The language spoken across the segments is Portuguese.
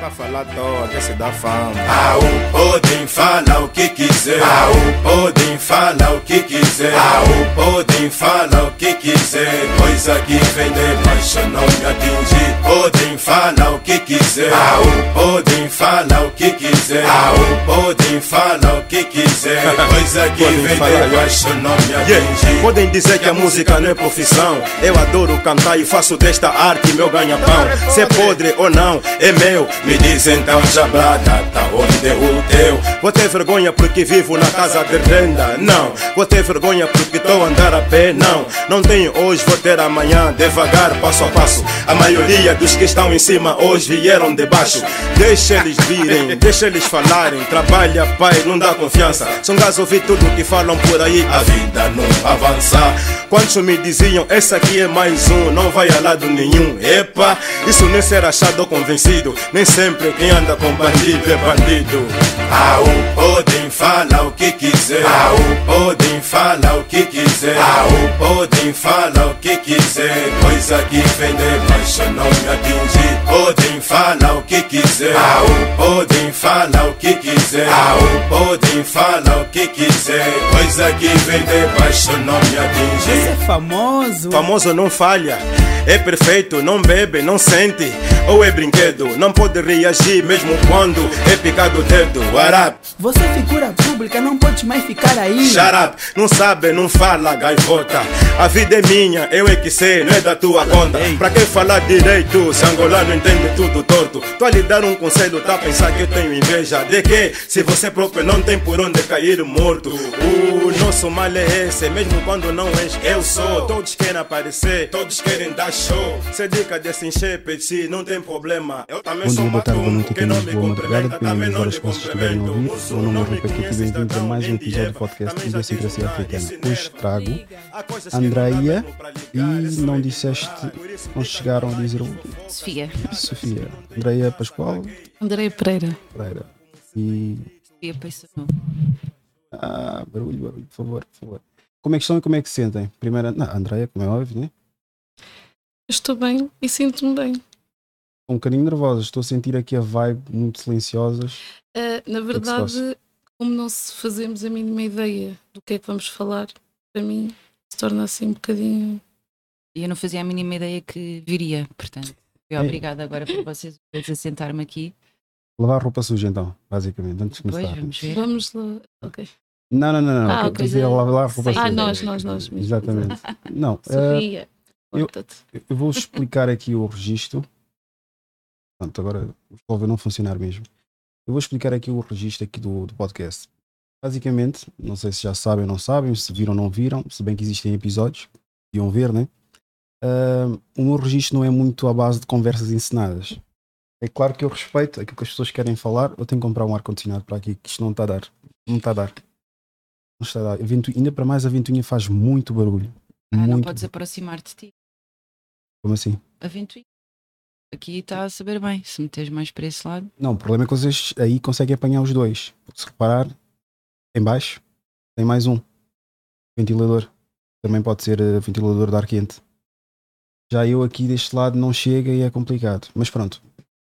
À toa, que se dá fama. Au, podem falar o que quiser. Au, podem falar o que quiser. Au, podem falar o que quiser. Coisa que vem de baixo não me atinge. Podem falar o que quiser. Au, podem falar o que quiser. Au, podem falar o que quiser. Coisa que vem falar. de baixo não me atinge. Podem dizer que a música não é profissão. Eu adoro cantar e faço desta arte meu ganha-pão. Se é podre ou não, é meu. Me dizem então jabrada, tá onde é o teu? Vou ter vergonha porque vivo na casa de renda. Não, vou ter vergonha porque estou a andar a pé. Não, não tenho hoje, vou ter amanhã. Devagar, passo a passo. A maioria dos que estão em cima hoje vieram de baixo. Deixa eles virem, deixa eles falarem. Trabalha, pai, não dá confiança. São gás ouvir tudo que falam por aí. A vida não avança. Quantos me diziam, esse aqui é mais um, não vai a lado nenhum. Epa, isso nem ser achado ou convencido. Nem sempre quem anda com bandido é bandido. Au, podem falar o que quiser. Au, podem falar o que quiser. Au, podem falar o que quiser. Coisa que vem de baixo não me atinge. Podem falar o que quiser. Au, podem falar o que quiser. Au, podem falar o que quiser. Coisa que vem de baixo não me Você atinge. é famoso. Famoso não falha, é perfeito, não bebe, não sente. Ou é brinquedo, não pode reagir mesmo quando é picado o dedo. What up? Você é figura pública, não pode mais ficar aí. Shut up, não sabe, não fala, gaivota. A vida é minha, eu é que sei, não é da tua conta. Pra quem falar direito, se angolano entende tudo torto. Tô a lhe dar um conselho, tá a pensar que eu tenho inveja. De que? Se você próprio não tem por onde cair morto. O nosso mal é esse, mesmo quando não és, eu sou. Todos querem aparecer, todos querem dar show. Se dica desse encher, não tem problema. Eu também sou boa tarde, boa noite não me Lisboa, madrugada, dependendo das horas que vocês estiverem a ouvir. O meu nome é Rui Paquete e bem-vindos a mais um nem episódio do podcast Idiosincrasia Africana. Hoje trago dá Andreia ligar, e é não disseste, não chegaram a dizer o Sofia. Sofia. Andreia Pascoal André Pereira. Pereira. E. Sofia Peixoto. Ah, barulho, barulho, por favor, por favor. Como é que estão e como é que se sentem? Primeira, não, Andreia, como é óbvio, né? Estou bem e sinto-me bem. Um bocadinho nervosa, estou a sentir aqui a vibe muito silenciosas. Ah, na se verdade, como não se fazemos a mínima ideia do que é que vamos falar, para mim se torna assim um bocadinho. E eu não fazia a mínima ideia que viria, portanto. Fui É. obrigada agora por vocês a sentar-me aqui. Lavar roupa suja então, basicamente, antes de começar. vamos ver. Vamos lá. Ok. Não, não, não, não. Ah, quer ok. dizer, lavar roupa Sim. suja. Ah, nós, nós, nós mesmo. Exatamente. Não, Sofia, eu-. Eu vou explicar aqui o registro. Pronto, agora o Solver não funcionar mesmo. Eu vou explicar aqui o registro aqui do, do podcast. Basicamente, não sei se já sabem ou não sabem, se viram ou não viram, se bem que existem episódios, iam ver, né? Ah, o meu registro não é muito à base de conversas encenadas. É claro que eu respeito aquilo que as pessoas querem falar, eu tenho que comprar um ar-condicionado para aqui, que isto não está a dar. Não está a dar. Não está a dar. A ventoinha- ainda para mais a ventoinha faz muito barulho. Ah, não muito. podes aproximar de ti. Como assim? A ventoinha. Aqui está a saber bem. Se meteres mais para esse lado. Não, o problema é que vocês aí conseguem apanhar os dois. Porque se reparar, em baixo tem mais um ventilador. Também pode ser eh, ventilador de ar quente. Já eu aqui deste lado não chega e é complicado. Mas pronto,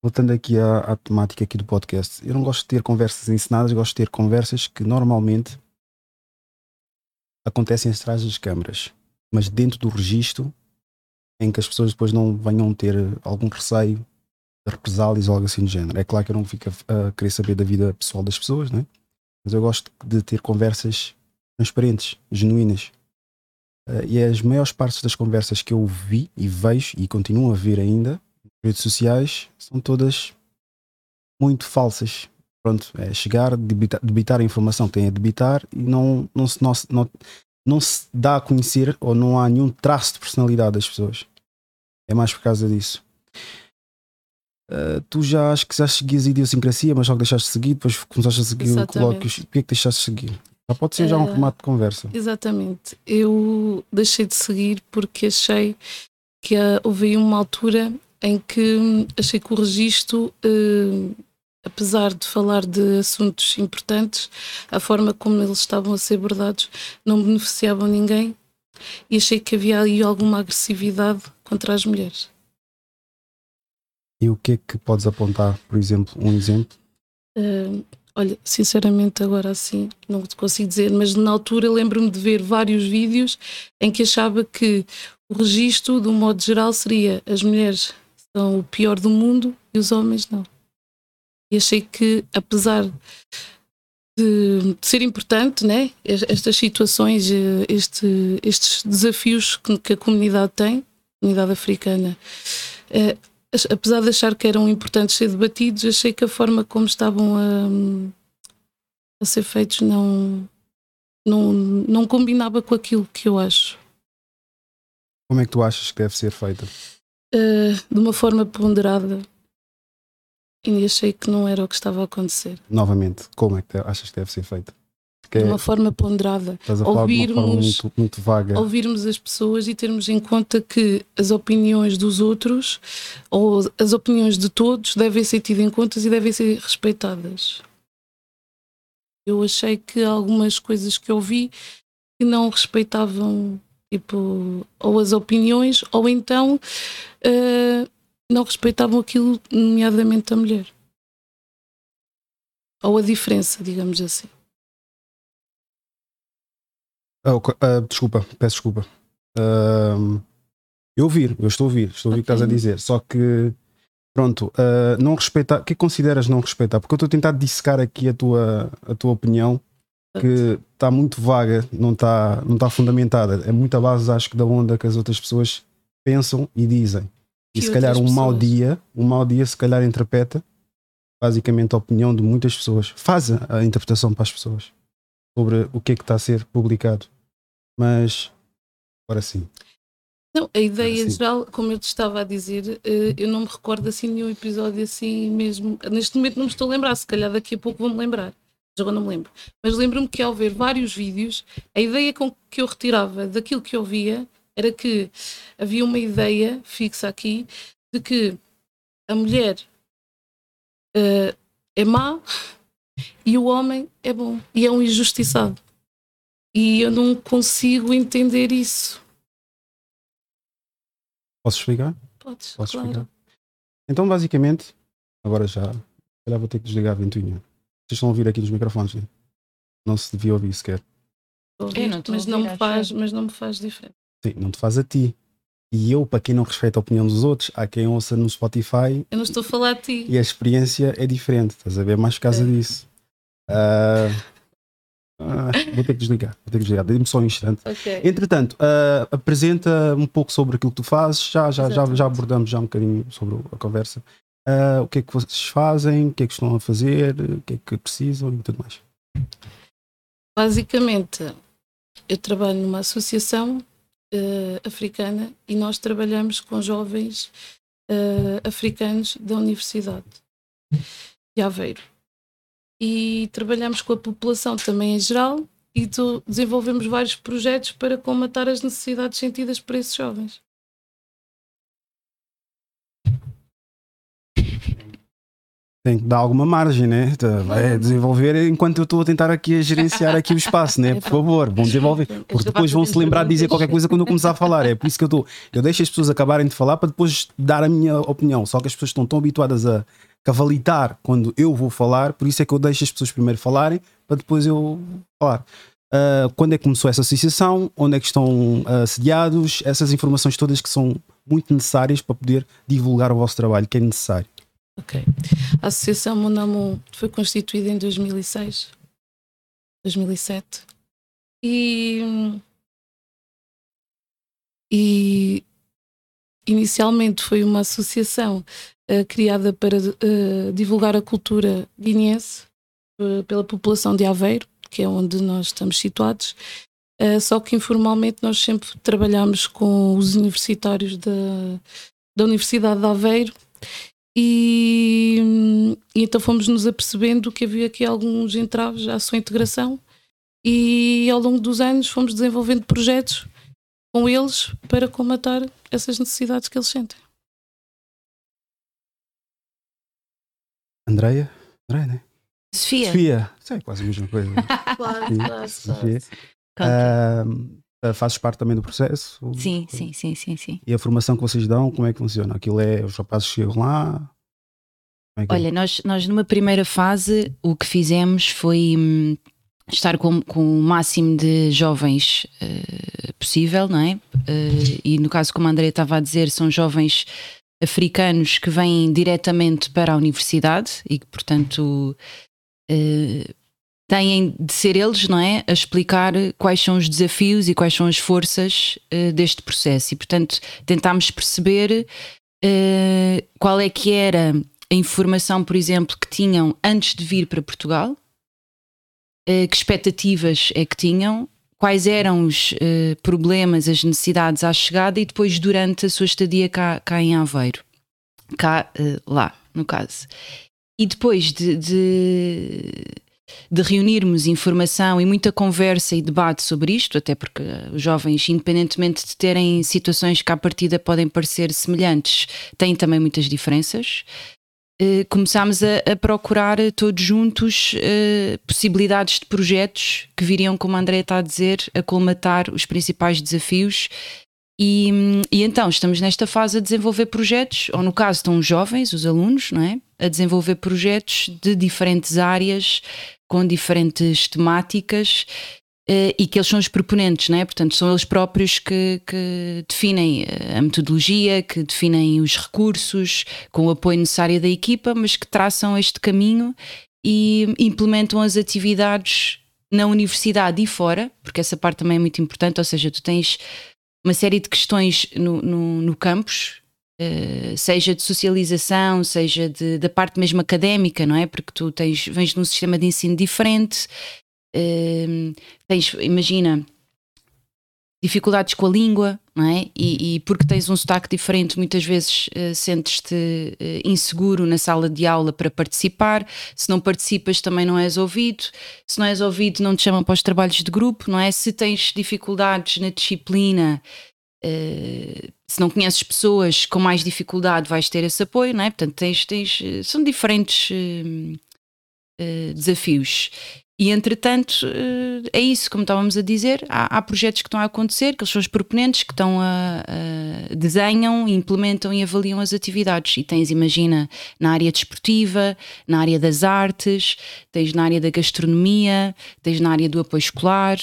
voltando aqui à, à temática aqui do podcast. Eu não gosto de ter conversas ensinadas, gosto de ter conversas que normalmente acontecem atrás das câmaras. Mas dentro do registro em que as pessoas depois não venham ter algum receio de represálias ou algo assim do género. É claro que eu não fico a, querer saber da vida pessoal das pessoas, né? mas eu gosto de ter conversas transparentes, genuínas. Eh, e as maiores partes das conversas que eu vi e vejo e continuo a ver ainda nas redes sociais são todas muito falsas. Pronto, é chegar, debitar, debitar a informação que tem a debitar e não, não, se, não, não, não se dá a conhecer ou não há nenhum traço de personalidade das pessoas. É mais por causa disso. Uh, tu já acho que já seguias a idiosincrasia, mas só que deixaste de seguir, depois começaste a seguir colóquios. Porquê é que deixaste de seguir? Já pode ser já um Eh, formato de conversa. Exatamente. Eu deixei de seguir porque achei que ah, houve uma altura em que hum, achei que o registro, eh, apesar de falar de assuntos importantes, a forma como eles estavam a ser abordados não beneficiavam ninguém e achei que havia aí alguma agressividade contra as mulheres. E o que é que podes apontar, por exemplo, um exemplo? Uh, olha, sinceramente, agora assim, não te consigo dizer, mas na altura lembro-me de ver vários vídeos em que achava que o registro, de um modo geral, seria as mulheres são o pior do mundo e os homens não. E achei que, apesar de, de ser importante, né, estas situações, eh, este, estes desafios que, que, a comunidade tem, a comunidade africana, eh, apesar de achar que eram importantes ser debatidos, achei que a forma como estavam a, a ser feitos não, não, não combinava com aquilo que eu acho. Como é que tu achas que deve ser feita? Uh, de uma forma ponderada. E achei que não era o que estava a acontecer. Novamente, como é que achas que deve ser feita? de uma forma ponderada. Estás a falar ouvirmos, de uma forma muito, muito vaga. Ouvirmos as pessoas e termos em conta que as opiniões dos outros ou as opiniões de todos devem ser tidas em conta e devem ser respeitadas. Eu achei que algumas coisas que ouvi que não respeitavam tipo, ou as opiniões, ou então uh, não respeitavam aquilo, nomeadamente a mulher. Ou a diferença, digamos assim. Oh, uh, desculpa, peço desculpa. Uh, eu ouvir, eu estou a ouvir, estou a ouvir o que estás a dizer. Só que, pronto, não respeitar. O que é consideras não respeitar? Porque eu estou a tentar dissecar aqui a tua, a tua opinião que está muito vaga, não está não tá fundamentada. É muita base, acho que, da onda que as outras pessoas pensam e dizem. E se calhar um pessoas? mau dia, um mau dia se calhar interpreta basicamente a opinião de muitas pessoas. Faz a interpretação para as pessoas sobre o que é que está a ser publicado. Mas, agora sim. Não, a ideia assim. geral, como eu te estava a dizer, eh, eu não me recordo assim nenhum episódio assim mesmo. Neste momento não me estou a lembrar, se calhar daqui a pouco vou-me lembrar agora não me lembro. Mas lembro-me que ao ver vários vídeos, a ideia com que eu retirava daquilo que eu via era que havia uma ideia fixa aqui de que a mulher uh, é má e o homem é bom e é um injustiçado. E eu não consigo entender isso. Posso explicar? Podes, Posso claro. explicar? Então, basicamente, agora já, já vou ter que desligar a ventoinha. Vocês estão a ouvir aqui nos microfones, né? não se devia ouvir sequer. Ouvir, não mas, não me faz, mas não me faz diferença. Sim, não te faz a ti. E eu, para quem não respeita a opinião dos outros, há quem ouça no Spotify. Eu não estou a falar de ti. E a experiência é diferente, estás a ver? Mais por causa é. disso. Uh, vou ter que desligar, vou ter que desligar. Dê-me só um instante. Okay. Entretanto, uh, apresenta um pouco sobre aquilo que tu fazes. Já, já, já, já abordamos já um bocadinho sobre a conversa. Uh, o que é que vocês fazem, o que é que estão a fazer, o que é que precisam e tudo mais. Basicamente, eu trabalho numa associação uh, africana e nós trabalhamos com jovens uh, africanos da Universidade de Aveiro. E trabalhamos com a população também em geral e desenvolvemos vários projetos para comatar as necessidades sentidas por esses jovens. Tem que dar alguma margem, né? Vai desenvolver enquanto eu estou a tentar aqui a gerenciar aqui o espaço, né? Por favor, vão desenvolver. Porque depois vão se lembrar de dizer qualquer coisa quando eu começar a falar. É por isso que eu estou. Eu deixo as pessoas acabarem de falar para depois dar a minha opinião. Só que as pessoas estão tão habituadas a cavalitar quando eu vou falar, por isso é que eu deixo as pessoas primeiro falarem para depois eu falar. Uh, quando é que começou essa associação? Onde é que estão uh, sediados? Essas informações todas que são muito necessárias para poder divulgar o vosso trabalho, que é necessário. Ok. A Associação Monamu foi constituída em 2006, 2007 e, e inicialmente foi uma associação uh, criada para uh, divulgar a cultura guineense uh, pela população de Aveiro, que é onde nós estamos situados. só que informalmente nós sempre trabalhamos com os universitários da, da Universidade de Aveiro e, e, então fomos nos apercebendo que havia aqui alguns entraves à sua integração e ao longo dos anos fomos desenvolvendo projetos com eles para comatar essas necessidades que eles sentem. Andreia? Andreia, né? Sofia. Sofia. Isso é quase a mesma coisa. claro, claro, Sofia. Uh, Uh, fazes parte também do processo? Sim, sim, sim, sim, sim. E a formação que vocês dão, como é que funciona? Aquilo é, os rapazes chegam lá? É. É? Olha, nós, nós numa primeira fase o que fizemos foi hum, estar com, com o máximo de jovens uh, possível, não é? Uh, e no caso, como a André estava a dizer, são jovens africanos que vêm diretamente para a universidade e que, portanto, têm de ser eles, não é? A explicar quais são os desafios e quais são as forças uh, deste processo. E, portanto, tentámos perceber uh, qual é que era a informação, por exemplo, que tinham antes de vir para Portugal, uh, que expectativas é que tinham, quais eram os problemas, as necessidades à chegada e depois durante a sua estadia cá, cá em Aveiro. Cá, lá, no caso. E depois de, de de reunirmos informação e muita conversa e debate sobre isto, até porque os jovens, independentemente de terem situações que à partida podem parecer semelhantes, têm também muitas diferenças. Uh, começámos a, a, procurar todos juntos possibilidades de projetos que viriam, como a André está a dizer, a colmatar os principais desafios e, e, então estamos nesta fase a desenvolver projetos, ou no caso estão os jovens, os alunos, não é? A desenvolver projetos de diferentes áreas, com diferentes temáticas uh, e que eles são os proponentes, não é? Portanto, são eles próprios que, que, definem eh, a metodologia, que definem os recursos, com o apoio necessário da equipa, mas que traçam este caminho e implementam as atividades na universidade e fora, porque essa parte também é muito importante, ou seja, tu tens uma série de questões no, no, no campus, uh, seja de socialização, seja de, da parte mesmo académica, não é? Porque tu tens, vens de um sistema de ensino diferente, uh, tens, imagina, dificuldades com a língua, não é? E, e porque tens um sotaque diferente, muitas vezes uh, sentes-te uh, inseguro na sala de aula para participar. Se não participas, também não és ouvido. Se não és ouvido, não te chamam para os trabalhos de grupo, não é? Se tens dificuldades na disciplina, uh, se não conheces pessoas com mais dificuldade, vais ter esse apoio, não é? Portanto, tens, tens são diferentes desafios. E entretanto, eh, é isso, como estávamos a dizer, há, há, projetos que estão a acontecer, que eles são os proponentes, que estão a, a, desenham, implementam e avaliam as atividades. E tens, imagina, na área desportiva, na área das artes, tens na área da gastronomia, tens na área do apoio escolar,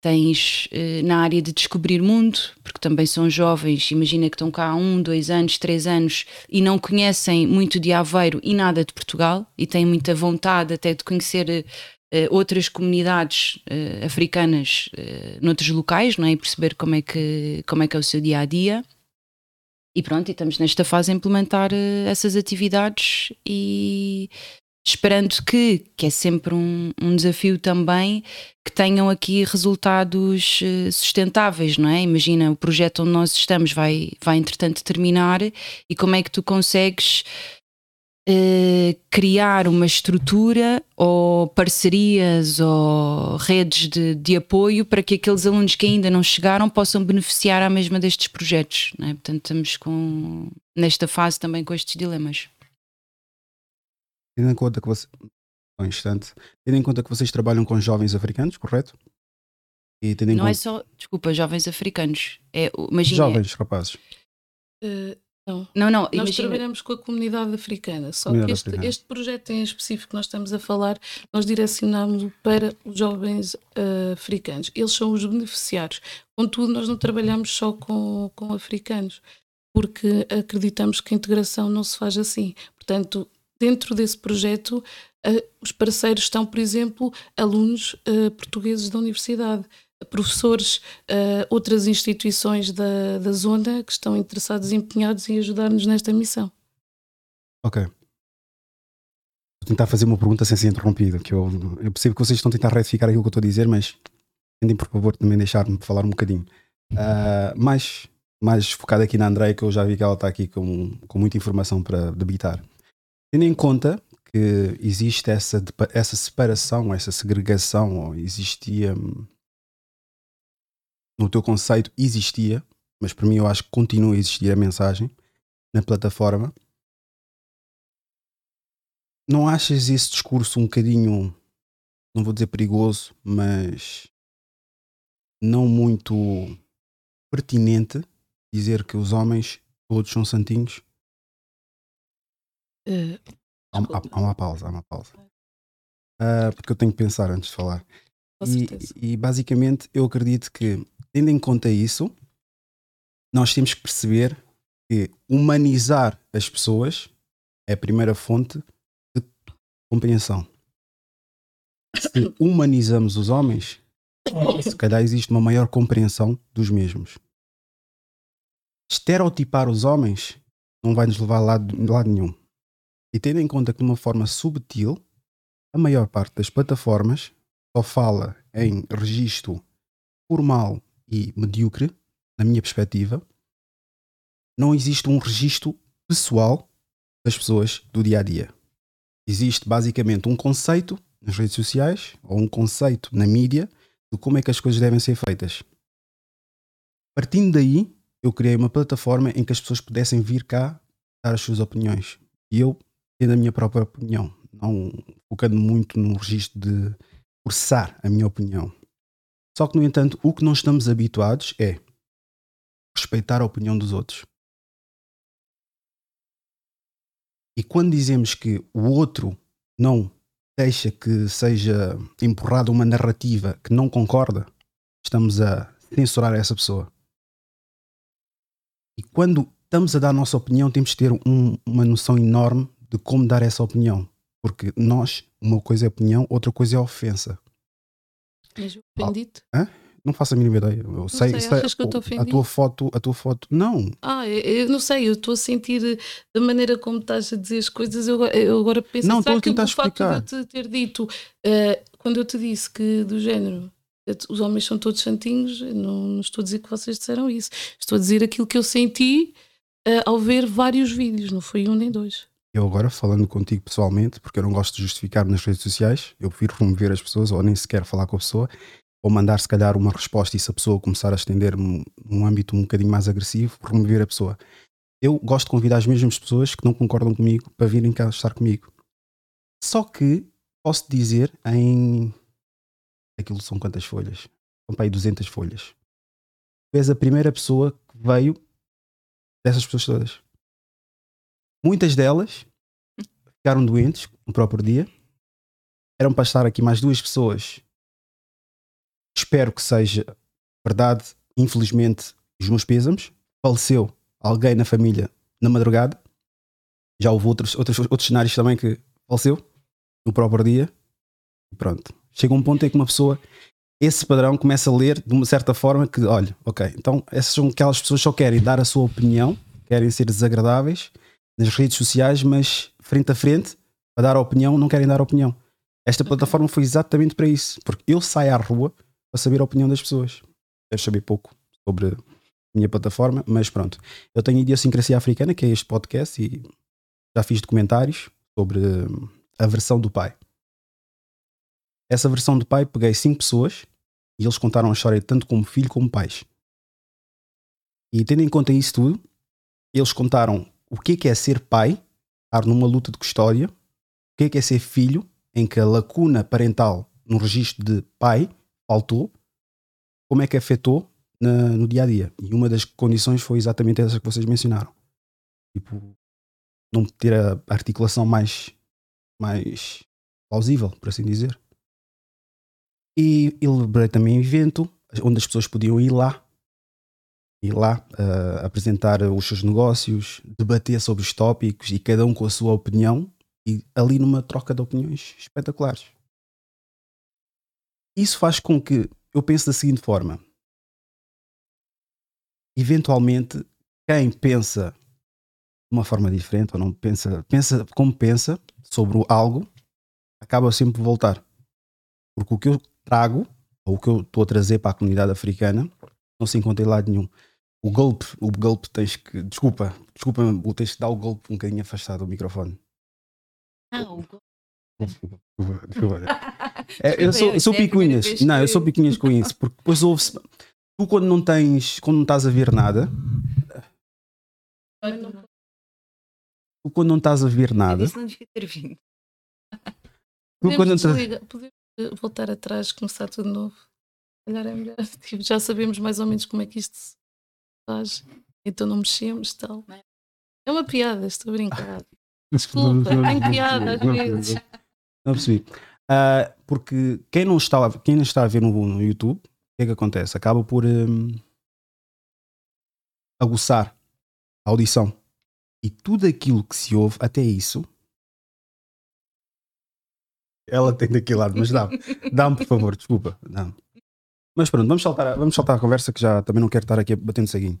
tens eh, na área de descobrir mundo, porque também são jovens, imagina que estão cá há um, dois anos, três anos e não conhecem muito de Aveiro e nada de Portugal e têm muita vontade até de conhecer Uh, outras comunidades africanas noutros locais, não é? E perceber como é, que, como é que é o seu dia a dia. E pronto, e estamos nesta fase a implementar essas atividades e esperando que, que é sempre um, um, desafio também, que tenham aqui resultados sustentáveis, não é? Imagina, o projeto onde nós estamos vai, vai entretanto terminar e como é que tu consegues eh, criar uma estrutura ou parcerias ou redes de, de, apoio para que aqueles alunos que ainda não chegaram possam beneficiar à mesma destes projetos. É? Portanto, estamos com, nesta fase também com estes dilemas. Tendo em conta que você, um instante, tendo em conta que vocês trabalham com jovens africanos, correto? E tendo em não é conta... é só, desculpa, jovens africanos. É, imagina, jovens rapazes. Uh, não, não, não nós imagina... trabalhamos com a comunidade africana, só comunidade que este, africana. este projeto em específico que nós estamos a falar, nós direcionámos para os jovens uh, africanos. Eles são os beneficiários. Contudo, nós não trabalhamos só com, com africanos, porque acreditamos que a integração não se faz assim. Portanto, dentro desse projeto, uh, os parceiros estão, por exemplo, alunos uh, portugueses da universidade professores, uh, outras instituições da, da zona que estão interessados e empenhados em ajudar-nos nesta missão. Ok. Vou tentar fazer uma pergunta sem ser interrompido, que eu, eu percebo que vocês estão a tentar retificar aquilo que eu estou a dizer, mas tentem por favor também deixar-me falar um bocadinho. Uh, mais, mais focado aqui na Andréia, que eu já vi que ela está aqui com, com muita informação para debitar. Tendo em conta que existe essa, essa separação, essa segregação, existia no teu conceito existia, mas para mim eu acho que continua a existir a mensagem na plataforma. Não achas esse discurso um bocadinho, não vou dizer perigoso, mas não muito pertinente dizer que os homens todos são santinhos? Uh, há, há, há, uma pausa, há uma pausa. Uh, porque eu tenho que pensar antes de falar. E, e, basicamente eu acredito que, tendo em conta isso, nós temos que perceber que humanizar as pessoas é a primeira fonte de compreensão. Se humanizamos os homens, se calhar existe uma maior compreensão dos mesmos. Estereotipar os homens não vai nos levar a lado, lado nenhum. E tendo em conta que de uma forma subtil, a maior parte das plataformas só fala em registro formal e medíocre, na minha perspectiva, não existe um registro pessoal das pessoas do dia a dia. Existe basicamente um conceito nas redes sociais ou um conceito na mídia de como é que as coisas devem ser feitas. Partindo daí, eu criei uma plataforma em que as pessoas pudessem vir cá dar as suas opiniões. E eu tendo a minha própria opinião, não focando muito no registro de forçar a minha opinião. Só que, no entanto, o que não estamos habituados é respeitar a opinião dos outros. E quando dizemos que o outro não deixa que seja empurrada uma narrativa que não concorda, estamos a censurar essa pessoa. E quando estamos a dar a nossa opinião, temos que ter um, uma noção enorme de como dar essa opinião. Porque nós, uma coisa é opinião, outra coisa é ofensa. Mas ofendido? Hã? Não faço a mínima ideia. Eu não sei, sei, sei achas que eu estou a tua foto, a tua foto, não. Ah, eu não sei, eu estou a sentir da maneira como estás a dizer as coisas, eu, eu agora penso não, será que o explicar. facto de eu te ter dito uh, quando eu te disse que do género os homens são todos santinhos, não, não, estou a dizer que vocês disseram isso, estou a dizer aquilo que eu senti uh, ao ver vários vídeos, não foi um nem dois. Eu agora falando contigo pessoalmente, porque eu não gosto de justificar nas redes sociais, eu prefiro remover as pessoas ou nem sequer falar com a pessoa, ou mandar se calhar uma resposta e se a pessoa começar a estender num âmbito um bocadinho mais agressivo, remover a pessoa. Eu gosto de convidar as mesmas pessoas que não concordam comigo para virem cá estar comigo. Só que posso dizer em. Aquilo são quantas folhas? São para aí 200 folhas. Tu és a primeira pessoa que veio dessas pessoas todas. Muitas delas ficaram doentes no próprio dia. Eram para estar aqui mais duas pessoas. Espero que seja verdade. Infelizmente, os meus pêsames. Faleceu alguém na família na madrugada. Já houve outros, outros, outros cenários também que faleceu no próprio dia. E pronto. Chega um ponto em que uma pessoa, esse padrão, começa a ler de uma certa forma que, olha, ok, então essas são aquelas pessoas que só querem dar a sua opinião, querem ser desagradáveis nas redes sociais, mas frente a frente, para dar a opinião, não querem dar a opinião. Esta plataforma foi exatamente para isso, porque eu saio à rua para saber a opinião das pessoas. Quero saber pouco sobre a minha plataforma, mas pronto. Eu tenho idiosincrasia africana, que é este podcast, e já fiz documentários sobre a versão do pai. Essa versão do pai, peguei cinco pessoas e eles contaram a história tanto como filho como pais. E tendo em conta isso tudo, eles contaram o que é, é ser pai, numa luta de custódia, o que é, que é ser filho, em que a lacuna parental no registro de pai faltou, como é que afetou na, no dia a dia. E uma das condições foi exatamente essa que vocês mencionaram. Tipo, não ter a articulação mais, mais plausível, por assim dizer. E elaborei também um evento onde as pessoas podiam ir lá ir lá uh, apresentar os seus negócios, debater sobre os tópicos e cada um com a sua opinião e ali numa troca de opiniões espetaculares. Isso faz com que eu pense da seguinte forma: eventualmente, quem pensa de uma forma diferente ou não pensa, pensa como pensa sobre algo, acaba sempre por voltar. Porque o que eu trago, ou o que eu estou a trazer para a comunidade africana, não se encontra em lado nenhum. O golpe, o golpe tens que. Desculpa, desculpa, tens que dar o golpe um bocadinho afastado do microfone. Ah, o golpe. Desculpa, desculpa. É, eu sou, sou picuinhas. Não, eu sou picuinhas com isso. Porque depois ouve-se. Tu quando não tens. Quando não estás a ver nada. Tu quando não estás a ver nada. Isso não devia ter vindo. Tu quando não estás. Podemos voltar atrás, começar tudo de novo. calhar é melhor. Tipo, já sabemos mais ou menos como é que isto se faz, então não mexemos tal. É uma piada, estou a brincar. Desculpa, tem piada às vezes. Não percebi. Uh, porque quem não, está, quem não está a ver no, no YouTube, o que é que acontece? Acaba por um, aguçar a audição. E tudo aquilo que se ouve, até isso, ela tem daquele lado, mas dá-me, dá-me por favor, desculpa. Dá mas pronto, vamos saltar, vamos saltar a conversa que já também não quero estar aqui batendo seguinho.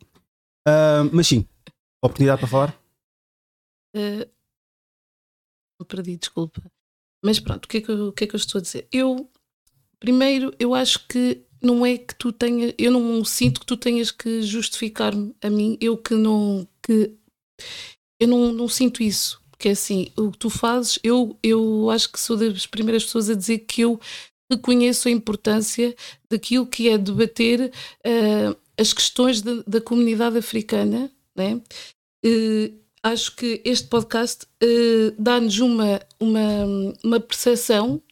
Uh, mas sim, oportunidade para falar? Uh, perdi, desculpa. Mas pronto, o que, é que eu, o que é que eu estou a dizer? Eu, primeiro, eu acho que não é que tu tenhas, eu não sinto que tu tenhas que justificar-me a mim, eu que não, que eu não, não sinto isso, porque é assim, o que tu fazes, eu, eu acho que sou das primeiras pessoas a dizer que eu reconheço a importância daquilo que é debater uh, as questões de, da comunidade africana, né? Uh, acho que este podcast uh, dá-nos uma, uma, uma percepção,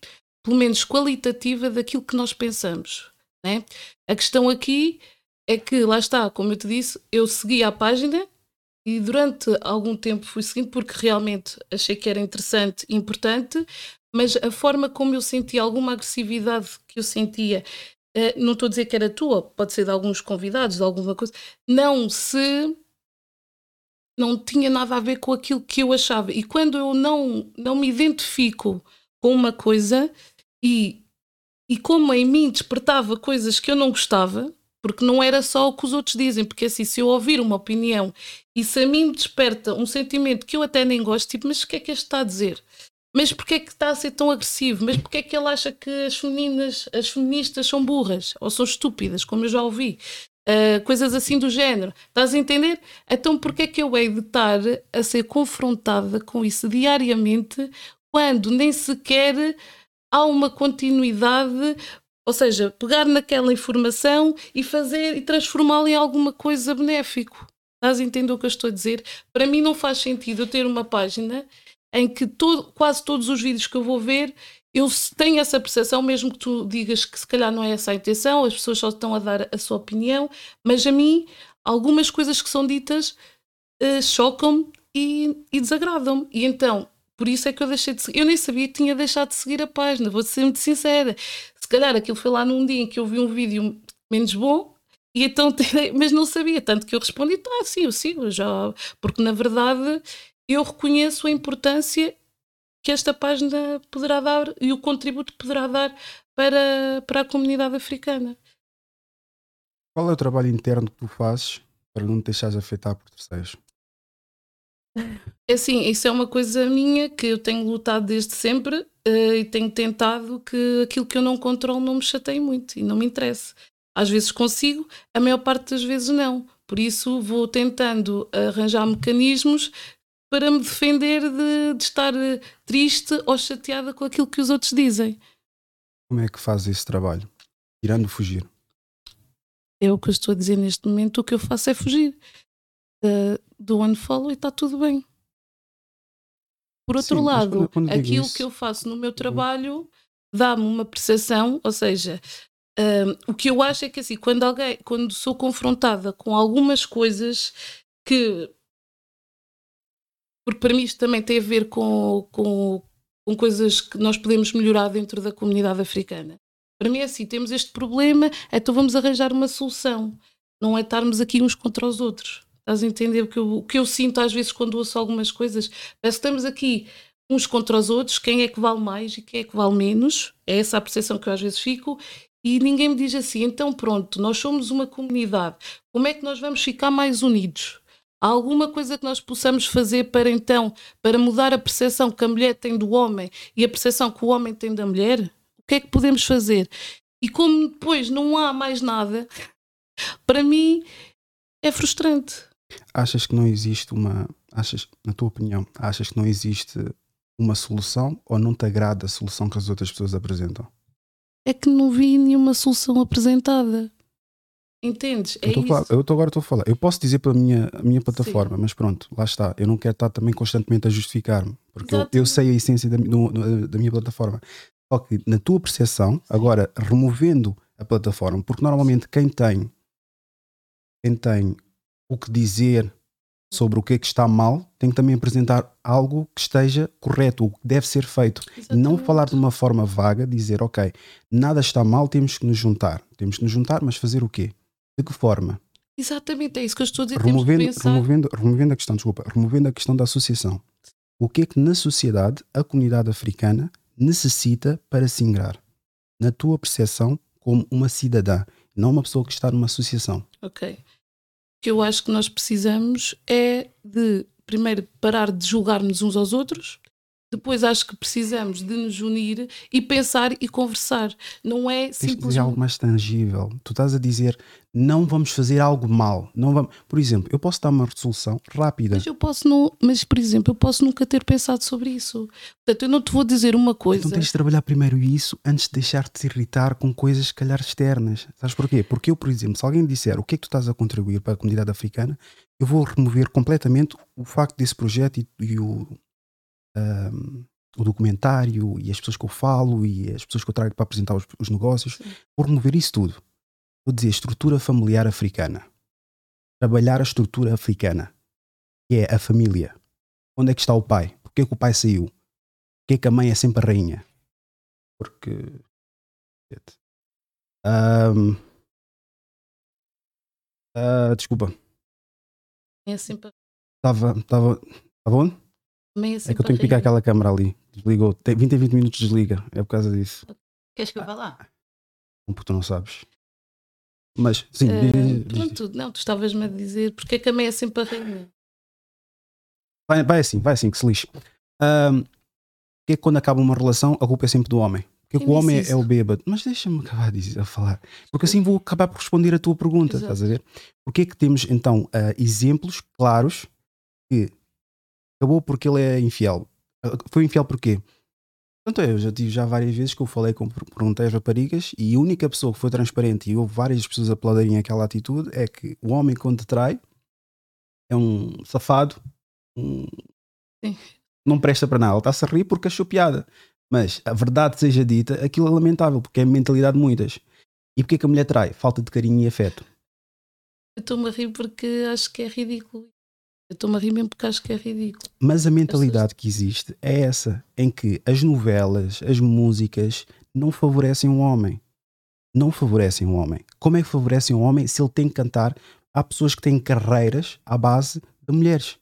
pelo menos qualitativa, daquilo que nós pensamos. Né? A questão aqui é que, lá está, como eu te disse, eu segui a página e durante algum tempo fui seguindo porque realmente achei que era interessante e importante, mas a forma como eu senti alguma agressividade que eu sentia, uh, não estou a dizer que era tua, pode ser de alguns convidados, de alguma coisa, não se não tinha nada a ver com aquilo que eu achava. E quando eu não, não me identifico com uma coisa e, e como em mim despertava coisas que eu não gostava, porque não era só o que os outros dizem, porque assim, se eu ouvir uma opinião e se a mim desperta um sentimento que eu até nem gosto, tipo, mas o que é que este está a dizer? Mas porquê é que está a ser tão agressivo? Mas porquê é que ele acha que as femininas, as feministas são burras ou são estúpidas, como eu já ouvi? Uh, coisas assim do género. Estás a entender? Então, porquê é que eu hei de estar a ser confrontada com isso diariamente quando nem sequer há uma continuidade? Ou seja, pegar naquela informação e fazer e transformá-la em alguma coisa benéfico. Estás a entender o que eu estou a dizer? Para mim não faz sentido eu ter uma página em que todo, quase todos os vídeos que eu vou ver eu tenho essa percepção, mesmo que tu digas que se calhar não é essa a intenção, as pessoas só estão a dar a sua opinião, mas a mim, algumas coisas que são ditas uh, chocam-me e, e desagradam-me. E então, por isso é que eu deixei de seguir. Eu nem sabia que tinha deixado de seguir a página, vou ser muito sincera. Se calhar aquilo foi lá num dia em que eu vi um vídeo menos bom, e então, mas não sabia, tanto que eu respondi, tá, sim, eu sigo, já, porque na verdade eu reconheço a importância que esta página poderá dar e o contributo que poderá dar para, para a comunidade africana. Qual é o trabalho interno que tu fazes para não te deixares afetar por terceiros? É assim, isso é uma coisa minha que eu tenho lutado desde sempre uh, e tenho tentado que aquilo que eu não controlo não me chateie muito e não me interesse. Às vezes consigo, a maior parte das vezes não. Por isso vou tentando arranjar mecanismos para me defender de, de estar eh, triste ou chateada com aquilo que os outros dizem. Como é que faz esse trabalho? Tirando fugir? É o que eu estou a dizer neste momento. O que eu faço é fugir. Uh, do unfollow e está tudo bem. Por outro Sim, lado, quando, quando aquilo isso... que eu faço no meu trabalho dá-me uma percepção, ou seja, uh, o que eu acho é que assim, quando alguém, quando sou confrontada com algumas coisas que porque para mim isto também tem a ver com, com, com coisas que nós podemos melhorar dentro da comunidade africana. Para mim é assim, temos este problema, então vamos arranjar uma solução. Não é estarmos aqui uns contra os outros. Estás a entender o que eu, o que eu sinto às vezes quando ouço algumas coisas? Parece que estamos aqui uns contra os outros, quem é que vale mais e quem é que vale menos. É essa a percepção que eu às vezes fico. E ninguém me diz assim, então pronto, nós somos uma comunidade, como é que nós vamos ficar mais unidos? Há alguma coisa que nós possamos fazer para então, para mudar a percepção que a mulher tem do homem e a percepção que o homem tem da mulher? O que é que podemos fazer? E como depois não há mais nada, para mim é frustrante. Achas que não existe uma, achas, na tua opinião, achas que não existe uma solução ou não te agrada a solução que as outras pessoas apresentam? É que não vi nenhuma solução apresentada. Entendes? É eu, isso. eu tô, agora estou a falar. Eu posso dizer pela minha, minha plataforma, Sim. mas pronto, lá está. Eu não quero estar também constantemente a justificar-me, porque eu, eu, sei a essência da, do, da minha plataforma. Só que na tua percepção, agora removendo a plataforma, porque normalmente quem tem quem tem o que dizer sobre o que é que está mal, tem que também apresentar algo que esteja correto, o que deve ser feito. Exatamente. Não falar de uma forma vaga, dizer, ok, nada está mal, temos que nos juntar. Temos que nos juntar, mas fazer o quê? De que forma? Exatamente, é isso que eu estou a dizer. Removendo, removendo, removendo a questão, desculpa, removendo a questão da associação. O que é que na sociedade a comunidade africana necessita para se ingrar? Na tua percepção, como uma cidadã, não uma pessoa que está numa associação. Ok que eu acho que nós precisamos é de, primeiro, parar de julgar-nos uns aos outros, depois acho que precisamos de nos unir e pensar e conversar. Não é simplesmente. algo mais tangível. Tu estás a dizer não vamos fazer algo mal. Não vamos... Por exemplo, eu posso dar uma resolução rápida. Mas eu posso não. Mas, por exemplo, eu posso nunca ter pensado sobre isso. Portanto, eu não te vou dizer uma coisa. Então tens de trabalhar primeiro isso antes de deixar-te irritar com coisas, se calhar, externas. Sabes porquê? Porque eu, por exemplo, se alguém disser o que é que tu estás a contribuir para a comunidade africana, eu vou remover completamente o facto desse projeto e, e o um, o documentário e as pessoas que eu falo e as pessoas que eu trago para apresentar os, os negócios, Sim. vou remover isso tudo. Vou dizer estrutura familiar africana. Trabalhar a estrutura africana, que é a família. Onde é que está o pai? Porquê que o pai saiu? Porquê é que a mãe é sempre a rainha? Porque. Um, uh, ah, desculpa. É sempre. Estava. Estava. Estava onde? Assim é que eu tenho que picar aquela câmera ali. Desligou. Tem 20 a 20 minutos desliga. É por causa disso. Queres que eu vá lá? Não, porque tu não sabes. Mas, sim. Uh, pronto, não, tu estavas-me a dizer porque é que a mãe é sempre a rainha. Vai, vai assim, vai assim, que se lixe. Um, porque é que quando acaba uma relação a culpa é sempre do homem? Porque é o homem é, é o bêbado. Mas deixa-me acabar a falar. Porque assim vou acabar por responder a tua pergunta, Exato. estás a ver? Porque é que temos então uh, exemplos claros que acabou porque ele é infiel. Ah, foi infiel porquê? Portanto, eu já tive já várias vezes que eu falei com perguntei às raparigas e a única pessoa que foi transparente e houve várias pessoas aplaudirem aquela atitude é que o homem quando te trai é um safado, um... não presta para nada. Ele está-se a rir porque achou piada. Mas a verdade seja dita, aquilo é lamentável porque é a mentalidade de muitas. E porquê que a mulher trai? Falta de carinho e afeto. Eu estou-me a rir porque acho que é ridículo. Eu estou-me a rir mesmo porque acho que é ridículo. Mas a mentalidade que existe é essa, em que as novelas, as músicas não favorecem o homem. Não favorecem o homem. Como é que favorecem o homem se ele tem que cantar? Há pessoas que têm carreiras à base de mulheres.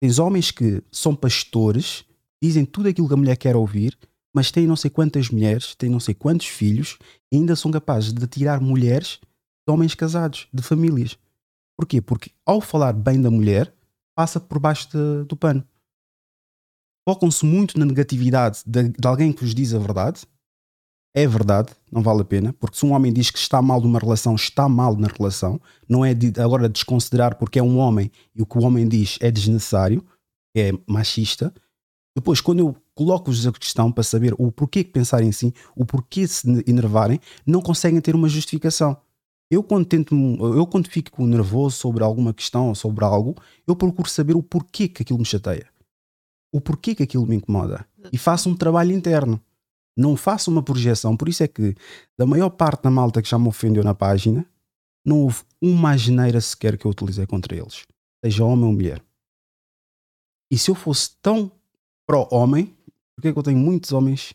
Tens homens que são pastores, dizem tudo aquilo que a mulher quer ouvir, mas têm não sei quantas mulheres, têm não sei quantos filhos, e ainda são capazes de tirar mulheres de homens casados, de famílias. Porquê? Porque ao falar bem da mulher, passa por baixo de, do pano. Focam-se muito na negatividade de, de, alguém que vos diz a verdade. É verdade, não vale a pena, porque se um homem diz que está mal numa relação, está mal na relação, não é de, agora desconsiderar porque é um homem e o que o homem diz é desnecessário, é machista. Depois, quando eu coloco-vos a questão para saber o porquê que pensarem assim, o porquê se enervarem, não conseguem ter uma justificação. Eu quando tento, eu quando fico nervoso sobre alguma questão ou sobre algo, eu procuro saber o porquê que aquilo me chateia. O porquê que aquilo me incomoda. E faço um trabalho interno. Não faço uma projeção. Por isso é que, da maior parte da malta que já me ofendeu na página, não houve uma geneira sequer que eu utilizei contra eles. Seja homem ou mulher. E se eu fosse tão pró-homem, porque é que eu tenho muitos homens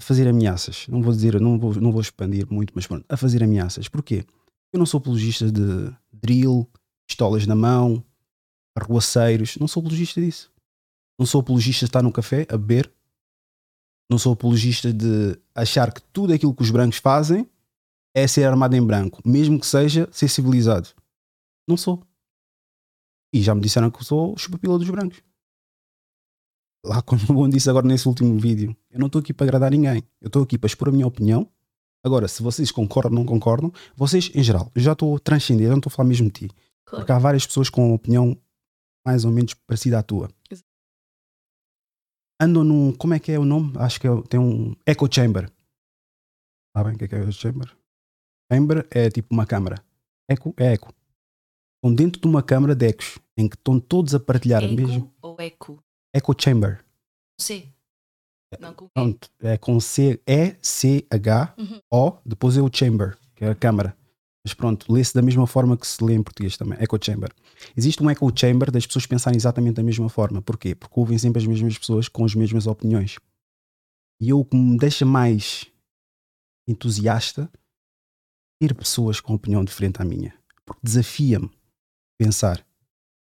a fazer ameaças. Não vou dizer, não vou, não vou expandir muito, mas pronto, a fazer ameaças. Porquê? Eu não sou apologista de drill, pistolas na mão, arruaceiros. Não sou apologista disso. Não sou apologista de estar no café a beber. Não sou apologista de achar que tudo aquilo que os brancos fazem é ser armado em branco, mesmo que seja ser civilizado. Não sou. E já me disseram que sou chupapila dos brancos lá como o disse agora nesse último vídeo, eu não estou aqui para agradar ninguém. Eu estou aqui para expor a minha opinião. Agora, se vocês concordam ou não concordam, vocês, em geral, eu já estou transcendendo, eu não estou a falar mesmo de ti. Claro. Porque há várias pessoas com opinião mais ou menos parecida à tua. Exato. Andam num. Como é que é o nome? Acho que é, tem um. Echo Chamber. Sabem o que é, que é Echo Chamber? Chamber é tipo uma câmara. Echo é eco. Estão dentro de uma câmara de ecos, em que estão todos a partilhar eco mesmo. Ou eco? Echo Chamber. Sim. Não, com Pronto, é com C, E, C, H, O, depois é o chamber, que é a câmara. Mas pronto, lê-se da mesma forma que se lê em português também, echo chamber. Existe um echo chamber das pessoas pensarem exatamente da mesma forma. Porquê? Porque ouvem sempre as mesmas pessoas com as mesmas opiniões. E eu, o que me deixa mais entusiasta, ter pessoas com opinião diferente à minha. Porque desafia-me pensar,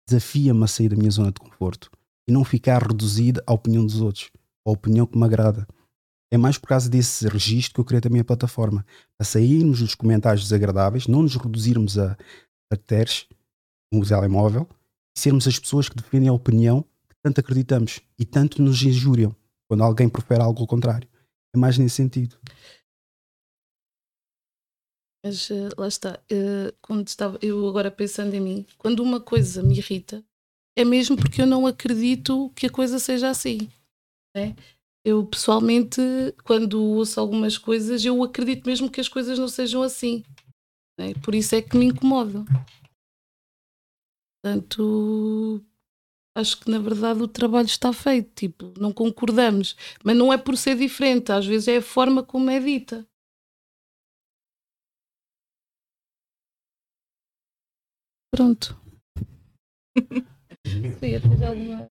desafia-me a sair da minha zona de conforto e não ficar reduzido à opinião dos outros, à opinião que me agrada. É mais por causa desse registro que eu criei a plataforma. A sairmos dos comentários desagradáveis, não nos reduzirmos a caracteres no telemóvel e sermos as pessoas que defendem a opinião que tanto acreditamos e tanto nos injuriam quando alguém profere algo ao contrário. É mais nesse sentido. Mas uh, lá está, uh, quando estava, eu agora pensando em mim, quando uma coisa me irrita, é mesmo porque eu não acredito que a coisa seja assim. Né? Eu pessoalmente, quando ouço algumas coisas, eu acredito mesmo que as coisas não sejam assim. Né? Por isso é que me incomoda. Portanto, acho que na verdade o trabalho está feito. Tipo, não concordamos, mas não é por ser diferente, às vezes é a forma como é dita. Pronto. alguma...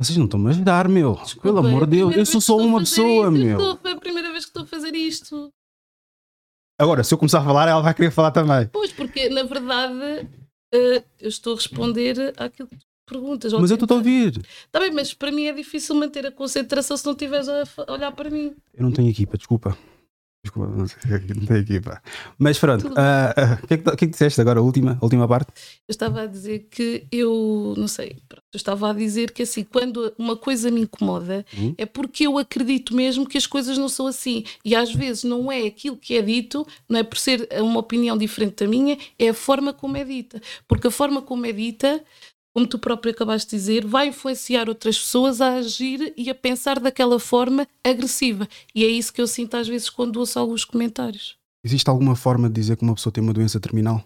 Vocês não estão a ajudar, meu. Desculpa, Pelo amor de Deus, eu sou só uma pessoa, isto. meu. Estou, foi a primeira vez que estou a fazer isto. Agora, se eu começar a falar, ela vai querer falar também. Pois, porque na verdade uh, eu estou a responder àquilo que tu perguntas. Mas eu estou a ouvir. Está bem, mas para mim é difícil manter a concentração se não estiveres a olhar para mim. Eu não tenho equipa, desculpa. Desculpa, não sei, não tem equipa. Mas pronto, o uh, uh, que, é que, que, é que disseste agora, a última, a última parte? Eu estava a dizer que eu, não sei, pronto, eu estava a dizer que assim, quando uma coisa me incomoda, uhum. é porque eu acredito mesmo que as coisas não são assim. E às vezes não é aquilo que é dito, não é por ser uma opinião diferente da minha, é a forma como é dita. Porque a forma como é dita como tu próprio acabaste de dizer, vai influenciar outras pessoas a agir e a pensar daquela forma agressiva. E é isso que eu sinto às vezes quando ouço alguns comentários. Existe alguma forma de dizer que uma pessoa tem uma doença terminal?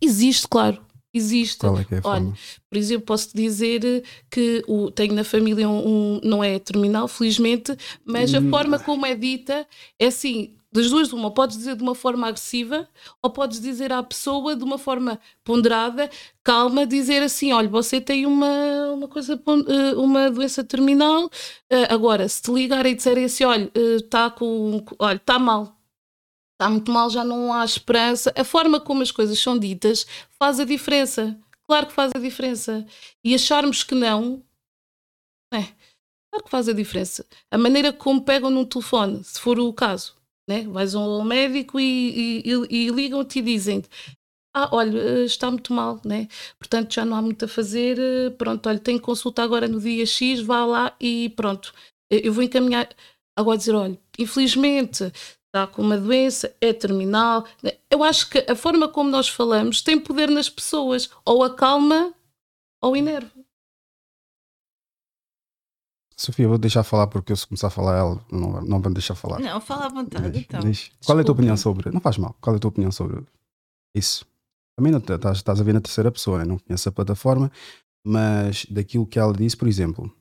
Existe, claro. Existe. Qual é que é a Olha, forma? por exemplo, posso dizer que o, tenho na família um, um, não é terminal, felizmente, mas a hum. forma como é dita é assim: das duas, uma, podes dizer de uma forma agressiva ou podes dizer à pessoa de uma forma ponderada, calma, dizer assim: olha, você tem uma, uma coisa, eh, uma doença terminal. Eh, agora, se te ligarem e disserem assim: olha, está eh, com, olha, está mal, está muito mal, já não há esperança. A forma como as coisas são ditas faz a diferença. Claro que faz a diferença. E acharmos que não, é, claro que faz a diferença. A maneira como pegam num telefone, se for o caso né? Vais ao médico e, e, e ligam-te e dizem ah, olha, eh, está muito mal, né? Portanto, já não há muito a fazer. Eh, pronto, olha, tenho consulta agora no dia X, vá lá e pronto. Eh, eu vou encaminhar. Agora dizer, olha, infelizmente está com uma doença, é terminal. Né? Eu acho que a forma como nós falamos tem poder nas pessoas, ou acalma ou inerva. Sofia, vou deixar falar porque eu se começar a falar ela não, não vou deixar falar. Não, fala à vontade diz, então. Diz. Qual é a tua opinião sobre. Não faz mal. Qual é a tua opinião sobre isso? Também não estás, estás a ver na terceira pessoa, né? não conheço a plataforma, mas daquilo que ela disse, por exemplo,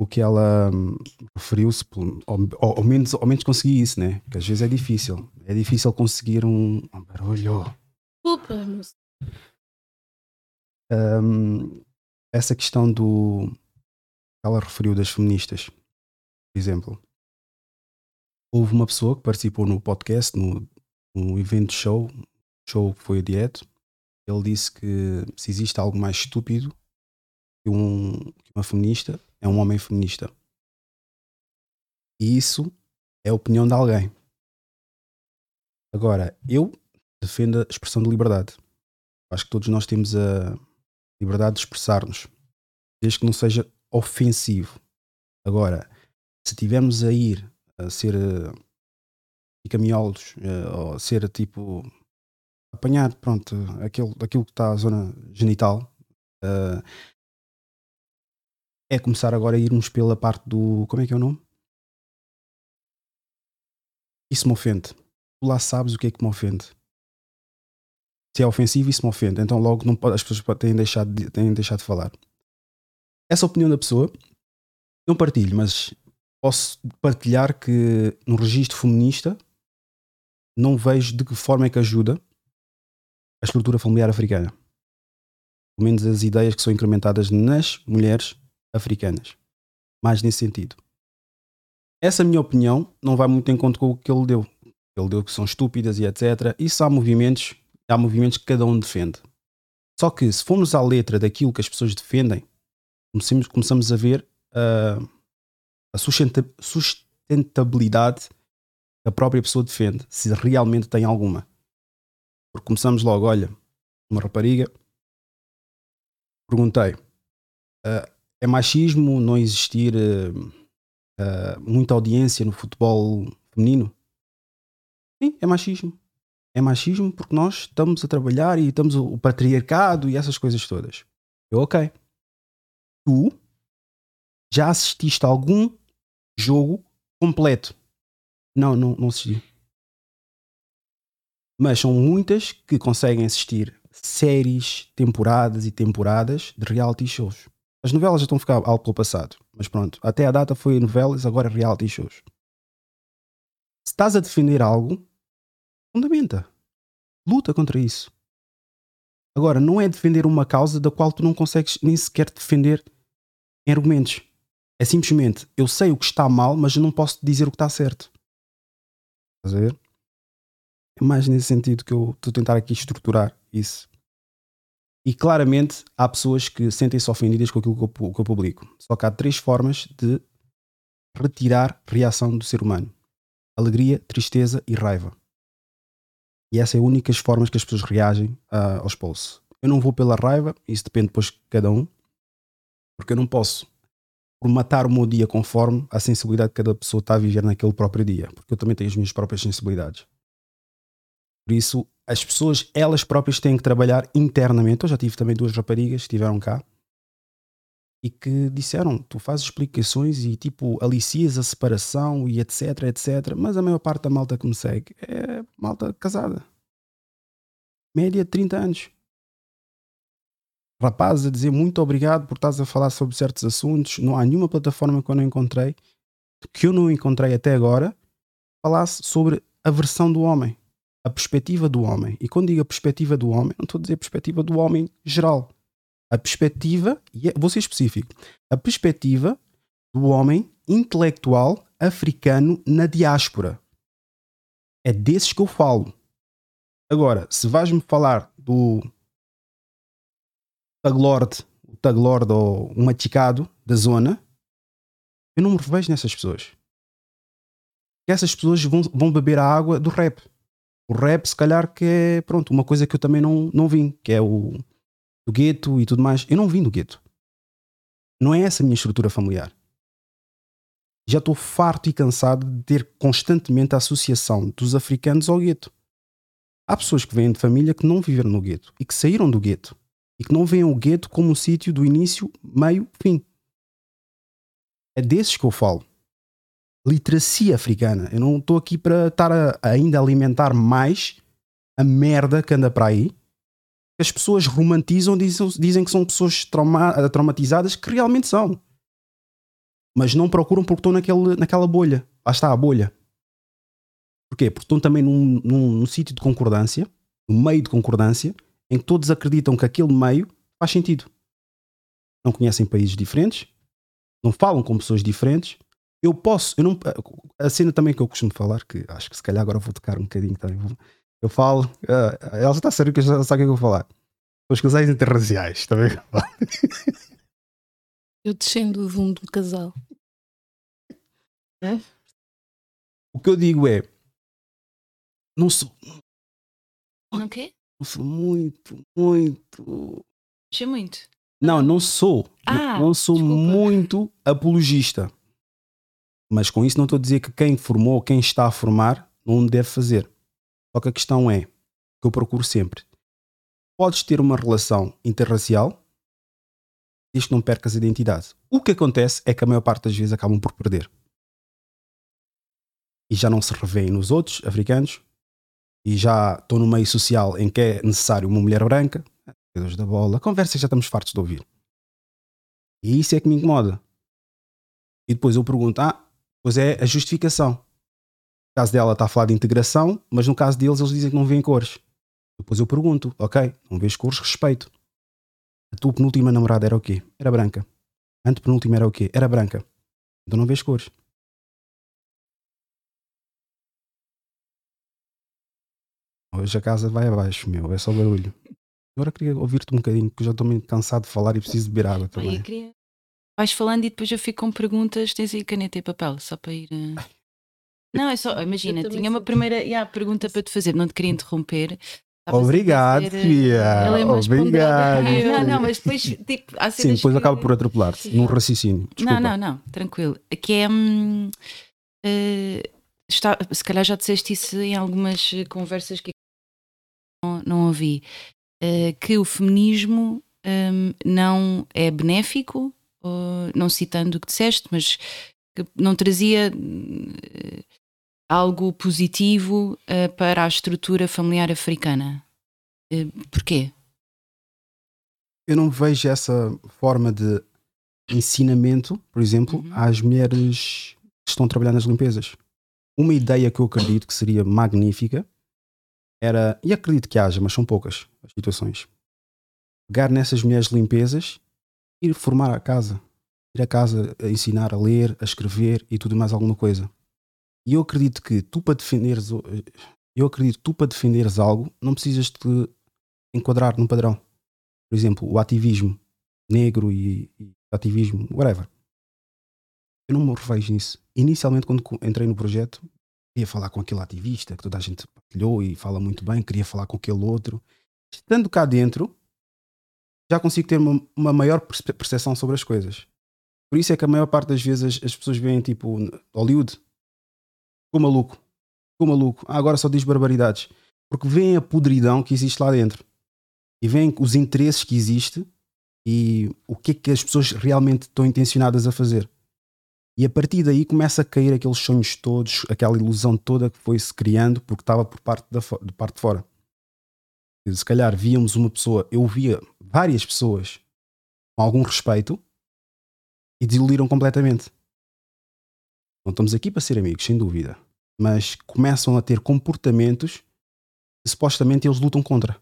o que ela hum, referiu-se, ao, ao, menos, ao menos consegui isso, né? Que às vezes é difícil. É difícil conseguir um, um barulho. Desculpa, um, essa questão do ela referiu das feministas. Por exemplo, houve uma pessoa que participou no podcast, no, no evento show, show que foi a Diete. Ele disse que se existe algo mais estúpido que, um, que uma feminista, é um homem feminista. E isso é a opinião de alguém. Agora, eu defendo a expressão de liberdade. Acho que todos nós temos a liberdade de expressar-nos, desde que não seja ofensivo. Agora, se tivermos a ir a ser uh, pica-miolos, uh, ou ser tipo apanhar, pronto, aquilo, aquilo que está a zona genital, uh, é começar agora a irmos pela parte do. Como é que é o nome? Isso me ofende. Tu lá sabes o que é que me ofende. Se é ofensivo, isso me ofende. Então logo não pode, as pessoas têm deixado, de, têm deixado de falar essa opinião da pessoa Não partilho, mas posso partilhar que no registro feminista não vejo de que forma é que ajuda a estrutura familiar africana. Pelo menos as ideias que são incrementadas nas mulheres africanas. Mais nesse sentido. Essa minha opinião não vai muito em conta com o que ele deu. Ele deu que são estúpidas e etc. Isso há movimentos, há movimentos que cada um defende. Só que se formos à letra daquilo que as pessoas defendem, começamos, começamos a ver uh, a sustentabilidade que a própria pessoa defende, se realmente tem alguma. Porque começamos logo, olha, uma rapariga, perguntei, uh, é machismo não existir uh, muita audiência no futebol feminino? Sim, é machismo. É machismo porque nós estamos a trabalhar e estamos o patriarcado e essas coisas todas. Eu, ok. Tu já assististe a algum jogo completo? Não, não, não assisti. Mas são muitas que conseguem assistir séries, temporadas e temporadas de reality shows. As novelas já estão a ficar algo pelo passado, mas pronto, até a data foi novelas, agora reality shows. Se estás a defender algo, fundamenta. Luta contra isso. Agora, não é defender uma causa da qual tu não consegues nem sequer defender em argumentos. É simplesmente, eu sei o que está mal, mas eu não posso dizer o que está certo. Estás a ver? É mais nesse sentido que eu estou a tentar aqui estruturar isso. E claramente há pessoas que sentem-se ofendidas com aquilo que eu, que eu publico. Só que há três formas de retirar reação do ser humano: alegria, tristeza e raiva. E essas são é as únicas formas que as pessoas reagem uh, aos posts. Eu não vou pela raiva, isso depende depois de cada um, porque eu não posso por matar o meu dia conforme a sensibilidade que cada pessoa está a viver naquele próprio dia, porque eu também tenho as minhas próprias sensibilidades. Por isso, as pessoas, elas próprias têm que trabalhar internamente. Eu já tive também duas raparigas que estiveram cá e que disseram: tu fazes explicações e tipo alicias a separação e etc, etc. Mas a maior parte da malta que me segue é malta casada, média de 30 anos. Rapazes a dizer muito obrigado por estás a falar sobre certos assuntos. Não há nenhuma plataforma que eu não encontrei, que eu não encontrei até agora, falasse sobre a versão do homem a perspectiva do homem. E quando digo a perspectiva do homem, não estou a dizer a perspectiva do homem geral. A perspectiva, e é, vou ser específico, a perspectiva do homem intelectual africano na diáspora. É desses que eu falo. Agora, se vais-me falar do Taglord, o Taglord ou um maticado da zona, eu não me revejo nessas pessoas. Essas pessoas vão, vão beber a água do rap. O rap, se calhar, que é pronto, uma coisa que eu também não, não vim, que é o do gueto e tudo mais. Eu não vim do gueto. Não é essa a minha estrutura familiar. Já estou farto e cansado de ter constantemente a associação dos africanos ao gueto. Há pessoas que vêm de família que não viveram no gueto e que saíram do gueto e que não veem o gueto como um sítio do início, meio, fim. É desses que eu falo literacia africana. Eu não estou aqui para estar a, a ainda alimentar mais a merda que anda para aí. As pessoas romantizam, dizem, dizem que são pessoas trauma, traumatizadas, que realmente são. Mas não procuram porque estão naquele, naquela bolha. Lá está a bolha. Porquê? Porque estão também num, num, num sítio de concordância, no meio de concordância, em que todos acreditam que aquele meio faz sentido. Não conhecem países diferentes, não falam com pessoas diferentes, eu posso, eu não, a cena também que eu costumo falar, que acho que se calhar agora vou tocar um bocadinho também. Eu falo, uh, ela está sério que já sabe o que eu vou falar. Os casais interraciais, está bem? Eu descendo de um do casal. É? O que eu digo é, não sou. Não quê? Não sou muito, muito. Achei muito. Não, não sou. Ah, não, não sou desculpa. muito apologista. Mas com isso não estou a dizer que quem formou, quem está a formar, não deve fazer. Só que a questão é, que eu procuro sempre, podes ter uma relação interracial desde que não percas a identidade. O que acontece é que a maior parte das vezes acabam por perder. E já não se revêem nos outros africanos, e já estou no meio social em que é necessário uma mulher branca, Deus da bola, conversa já estamos fartos de ouvir. E isso é que me incomoda. E depois eu pergunto, ah, pois é a justificação. No caso dela está a falar de integração, mas no caso deles eles dizem que não vêem cores. Depois eu pergunto, ok, não vês cores, respeito. A tua penúltima namorada era o quê? Era branca. Antepenúltima era o quê? Era branca. Então não vês cores. Hoje a casa vai abaixo, meu, é só barulho. Agora queria ouvir-te um bocadinho, porque eu já estou meio cansado de falar e preciso beber água também. eu queria... Vais falando e depois eu fico com perguntas, tens aí caneta e papel, só para ir. Uh... Não, é só, imagina, tinha uma primeira yeah, pergunta para te fazer, não te queria interromper. Obrigado, dizer, Fia. É Obrigado. Não, não, mas depois, tipo, há Sim, depois que... acabo por atropelar-te num raciocínio. Desculpa. Não, não, não, tranquilo. Aqui é. Hum, uh, está, se calhar já disseste isso em algumas conversas que não, ouvi. Uh, que o feminismo um, não é benéfico, ou, não citando o que disseste, mas que não trazia uh, algo positivo uh, para a estrutura familiar africana. Porquê? Eu não vejo essa forma de ensinamento, por exemplo, uhum. às mulheres que estão a trabalhar nas limpezas. Uma ideia que eu acredito que seria magnífica era, e acredito que haja, mas são poucas as situações, pegar nessas mulheres limpezas ir formar a casa. Ir a casa a ensinar a ler, a escrever e tudo mais alguma coisa. E eu acredito que tu para defenderes eu acredito tu para defenderes algo não precisas de enquadrar num padrão. Por exemplo, o ativismo negro e, e ativismo, whatever. Eu não me revejo nisso. Inicialmente, quando entrei no projeto, queria falar com aquele ativista que toda a gente partilhou e fala muito bem, queria falar com aquele outro. Estando cá dentro, já consigo ter uma, uma maior percepção sobre as coisas. Por isso é que a maior parte das vezes as pessoas veem tipo Hollywood, Ficou maluco. Ficou maluco. Ah, agora só diz barbaridades. Porque vem a podridão que existe lá dentro. E vem os interesses que existe e o que é que as pessoas realmente estão intencionadas a fazer. E a partir daí começa a cair aqueles sonhos todos, aquela ilusão toda que foi se criando porque estava por parte, da, de parte de fora. Se calhar víamos uma pessoa, eu via várias pessoas com algum respeito e desiludiram completamente. Não estamos aqui para ser amigos, sem dúvida. Mas começam a ter comportamentos que supostamente eles lutam contra.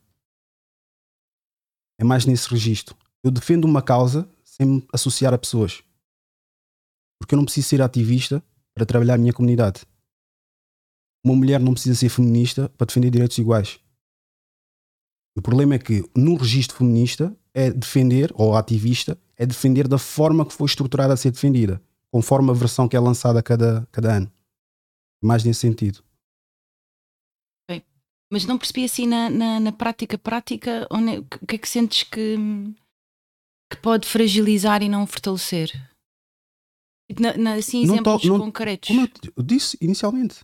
É mais nesse registro. Eu defendo uma causa sem me associar a pessoas. Porque eu não preciso ser ativista para trabalhar a minha comunidade. Uma mulher não precisa ser feminista para defender direitos iguais. O problema é que no registro feminista é defender, ou ativista, é defender da forma que foi estruturada a ser defendida conforme a versão que é lançada cada, cada ano. Mais nesse sentido. Bem, mas não percebi assim na, na, na prática prática onde, o que é que sentes que, que pode fragilizar e não fortalecer? Na, na, assim, exemplos não não, concretos. Como eu disse inicialmente,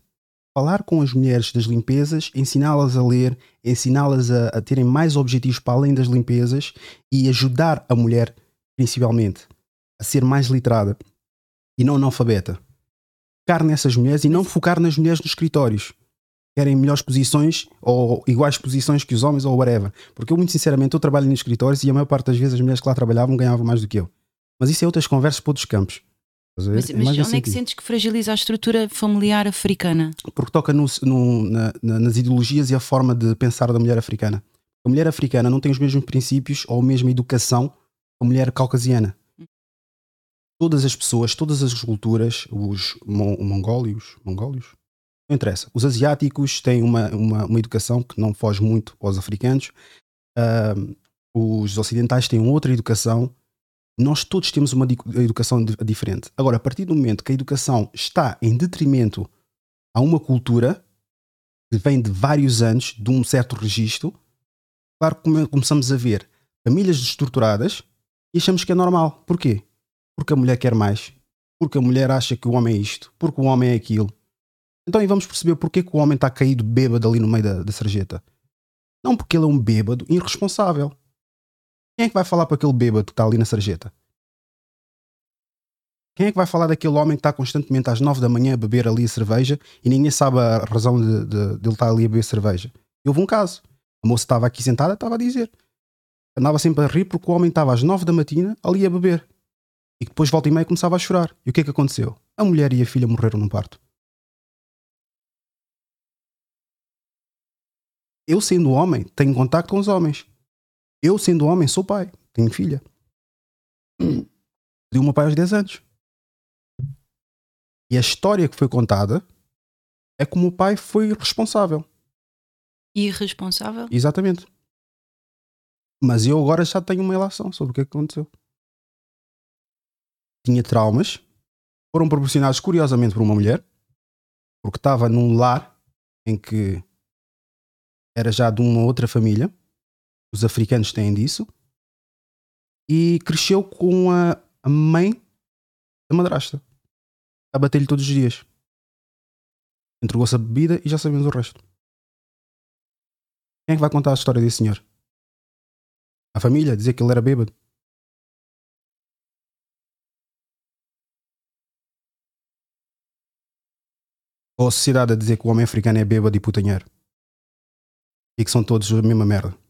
falar com as mulheres das limpezas, ensiná-las a ler, ensiná-las a, a, terem mais objetivos para além das limpezas e ajudar a mulher, principalmente, a ser mais literada e não analfabeta. Focar nessas mulheres e não focar nas mulheres dos escritórios. Querem melhores posições ou iguais posições que os homens ou whatever. Porque eu, muito sinceramente, eu trabalho nos escritórios e a maior parte das vezes as mulheres que lá trabalhavam ganhavam mais do que eu. Mas isso é outras conversas para outros campos. Mas, mas onde é que sentes que fragiliza a estrutura familiar africana? Porque toca no, no, na, nas ideologias e a forma de pensar da mulher africana. A mulher africana não tem os mesmos princípios ou a mesma educação que a mulher caucasiana todas as pessoas, todas as culturas, os mongólios, mongólios, não interessa. Os asiáticos têm uma, uma, uma educação que não foge muito aos africanos. Uh, os ocidentais têm outra educação. Nós todos temos uma educação diferente. Agora, a partir do momento que a educação está em detrimento a uma cultura que vem de vários anos, de um certo registro, claro que começamos a ver famílias destruturadas e achamos que é normal. Porquê? porque a mulher quer mais, porque a mulher acha que o homem é isto, porque o homem é aquilo. Então aí vamos perceber porque que o homem está caído bêbado ali no meio da, da sarjeta. Não porque ele é um bêbado irresponsável. Quem é que vai falar para aquele bêbado que está ali na sarjeta? Quem é que vai falar daquele homem que está constantemente às nove da manhã a beber ali a cerveja e ninguém sabe a razão de, de, de ele estar ali a beber cerveja? E houve um caso. A moça estava aqui sentada, estava a dizer. Andava sempre a rir porque o homem estava às nove da matina ali a beber. E depois volta e meia começava a chorar. E o que é que aconteceu? A mulher e a filha morreram num parto. Eu, sendo homem, tenho contato com os homens. Eu, sendo homem, sou pai, tenho filha. Perdi o meu pai aos 10 anos. E a história que foi contada é como o pai foi responsável. Irresponsável? Exatamente. Mas eu agora já tenho uma relação sobre o que é aconteceu. Tinha traumas, foram proporcionados curiosamente por uma mulher, porque estava num lar em que era já de uma outra família, os africanos têm disso, e cresceu com a, a mãe da madrasta, a bater-lhe todos os dias. Entregou-se a bebida e já sabemos o resto. Quem é que vai contar a história desse senhor? A família? Dizer que ele era bêbado? Ou a sociedade a dizer que o homem africano é bêbado e putanheiro? E que são todos a mesma merda?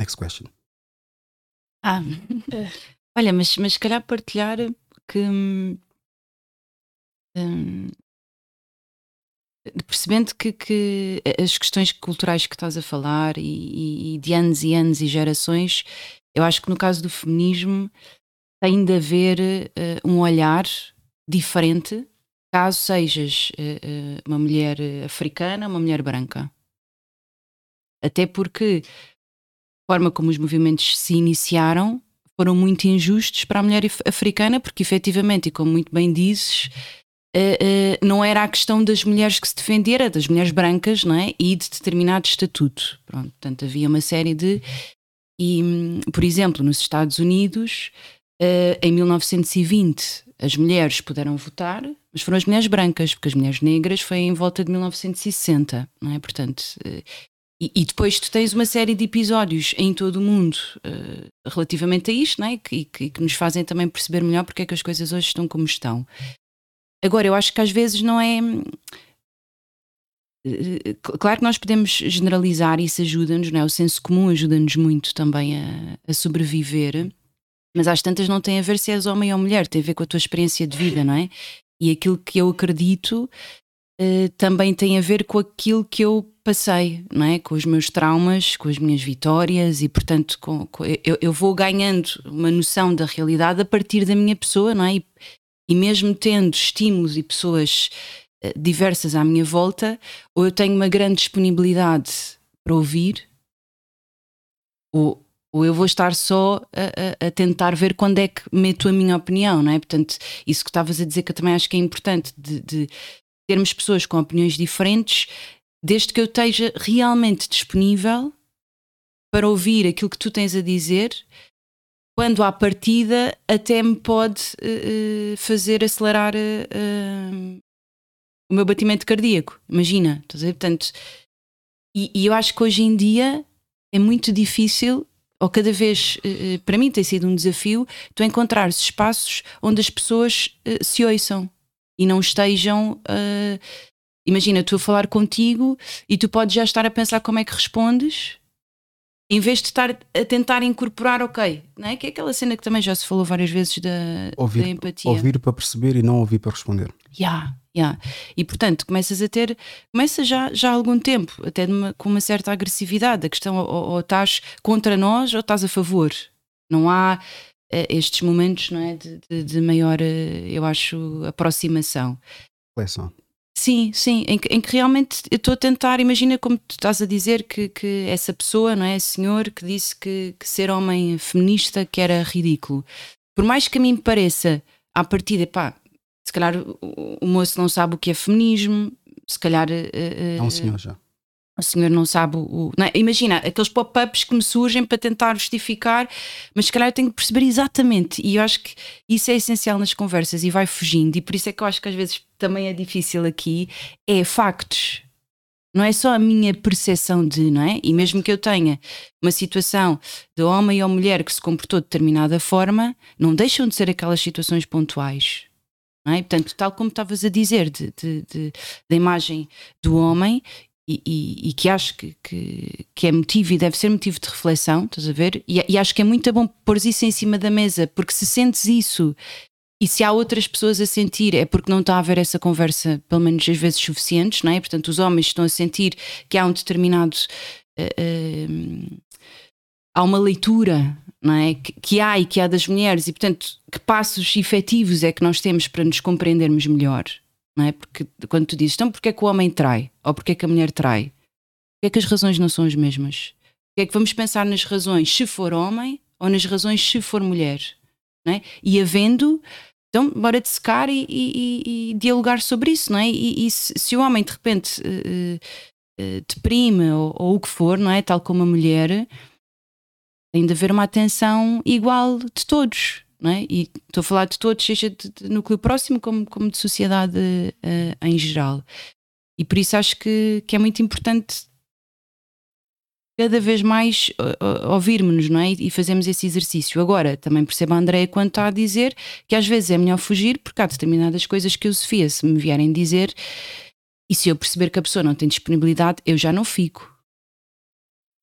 Next question. Ah, olha, mas, mas se calhar partilhar que hum, percebendo que, que, as questões culturais que estás a falar e, e, de anos e anos e gerações, eu acho que no caso do feminismo tem de haver uh, um olhar diferente caso sejas uh, uma mulher africana, uma mulher branca. Até porque forma como os movimentos se iniciaram foram muito injustos para a mulher africana, porque efetivamente, e como muito bem dizes, Uh, uh, não era a questão das mulheres que se defendia, era das mulheres brancas não é? e de determinado estatuto. Pronto, portanto, havia uma série de. E, por exemplo, nos Estados Unidos, uh, em 1920, as mulheres puderam votar, mas foram as mulheres brancas, porque as mulheres negras foi em volta de 1960, não é? Portanto. E, e, depois tu tens uma série de episódios em todo o mundo relativamente a isto, não é? Que, que, que nos fazem também perceber melhor porque é que as coisas hoje estão como estão. Agora, eu acho que às vezes não é. Eh, claro que nós podemos generalizar e isso ajuda-nos, não é? O senso comum ajuda-nos muito também a, a, sobreviver, mas às tantas não tem a ver se és homem ou mulher, tem a ver com a tua experiência de vida, não é? E aquilo que eu acredito uh, também tem a ver com aquilo que eu passei, não é? Com os meus traumas, com as minhas vitórias e, portanto, com, com, eu, eu, vou ganhando uma noção da realidade a partir da minha pessoa, não é? E, e mesmo tendo estímulos e pessoas uh, diversas à minha volta, ou eu tenho uma grande disponibilidade para ouvir, ou, ou eu vou estar só a, a, a, tentar ver quando é que meto a minha opinião, não é? Portanto, isso que estavas a dizer que eu também acho que é importante de, de termos pessoas com opiniões diferentes, desde que eu esteja realmente disponível para ouvir aquilo que tu tens a dizer quando à partida até me pode uh, fazer acelerar uh, o meu batimento cardíaco. Imagina, estás a ver? Portanto, e, e, eu acho que hoje em dia é muito difícil, ou cada vez, para mim tem sido um desafio, tu encontrares espaços onde as pessoas se ouçam e não estejam. imagina, tu a falar contigo e tu podes já estar a pensar como é que respondes em vez de estar a tentar incorporar, ok, não é? que é aquela cena que também já se falou várias vezes da, ouvir, da empatia. Ouvir para perceber e não ouvir para responder. Yeah, yeah. E portanto, começas a ter, começa já, já há algum tempo, até com uma certa agressividade. A questão, ou, ou, estás contra nós ou estás a favor. Não há uh, estes momentos não é, de, de, de maior, uh, eu acho, aproximação. Reflexão. Sim, sim, em que, em que realmente eu estou a tentar, imagina como tu estás a dizer que, que essa pessoa, não é, senhor, que disse que, que ser homem feminista que era ridículo. Por mais que a mim me pareça, à partida, pá, se calhar o, o moço não sabe o que é feminismo, se calhar... Uh, é um senhor já o senhor não sabe o. Não é? Imagina, aqueles pop-ups que me surgem para tentar justificar, mas se calhar eu tenho que perceber exatamente. E eu acho que isso é essencial nas conversas e vai fugindo. E por isso é que eu acho que às vezes também é difícil aqui. É factos. Não é só a minha percepção de, não é? E mesmo que eu tenha uma situação de homem ou mulher que se comportou de determinada forma, não deixam de ser aquelas situações pontuais. É? Portanto, tal como estavas a dizer de, de, de, da imagem do homem, e, e, e, que acho que, que, que, é motivo e deve ser motivo de reflexão, estás a ver? E, e acho que é muito bom pôr isso em cima da mesa, porque se sentes isso e se há outras pessoas a sentir, é porque não está a haver essa conversa, pelo menos às vezes suficientes, não é? Portanto, os homens estão a sentir que há um determinado. Uh, uh, há uma leitura não é? Que, que, há e que há das mulheres, e portanto, que passos efetivos é que nós temos para nos compreendermos melhor, não é? Porque quando tu dizes, então porquê é que o homem trai? Ou porquê é que a mulher trai? Porquê é que as razões não são as mesmas? Porquê é que vamos pensar nas razões se for homem ou nas razões se for mulher? Não é? E havendo, então bora secar e, e, e, dialogar sobre isso, não é? E, e se, se, o homem de repente uh, uh, deprime ou, ou, o que for, não é? Tal como a mulher, tem de haver uma atenção igual de todos, não é? E estou a falar de todos, seja de, de núcleo próximo como, como de sociedade uh, em geral. E por isso acho que, que é muito importante cada vez mais ouvirmos-nos, não é? E fazemos esse exercício. Agora, também percebo a Andréia quando está a dizer que às vezes é melhor fugir, porque há determinadas coisas que eu, Sofia, se me vierem dizer, e se eu perceber que a pessoa não tem disponibilidade, eu já não fico.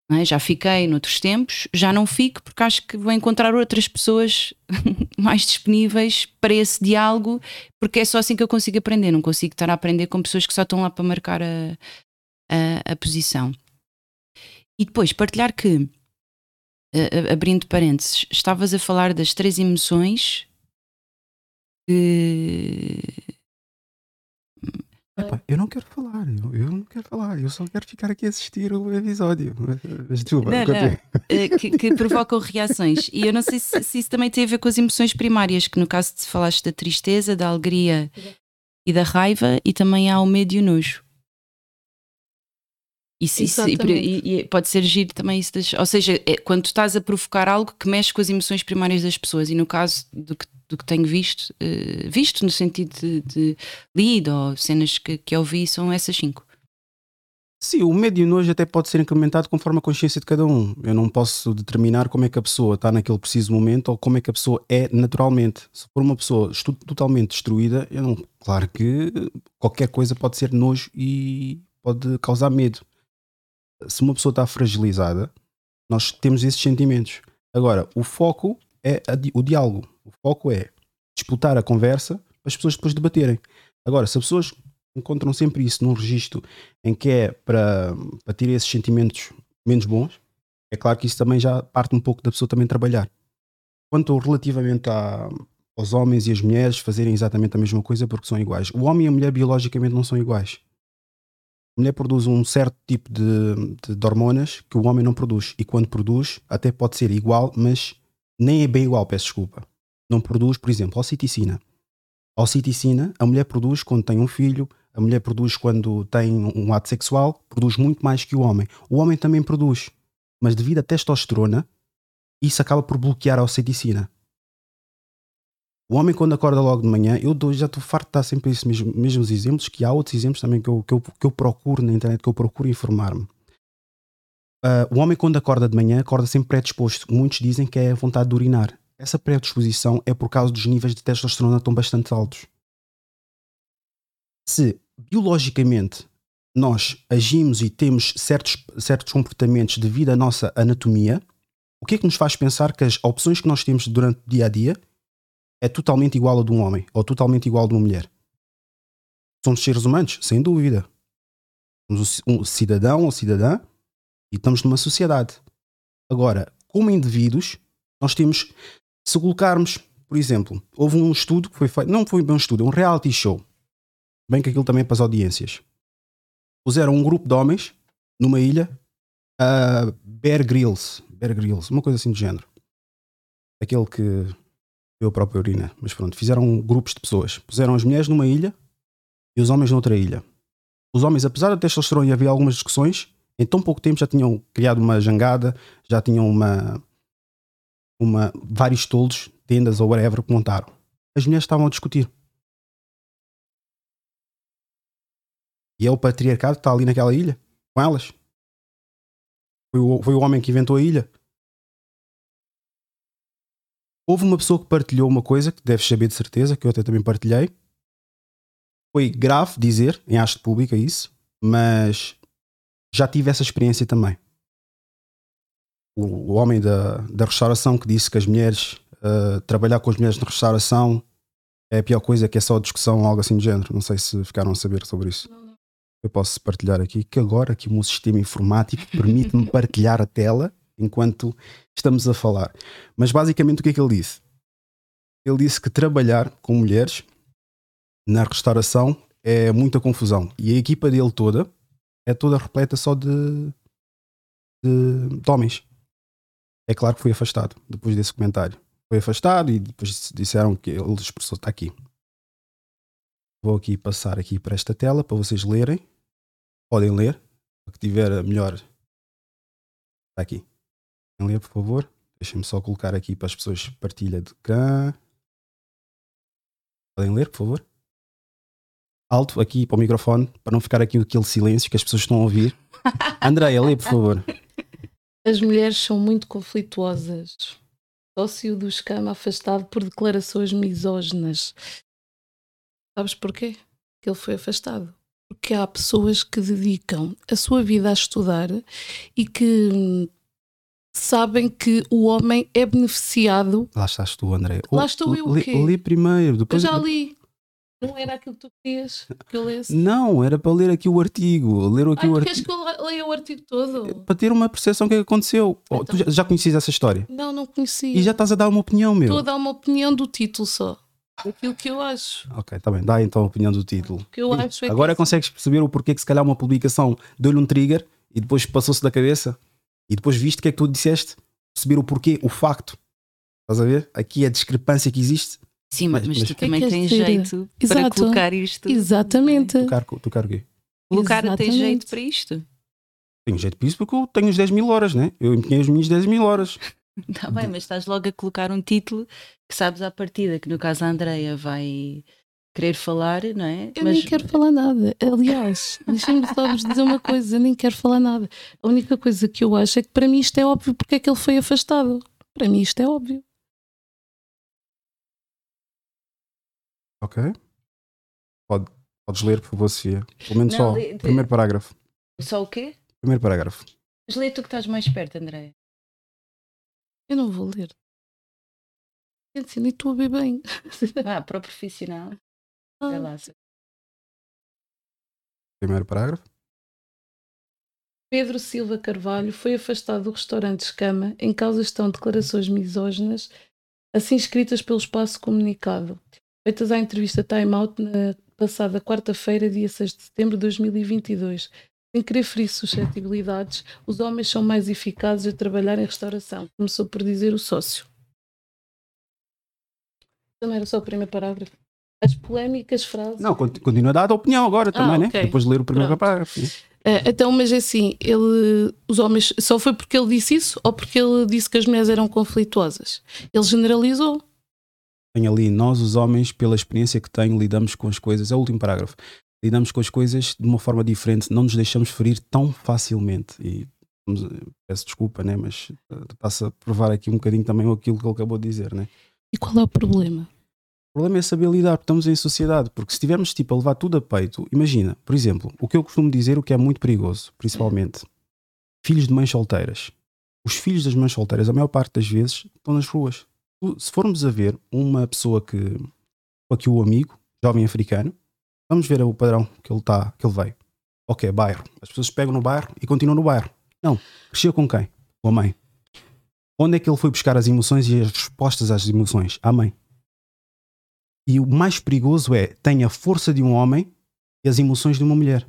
É? Já fiquei noutros tempos, já não fico porque acho que vou encontrar outras pessoas mais disponíveis para esse diálogo, porque é só assim que eu consigo aprender. Não consigo estar a aprender com pessoas que só estão lá para marcar a, a, a posição. E depois partilhar que, abrindo parênteses, estavas a falar das três emoções que Epá, eu não quero falar, eu, eu, não quero falar, eu só quero ficar aqui a assistir o episódio. Desculpa, não, não. Eh, que, que, provocam reações. E eu não sei se, se, isso também tem a ver com as emoções primárias, que no caso te falaste da tristeza, da alegria e da raiva, e também há o medo e o nojo. Isso, isso e, e, pode ser giro também isso das, ou seja, é, quando tu estás a provocar algo que mexe com as emoções primárias das pessoas, e no caso do que do que tenho visto, uh, visto no sentido de, de lido ou cenas que, que ouvi, são essas cinco. Sim, o medo e o nojo até pode ser implementado conforme a consciência de cada um. Eu não posso determinar como é que a pessoa está naquele preciso momento ou como é que a pessoa é naturalmente. Se for uma pessoa totalmente destruída, eu não, claro que qualquer coisa pode ser nojo e pode causar medo. Se uma pessoa está fragilizada, nós temos esses sentimentos. Agora, o foco é o diálogo. O foco é disputar a conversa para as pessoas depois debaterem. Agora, se as pessoas encontram sempre isso num registro em que é para, para ter esses sentimentos menos bons, é claro que isso também já parte um pouco da pessoa também trabalhar. Quanto relativamente a, aos homens e as mulheres fazerem exatamente a mesma coisa porque são iguais. O homem e a mulher biologicamente não são iguais. A mulher produz um certo tipo de, de, de hormonas que o homem não produz. E quando produz, até pode ser igual, mas nem é bem igual, peço desculpa não produz, por exemplo, oxiticina. A oxiticina, a mulher produz quando tem um filho, a mulher produz quando tem um ato sexual, produz muito mais que o homem. O homem também produz, mas devido à testosterona, isso acaba por bloquear a oxiticina. O homem, quando acorda logo de manhã, eu já estou farto de dar sempre esses mesmos, mesmos, exemplos, que há outros exemplos também que eu, que eu, que eu procuro na internet, que eu procuro informar-me. Uh, o homem, quando acorda de manhã, acorda sempre predisposto. Muitos dizem que é a vontade de urinar. Essa predisposição é por causa dos níveis de testosterona estão bastante altos. Se biologicamente nós agimos e temos certos, certos comportamentos devido à nossa anatomia, o que é que nos faz pensar que as opções que nós temos durante o dia a dia é totalmente igual a de um homem ou totalmente igual a de uma mulher? Somos seres humanos, sem dúvida. Somos um cidadão ou cidadã e estamos numa sociedade. Agora, como indivíduos, nós temos se colocarmos, por exemplo, houve um estudo que foi feito, não foi bem um estudo, é um reality show. Bem que aquilo também é para as audiências. Puseram um grupo de homens numa ilha, uh, Bear Grylls, Bear Grylls, uma coisa assim do género. Aquele que eu próprio urina, mas pronto, fizeram grupos de pessoas. Puseram as mulheres numa ilha e os homens noutra ilha. Os homens, apesar de testosterona e haver algumas discussões, em tão pouco tempo já tinham criado uma jangada, já tinham uma, uma, vários toldos, tendas ou whatever que montaram. As mulheres estavam a discutir. E é o patriarcado que está ali naquela ilha, com elas. Foi o, foi o homem que inventou a ilha. Houve uma pessoa que partilhou uma coisa que deves saber de certeza, que eu até também partilhei. Foi grave dizer, em haste pública, isso, mas já tive essa experiência também. O, o homem da, da restauração que disse que as mulheres, uh, trabalhar com as mulheres na restauração é a pior coisa, que é só discussão ou algo assim do género. Não sei se ficaram a saber sobre isso. Eu posso partilhar aqui que agora que o meu sistema informático permite-me partilhar a tela enquanto estamos a falar. Mas basicamente o que é que ele disse? Ele disse que trabalhar com mulheres na restauração é muita confusão. E a equipa dele toda é toda repleta só de, de, de homens. É claro que foi afastado depois desse comentário. Foi afastado e depois disseram que ele expressou. Está aqui. Vou aqui passar aqui para esta tela para vocês lerem. Podem ler. O que tiver melhor. Está aqui. Podem ler, por favor. Deixem-me só colocar aqui para as pessoas partilha de cá. Podem ler, por favor alto aqui para o microfone, para não ficar aqui aquele silêncio que as pessoas estão a ouvir. Andréia, lê, por favor. As mulheres são muito conflituosas. Sócio do escama afastado por declarações misóginas. Sabes porquê? Que ele foi afastado. Porque há pessoas que dedicam a sua vida a estudar e que hum, sabem que o homem é beneficiado. Lá estás tu, André. Lá estou eu, o quê? Lê primeiro. Depois... Eu já li. Não era aquilo que tu querias que eu lesse? Não, era para ler aqui o artigo. Ler aqui Ai, o artigo. Queres que eu leia o artigo todo? Para ter uma percepção do que aconteceu. Oh, então, tu já, já conheces essa história? Não, não conhecia. E já estás a dar uma opinião, meu? Estou a dar uma opinião do título só. Aquilo que eu acho. Ok, está bem. Dá então a opinião do título. que eu acho é Agora que consegues perceber o porquê que se calhar uma publicação deu-lhe um trigger e depois passou-se da cabeça e depois viste o que é que tu disseste, perceber o porquê, o facto. Estás a ver? Aqui a discrepância que existe Sim, mas, mas, mas tu também é tens jeito Exato. para colocar isto. Exatamente. Tocar, tocar o quê? Colocar tem jeito para isto. Tenho jeito para isso porque eu tenho os 10 mil horas, né? Eu empenhei as minhas 10 mil horas. Está bem, mas estás logo a colocar um título que sabes à partida, que no caso a Andreia vai querer falar, não é? Eu mas... nem quero falar nada. Aliás, deixem-me só vos dizer uma coisa: eu nem quero falar nada. A única coisa que eu acho é que para mim isto é óbvio porque é que ele foi afastado. Para mim isto é óbvio. Ok. Pode, podes ler, por favor, Sofia. Pelo menos Não, só o primeiro parágrafo. Só o quê? Primeiro parágrafo. Mas lê tu que estás mais perto, Andréia. Eu não vou ler. Gente, nem estou a ver bem. Ah, para o profissional. Lá. Primeiro parágrafo. Pedro Silva Carvalho foi afastado do restaurante Escama em causa estão declarações misóginas, assim escritas pelo espaço comunicado feitas à entrevista Time Out na passada quarta-feira, dia 6 de setembro de 2022. Sem querer ferir suscetibilidades, os homens são mais eficazes a trabalhar em restauração, começou por dizer o sócio. Também era só o primeiro parágrafo. As polémicas frases. Não, continua a dar a opinião agora também, ah, né? okay. né? Depois de ler o primeiro parágrafo. Uh, então, mas é assim, ele, os homens, só foi porque ele disse isso ou porque ele disse que as mulheres eram conflituosas? Ele generalizou tem ali, nós os homens, pela experiência que tenho, lidamos com as coisas, é o último parágrafo, lidamos com as coisas de uma forma diferente, não nos deixamos ferir tão facilmente. E peço desculpa, né? mas passa eh, a provar aqui um bocadinho também aquilo que ele acabou de dizer. Né? E qual é o problema? O problema é saber lidar, estamos em sociedade, porque se estivermos tipo, a levar tudo a peito, imagina, por exemplo, o que eu costumo dizer, o que é muito perigoso, principalmente, filhos de mães solteiras. Os filhos das mães solteiras, a maior parte das vezes, estão nas ruas se formos a ver uma pessoa que, aqui o amigo, jovem africano, vamos ver o padrão que ele está, que ele veio. Ok, bairro. As pessoas pegam no bairro e continuam no bairro. Não. Cresceu com quem? Com a mãe. Onde é que ele foi buscar as emoções e as respostas às emoções? À mãe. E o mais perigoso é tem a força de um homem e as emoções de uma mulher.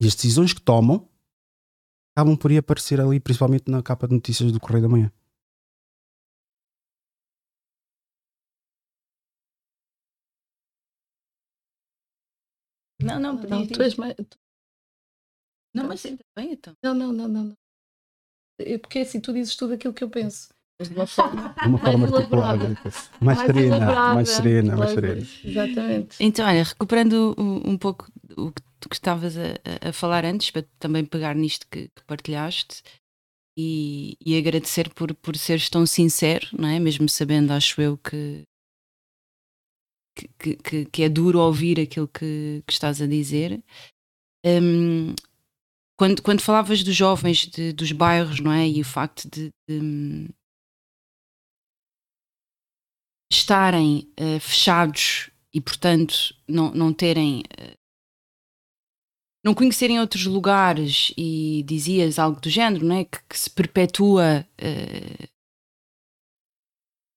E as decisões que tomam acabam por ir aparecer ali, principalmente na capa de notícias do Correio da Manhã. Não, não, não, tu és mais... Não, mas ainda bem então. Não, não, não, não. É porque assim, tu dizes tudo aquilo que eu penso. De uma forma, uma forma mais articulada, mais, mais serena, mais serena, mais serena. Exatamente. Então, olha, recuperando um, pouco o que tu estavas a, a, falar antes, para também pegar nisto que, que partilhaste e, e, agradecer por, por seres tão sincero, não é? Mesmo sabendo, acho eu, que, que, que, que é duro ouvir aquilo que, que estás a dizer. Um, quando, quando falavas dos jovens de, dos bairros, não é? E o facto de, de estarem uh, fechados e, portanto, não, não terem. Uh, não conhecerem outros lugares e dizias algo do género, não é? Que, que se perpetua uh,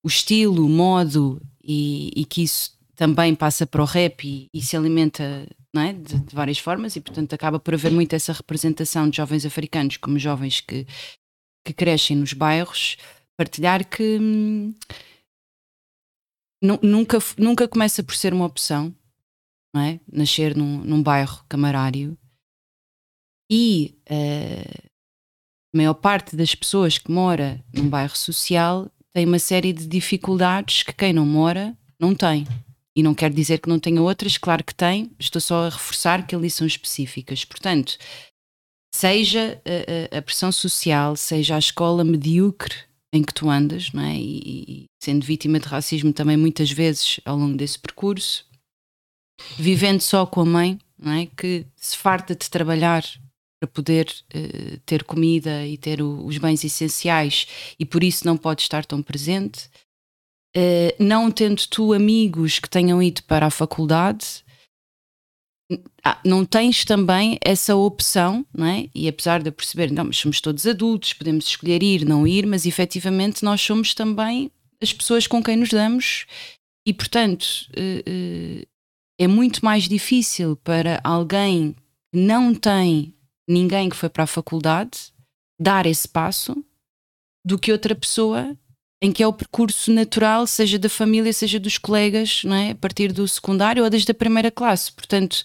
o estilo, o modo e, e, que isso também passa para o rap e, e se alimenta é? de, de, várias formas e, portanto, acaba por haver muito essa representação de jovens africanos como jovens que, que crescem nos bairros. Partilhar que. Hum, nunca, nunca começa por ser uma opção, não é? Nascer num, num bairro camarário. E uh, a maior parte das pessoas que mora num bairro social tem uma série de dificuldades que quem não mora não tem. E não quer dizer que não tenha outras, claro que tem, estou só a reforçar que ali são específicas. Portanto, seja a, a, a pressão social, seja a escola medíocre em que tu andas, não é? E, e, sendo vítima de racismo também muitas vezes ao longo desse percurso, vivendo só com a mãe, não é? Que se farta de trabalhar para poder uh, ter comida e ter o, os bens essenciais e por isso não pode estar tão presente. Uh, não tendo tu amigos que tenham ido para a faculdade, não tens também essa opção, não é? E apesar de eu perceber, não, mas somos todos adultos, podemos escolher ir, não ir, mas efetivamente nós somos também as pessoas com quem nos damos e, portanto, eh, eh, é muito mais difícil para alguém que não tem ninguém que foi para a faculdade dar esse passo do que outra pessoa em que é o percurso natural, seja da família, seja dos colegas, não é? a partir do secundário ou desde a primeira classe. Portanto,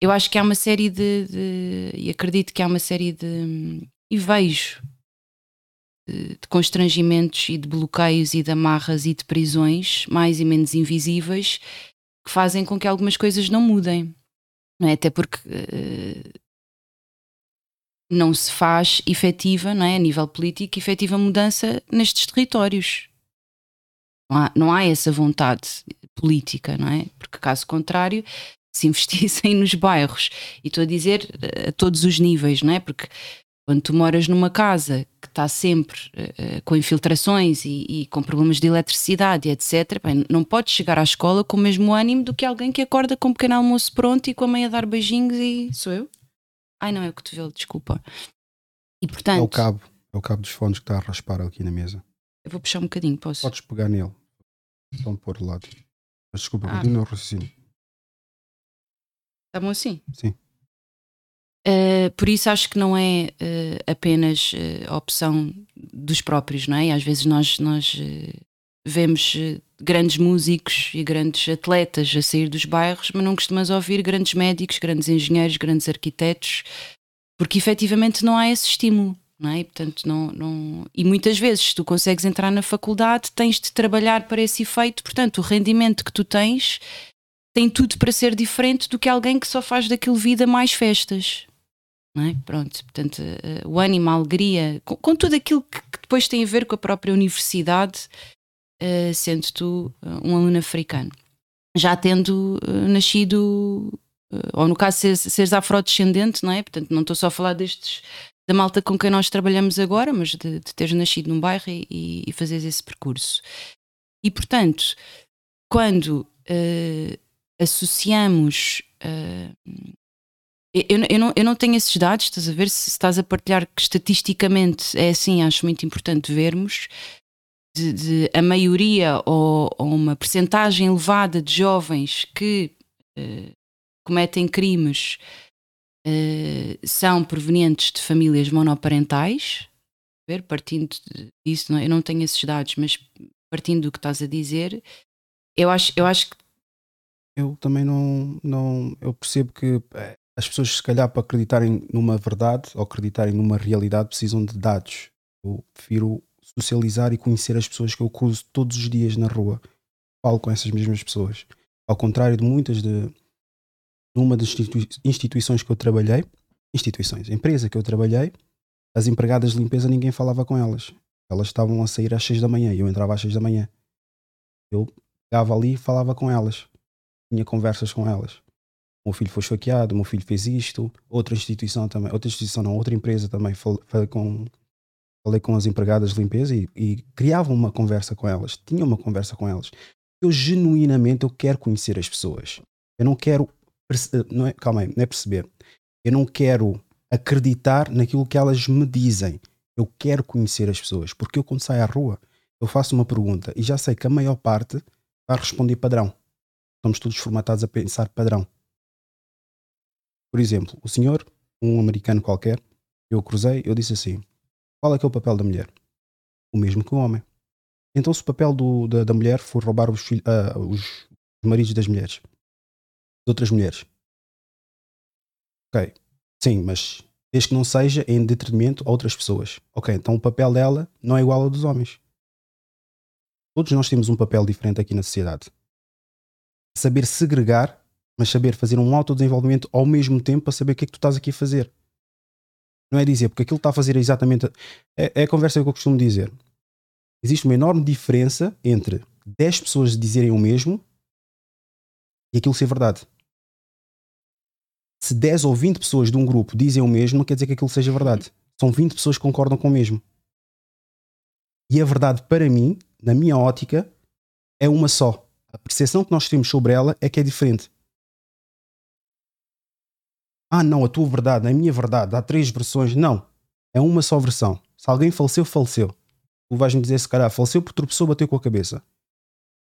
eu acho que há uma série de, de e acredito que há uma série de, e vejo, de, de, constrangimentos e de bloqueios e de amarras e de prisões, mais e menos invisíveis, que fazem com que algumas coisas não mudem. Não é? Até porque uh, não se faz efetiva, não é? a nível político, efetiva mudança nestes territórios. Não há, não há essa vontade política, não é? Porque caso contrário, se investissem nos bairros, e estou a dizer a todos os níveis, não é? Porque quando tu moras numa casa que está sempre uh, com infiltrações e, e, com problemas de eletricidade, etc., bem, não podes chegar à escola com o mesmo ânimo do que alguém que acorda com um pequeno almoço pronto e com a mãe a dar beijinhos e sou eu. Ai, não é o cotovelo, desculpa. E portanto. É o cabo. É o cabo dos fones que está a raspar aqui na mesa. Eu vou puxar um bocadinho, posso? Podes pegar nele. Só pôr de lado. Mas desculpa, ah. continua o raciocínio. Está bom assim? Sim. Uh, por isso acho que não é uh, apenas uh, a opção dos próprios, não é? Às vezes nós, nós vemos grandes músicos e grandes atletas a sair dos bairros, mas não costumas ouvir grandes médicos, grandes engenheiros, grandes arquitetos, porque efetivamente não há esse estímulo. Não é? E, portanto, não, não... e muitas vezes, se tu consegues entrar na faculdade, tens de trabalhar para esse efeito. Portanto, o rendimento que tu tens tem tudo para ser diferente do que alguém que só faz daquilo vida mais festas. É? Pronto, portanto, eh, o ânimo, a alegria, com, com tudo aquilo que, que, depois tem a ver com a própria universidade, uh, sendo tu uh, um aluno africano. Já tendo uh, nascido, ou no caso seres, seres afrodescendente, não é? Portanto, não estou só a falar destes da malta com quem nós trabalhamos agora, mas de, de teres nascido num bairro e, e fazeres esse percurso. E portanto, quando uh, associamos. Uh, eu, eu, não, eu não tenho esses dados, estás a ver? Se estás a partilhar que estatisticamente é assim, acho muito importante vermos de, de a maioria ou, ou, uma percentagem elevada de jovens que uh, cometem crimes uh, são provenientes de famílias monoparentais. Partindo disso, não, é? eu não tenho esses dados, mas partindo do que estás a dizer, eu acho, eu acho que. Eu também não, não. Eu percebo que eh, as pessoas, se calhar, para acreditarem numa verdade ou acreditarem numa realidade, precisam de dados. Eu prefiro socializar e conhecer as pessoas que eu cruzo todos os dias na rua. Falo com essas mesmas pessoas. Ao contrário de muitas de numa das instituições que eu trabalhei, instituições, empresa que eu trabalhei, as empregadas de limpeza ninguém falava com elas. Elas estavam a sair às seis da manhã e eu entrava às seis da manhã. Eu pegava ali e falava com elas. Tinha conversas com elas. O meu filho foi esfaqueado, o meu filho fez isto, outra instituição também, outra instituição não, outra empresa também, falei com, falei com as empregadas de limpeza e, e criava uma conversa com elas, tinha uma conversa com elas. Eu genuinamente eu quero conhecer as pessoas. Eu não quero, não é, calma aí, não é perceber. Eu não quero acreditar naquilo que elas me dizem. Eu quero conhecer as pessoas, porque eu quando saio à rua, eu faço uma pergunta e já sei que a maior parte vai responder padrão. Estamos todos formatados a pensar padrão. Por exemplo, o senhor, um americano qualquer, eu cruzei, eu disse assim: qual é que é o papel da mulher? O mesmo que o homem. Então, se o papel do, da, da, mulher for roubar os, uh, os, maridos das mulheres, de outras mulheres, ok, sim, mas desde que não seja em detrimento a outras pessoas, ok, então o papel dela não é igual ao dos homens. Todos nós temos um papel diferente aqui na sociedade. Saber segregar, mas saber fazer um autodesenvolvimento ao mesmo tempo para saber o que é que tu estás aqui a fazer. Não é dizer, porque aquilo está a fazer exatamente. É, é a conversa que eu costumo dizer. Existe uma enorme diferença entre 10 pessoas dizerem o mesmo e aquilo ser verdade. Se 10 ou 20 pessoas de um grupo dizem o mesmo, não quer dizer que aquilo seja verdade. São 20 pessoas que concordam com o mesmo. E a verdade, para mim, na minha ótica, é uma só. A percepção que nós temos sobre ela é que é diferente. Ah, não, a tua verdade, a minha verdade, há três versões. Não. É uma só versão. Se alguém faleceu, faleceu. Tu vais-me dizer, se calhar, faleceu porque tropeçou, bateu com a cabeça.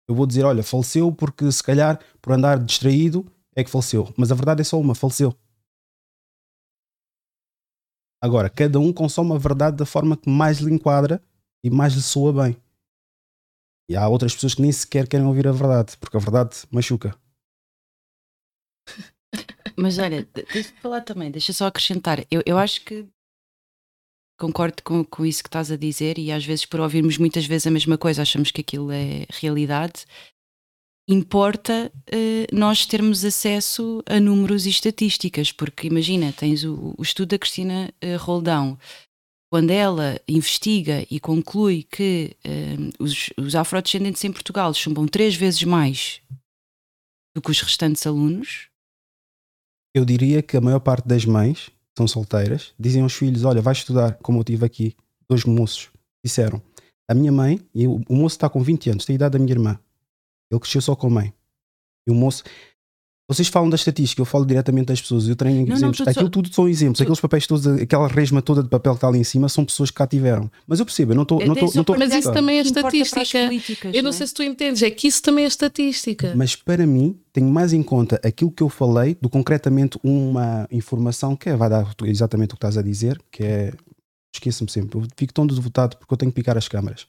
Eu vou dizer, olha, faleceu porque, se calhar, por andar distraído, é que faleceu. Mas a verdade é só uma, faleceu. Agora, cada um consome a verdade da forma que mais lhe enquadra e mais lhe soa bem. E há outras pessoas que nem sequer querem ouvir a verdade, porque a verdade machuca. Mas olha, deixa-me falar também, deixa só acrescentar. Eu, eu acho que concordo com, com isso que estás a dizer, e às vezes, por ouvirmos muitas vezes a mesma coisa, achamos que aquilo é realidade. Importa uh, nós termos acesso a números e estatísticas, porque imagina, tens o, o estudo da Cristina uh, Roldão, quando ela investiga e conclui que uh, os, os afrodescendentes em Portugal chumbam três vezes mais do que os restantes alunos, eu diria que a maior parte das mães são solteiras dizem aos filhos: Olha, vai estudar, como eu tive aqui. Dois moços disseram: A minha mãe, e o, o moço está com 20 anos, tem a idade da minha irmã. Ele cresceu só com a mãe. E o moço, vocês falam da estatística, eu falo diretamente das pessoas, eu treino não, exemplos. Não, Aquilo só... tudo são exemplos, aqueles papéis todos, aquela resma toda de papel que está ali em cima, são pessoas que cá tiveram. Mas eu percebo, eu não estou. Não não tô, mas isso também é estatística. Eu não, é? sei se tu entendes, é que isso também é estatística. Mas para mim, tenho mais em conta aquilo que eu falei do concretamente uma informação que é, vai dar exatamente o que estás a dizer, que é. Esqueça-me sempre, eu fico tão devotado porque eu tenho que picar as câmaras.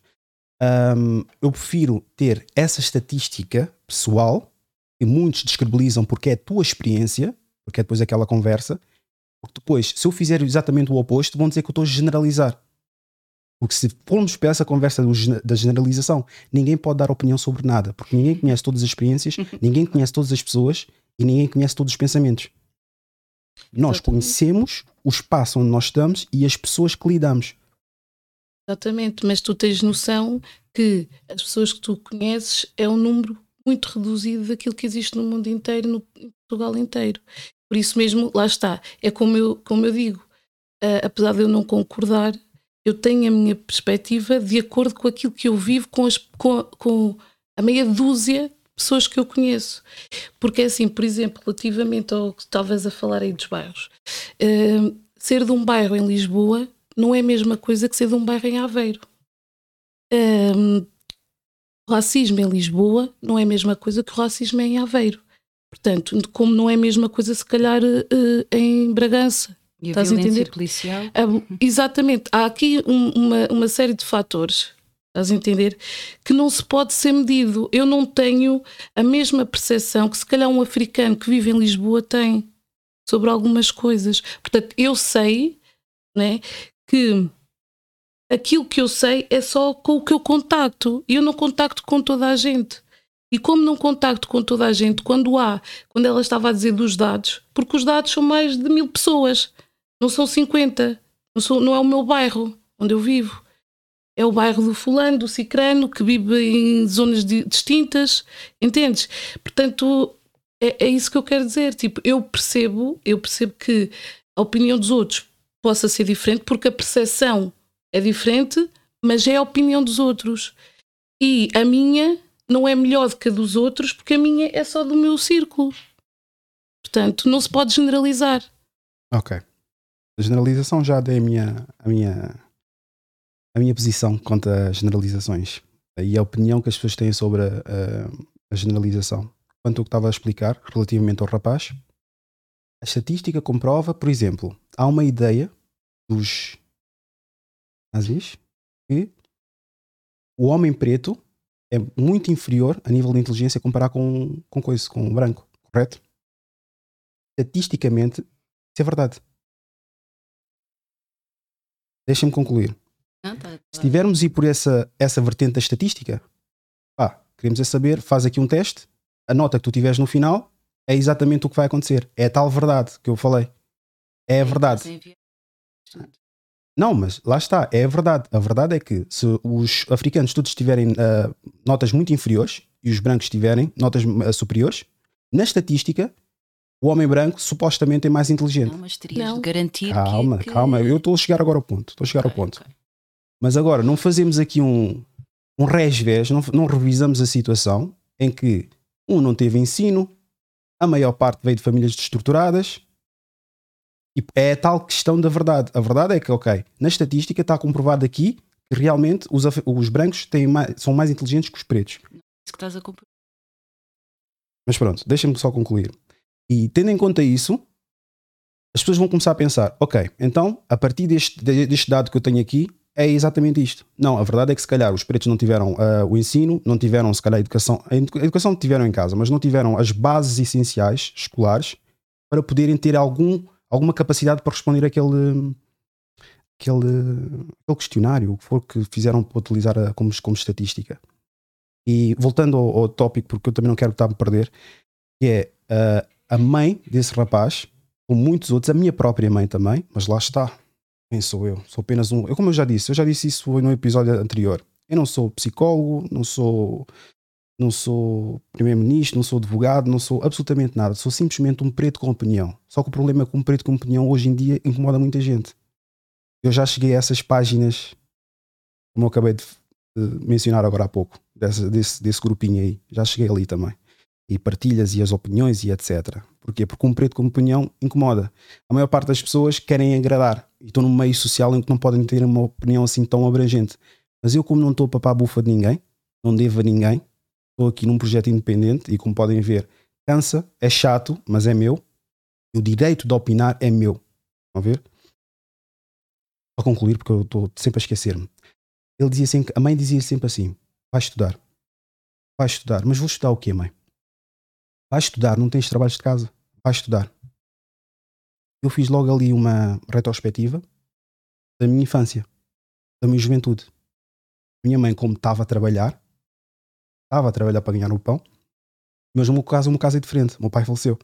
Um, eu prefiro ter essa estatística pessoal e muitos descredibilizam porque é a tua experiência, porque é depois aquela conversa, porque depois, se eu fizer exatamente o oposto, vão dizer que eu estou a generalizar. Porque se formos para essa conversa do, da generalização, ninguém pode dar opinião sobre nada, porque ninguém conhece todas as experiências, ninguém conhece todas as pessoas e ninguém conhece todos os pensamentos. Nós conhecemos o espaço onde nós estamos e as pessoas que lidamos. Exatamente, mas tu tens noção que as pessoas que tu conheces é um número muito reduzido daquilo que existe no mundo inteiro, no em Portugal inteiro. Por isso mesmo, lá está. É como eu, como eu digo, uh, apesar de eu não concordar, eu tenho a minha perspectiva de acordo com aquilo que eu vivo com, as, com, com a meia dúzia de pessoas que eu conheço. Porque é assim, por exemplo, relativamente ao que estavas a falar aí dos bairros, uh, ser de um bairro em Lisboa não é a mesma coisa que ser de um bairro em Aveiro. Uh, o racismo em Lisboa não é a mesma coisa que o racismo em Aveiro. Portanto, como não é a mesma coisa, se calhar, uh, em Bragança. E Estás a entender? policial? Exatamente. Há aqui um, uma, uma série de fatores, estás a entender? Que não se pode ser medido. Eu não tenho a mesma percepção que, se calhar, um africano que vive em Lisboa tem sobre algumas coisas. Portanto, eu sei né, que aquilo que eu sei é só com o que eu contacto. E eu não contacto com toda a gente. E como não contacto com toda a gente, quando há, quando ela estava a dizer dos dados, porque os dados são mais de mil pessoas, não são 50, não, sou, não é o meu bairro onde eu vivo. É o bairro do fulano, do cicrano, que vive em zonas distintas, entendes? Portanto, é, é isso que eu quero dizer. Tipo, eu percebo, eu percebo que a opinião dos outros possa ser diferente, porque a percepção é diferente, mas é a opinião dos outros. E a minha não é melhor do que a dos outros, porque a minha é só do meu círculo. Portanto, não se pode generalizar. Ok. A generalização já dei a minha, a minha, a minha posição quanto a generalizações e a opinião que as pessoas têm sobre a, a, a generalização. Quanto ao que estava a explicar relativamente ao rapaz, a estatística comprova, por exemplo, há uma ideia dos nazis que o homem preto é muito inferior a nível de inteligência comparar com, com coisa, com o branco, correto? Estatisticamente, isso é verdade. Deixa-me concluir. Não, tá, tá. Se tivermos ir por essa, essa vertente da estatística, pá, queremos é saber, faz aqui um teste, a nota que tu tiveres no final é exatamente o que vai acontecer. É a tal verdade que eu falei. É a verdade. Não, mas lá está, é a verdade. A verdade é que se os africanos todos tiverem uh, notas muito inferiores e os brancos tiverem notas uh, superiores, na estatística, o homem branco supostamente é mais inteligente. Não, mas terias não. de garantir calma, que... Calma, eu estou a chegar agora ao ponto. Estou a chegar okay, ao ponto. Okay. Mas agora, não fazemos aqui um, um resvés, não, não revisamos a situação em que um não teve ensino, a maior parte veio de famílias destruturadas, e é a tal questão da verdade. A verdade é que, ok, na estatística está comprovado aqui que realmente os, os brancos têm mais, são mais inteligentes que os pretos. Isso que estás a comprovar. Mas pronto, deixa-me só concluir. E tendo em conta isso, as pessoas vão começar a pensar: ok, então, a partir deste, deste dado que eu tenho aqui, é exatamente isto. Não, a verdade é que se calhar os pretos não tiveram uh, o ensino, não tiveram se calhar a educação, a educação tiveram em casa, mas não tiveram as bases essenciais escolares para poderem ter algum alguma capacidade para responder aquele, aquele, aquele questionário, o que for que fizeram para utilizar a, como, como estatística. E voltando ao, ao tópico, porque eu também não quero estar a me perder, que é uh, a mãe desse rapaz, como muitos outros, a minha própria mãe também, mas lá está. Quem sou eu? Sou apenas um. Eu, como eu já disse, eu já disse isso no episódio anterior. Eu não sou psicólogo, não sou não sou primeiro-ministro, não sou advogado, não sou absolutamente nada. Sou simplesmente um preto com opinião. Só que o problema é que um preto com opinião hoje em dia incomoda muita gente. Eu já cheguei a essas páginas, como eu acabei de mencionar agora há pouco, desse, desse, desse grupinho aí. Já cheguei ali também. E partilhas e as opiniões e etc. Porquê? Porque um preto com opinião incomoda. A maior parte das pessoas querem agradar e estão num meio social em que não podem ter uma opinião assim tão abrangente. Mas eu, como não estou a papar bufa de ninguém, não devo a ninguém, Estou aqui num projeto independente e, como podem ver, cansa, é chato, mas é meu. O direito de opinar é meu. Estão a ver? Para concluir, porque eu estou sempre a esquecer-me. Ele dizia assim, a mãe dizia sempre assim: vai estudar. Vai estudar. Mas vou estudar o quê, mãe? Vai estudar, não tens trabalhos de casa. Vai estudar. Eu fiz logo ali uma retrospectiva da minha infância, da minha juventude. Minha mãe, como estava a trabalhar, estava a trabalhar para ganhar o pão, mas no meu caso, o meu caso é diferente. O meu pai faleceu.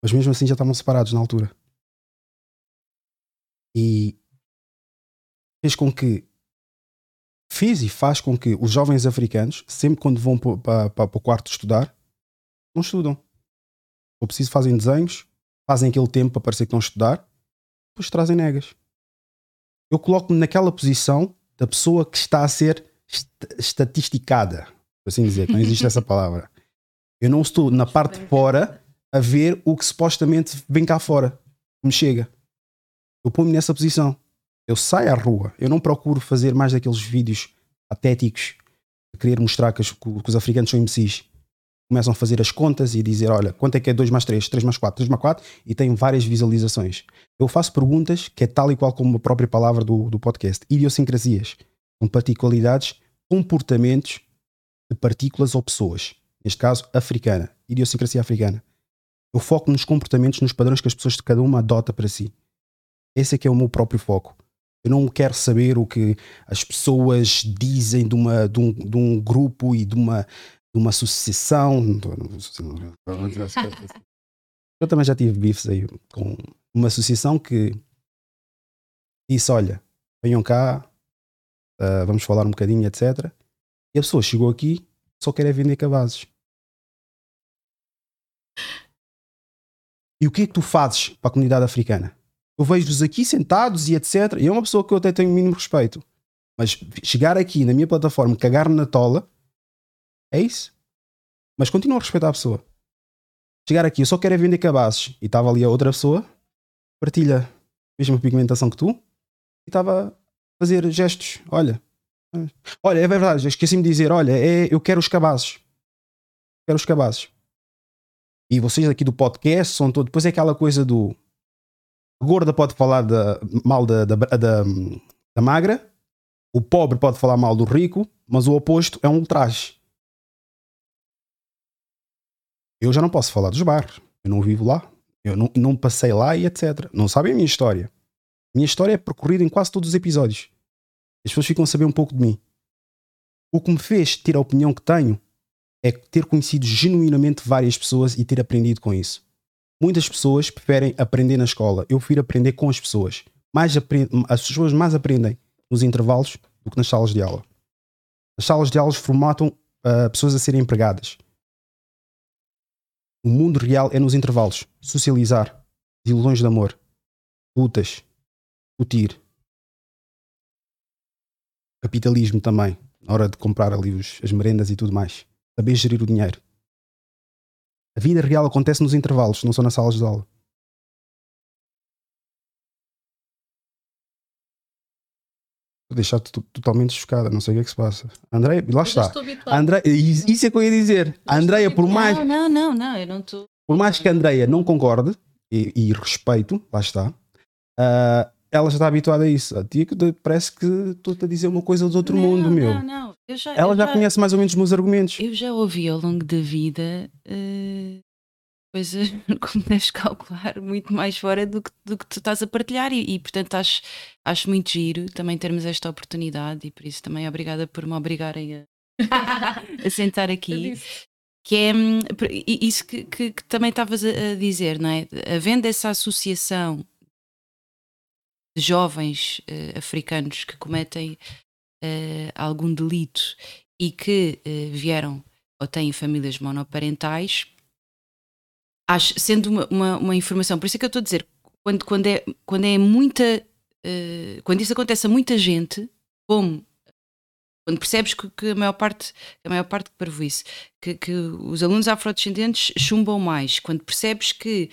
Mas mesmo assim já estavam separados na altura. E fez com que fez e faz com que os jovens africanos, sempre quando vão para, para, para o quarto estudar, não estudam. Ou preciso fazem desenhos, fazem aquele tempo para parecer que estão a estudar, depois trazem negas. Eu coloco-me naquela posição da pessoa que está a ser estatisticada por assim dizer, não existe essa palavra. Eu não estou na parte de fora a ver o que supostamente vem cá fora, me chega. Eu ponho-me nessa posição. Eu saio à rua, eu não procuro fazer mais daqueles vídeos patéticos a querer mostrar que os, que os africanos são imbecis. Começam a fazer as contas e dizer: olha, quanto é que é 2 mais 3, 3 mais 4, 3 mais 4 e tem várias visualizações. Eu faço perguntas que é tal e qual como a própria palavra do, do podcast: idiosincrasias, com particularidades, comportamentos de partículas ou pessoas, neste caso africana, idiosincrasia africana. Eu foco nos comportamentos, nos padrões que as pessoas de cada uma adota para si. Esse é que é o meu próprio foco. Eu não quero saber o que as pessoas dizem de, uma, de, um, de um grupo e de uma, de uma associação. Eu também já tive bifes aí com uma associação que disse: Olha, venham cá, uh, vamos falar um bocadinho, etc. E a pessoa chegou aqui só quer é vender cabazes. E o que é que tu fazes para a comunidade africana? Eu vejo-vos aqui sentados e etc. E é uma pessoa que eu até tenho o mínimo respeito. Mas chegar aqui na minha plataforma, cagar na tola, é isso. Mas continuo a respeitar a pessoa. Chegar aqui, eu só quero é vender cabazes. E estava ali a outra pessoa, partilha a mesma pigmentação que tu, e estava a fazer gestos. Olha, olha, é verdade, esqueci-me de dizer: olha, é, eu quero os cabazes. Quero os cabazes. E vocês aqui do podcast são todos. Depois é aquela coisa do. A gorda pode falar mal da, da, da, da magra, o pobre pode falar mal do rico, mas o oposto é um ultraje. Eu já não posso falar dos bares. Eu não vivo lá. Eu não, não passei lá e etc. Não sabem a minha história. Minha história é percorrida em quase todos os episódios. As pessoas ficam a saber um pouco de mim. O que me fez ter a opinião que tenho é ter conhecido genuinamente várias pessoas e ter aprendido com isso. Muitas pessoas preferem aprender na escola. Eu prefiro aprender com as pessoas. Mais as pessoas mais aprendem nos intervalos do que nas salas de aula. As salas de aula formatam uh, pessoas a serem empregadas. O mundo real é nos intervalos. Socializar. Ilusões de amor. Lutas. Discutir. Capitalismo também. Na hora de comprar ali os, as merendas e tudo mais saber gerir o dinheiro. A vida real acontece nos intervalos, não só nas salas de aula. Deixar-te totalmente chocada, não sei o que é que se passa. André, lá está. André, isso é que eu ia dizer. A Andreia, por mais. Não, não, não, não, eu não estou. Por mais que a Andreia não concorde, e, e respeito, lá está, uh, ela já está habituada a isso. A ti parece que estou-te a dizer uma coisa do outro não, mundo, meu. Não, não. Já, ela já, já, conhece mais ou menos os meus argumentos. Eu já ouvi ao longo da vida uh, coisas, como deves calcular, muito mais fora do que, do que tu estás a partilhar. E, e, portanto, acho, acho muito giro também termos esta oportunidade. E por isso também obrigada por me obrigarem a, a sentar aqui. Que é hum, isso que, que, que também estavas a dizer, não é? Havendo essa associação de jovens uh, africanos que cometem uh, algum delito e que uh, vieram ou têm famílias monoparentais, acho, sendo uma, uma, uma, informação, por isso é que eu estou a dizer, quando, quando, é, quando é muita, quando isso acontece a muita gente, como? Quando percebes que, que, a maior parte, a maior parte que isso, que, que os alunos afrodescendentes chumbam mais, quando percebes que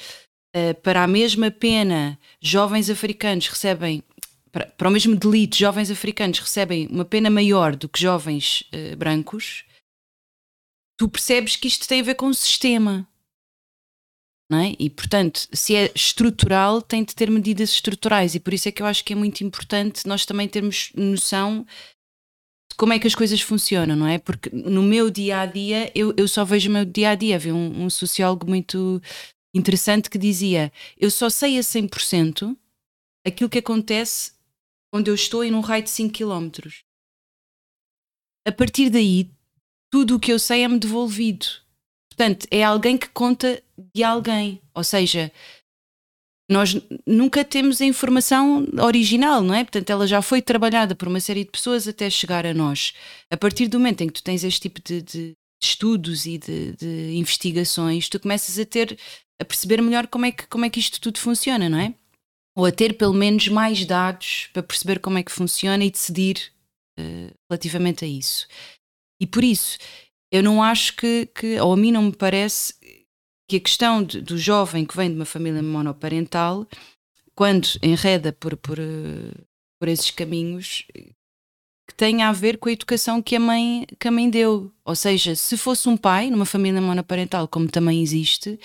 uh, para a mesma pena, jovens africanos recebem, para, para, o mesmo delito, jovens africanos recebem uma pena maior do que jovens uh, brancos, tu percebes que isto tem a ver com o sistema. Não é? E, portanto, se é estrutural, tem de ter medidas estruturais, e por isso é que eu acho que é muito importante nós também termos noção de como é que as coisas funcionam, não é? Porque no meu dia a dia, eu, eu só vejo o meu dia a dia. Havia um, um sociólogo muito interessante que dizia: Eu só sei a 100% aquilo que acontece onde eu estou em um raio de 5 km. A partir daí, tudo o que eu sei é-me devolvido. Portanto, é alguém que conta de alguém. Ou seja, nós nunca temos a informação original, não é? Portanto, ela já foi trabalhada por uma série de pessoas até chegar a nós. A partir do momento em que tu tens este tipo de, de estudos e de, de, investigações, tu começas a ter a perceber melhor como é, que, como é que isto tudo funciona, não é? Ou a ter pelo menos mais dados para perceber como é que funciona e decidir uh, relativamente a isso. E por isso, eu não acho que, que, ou a mim não me parece que a questão de, do jovem que vem de uma família monoparental, quando enreda por, por, uh, por esses caminhos, que tenha a ver com a educação que a mãe, que a mãe deu. Ou seja, se fosse um pai, numa família monoparental, como também existe,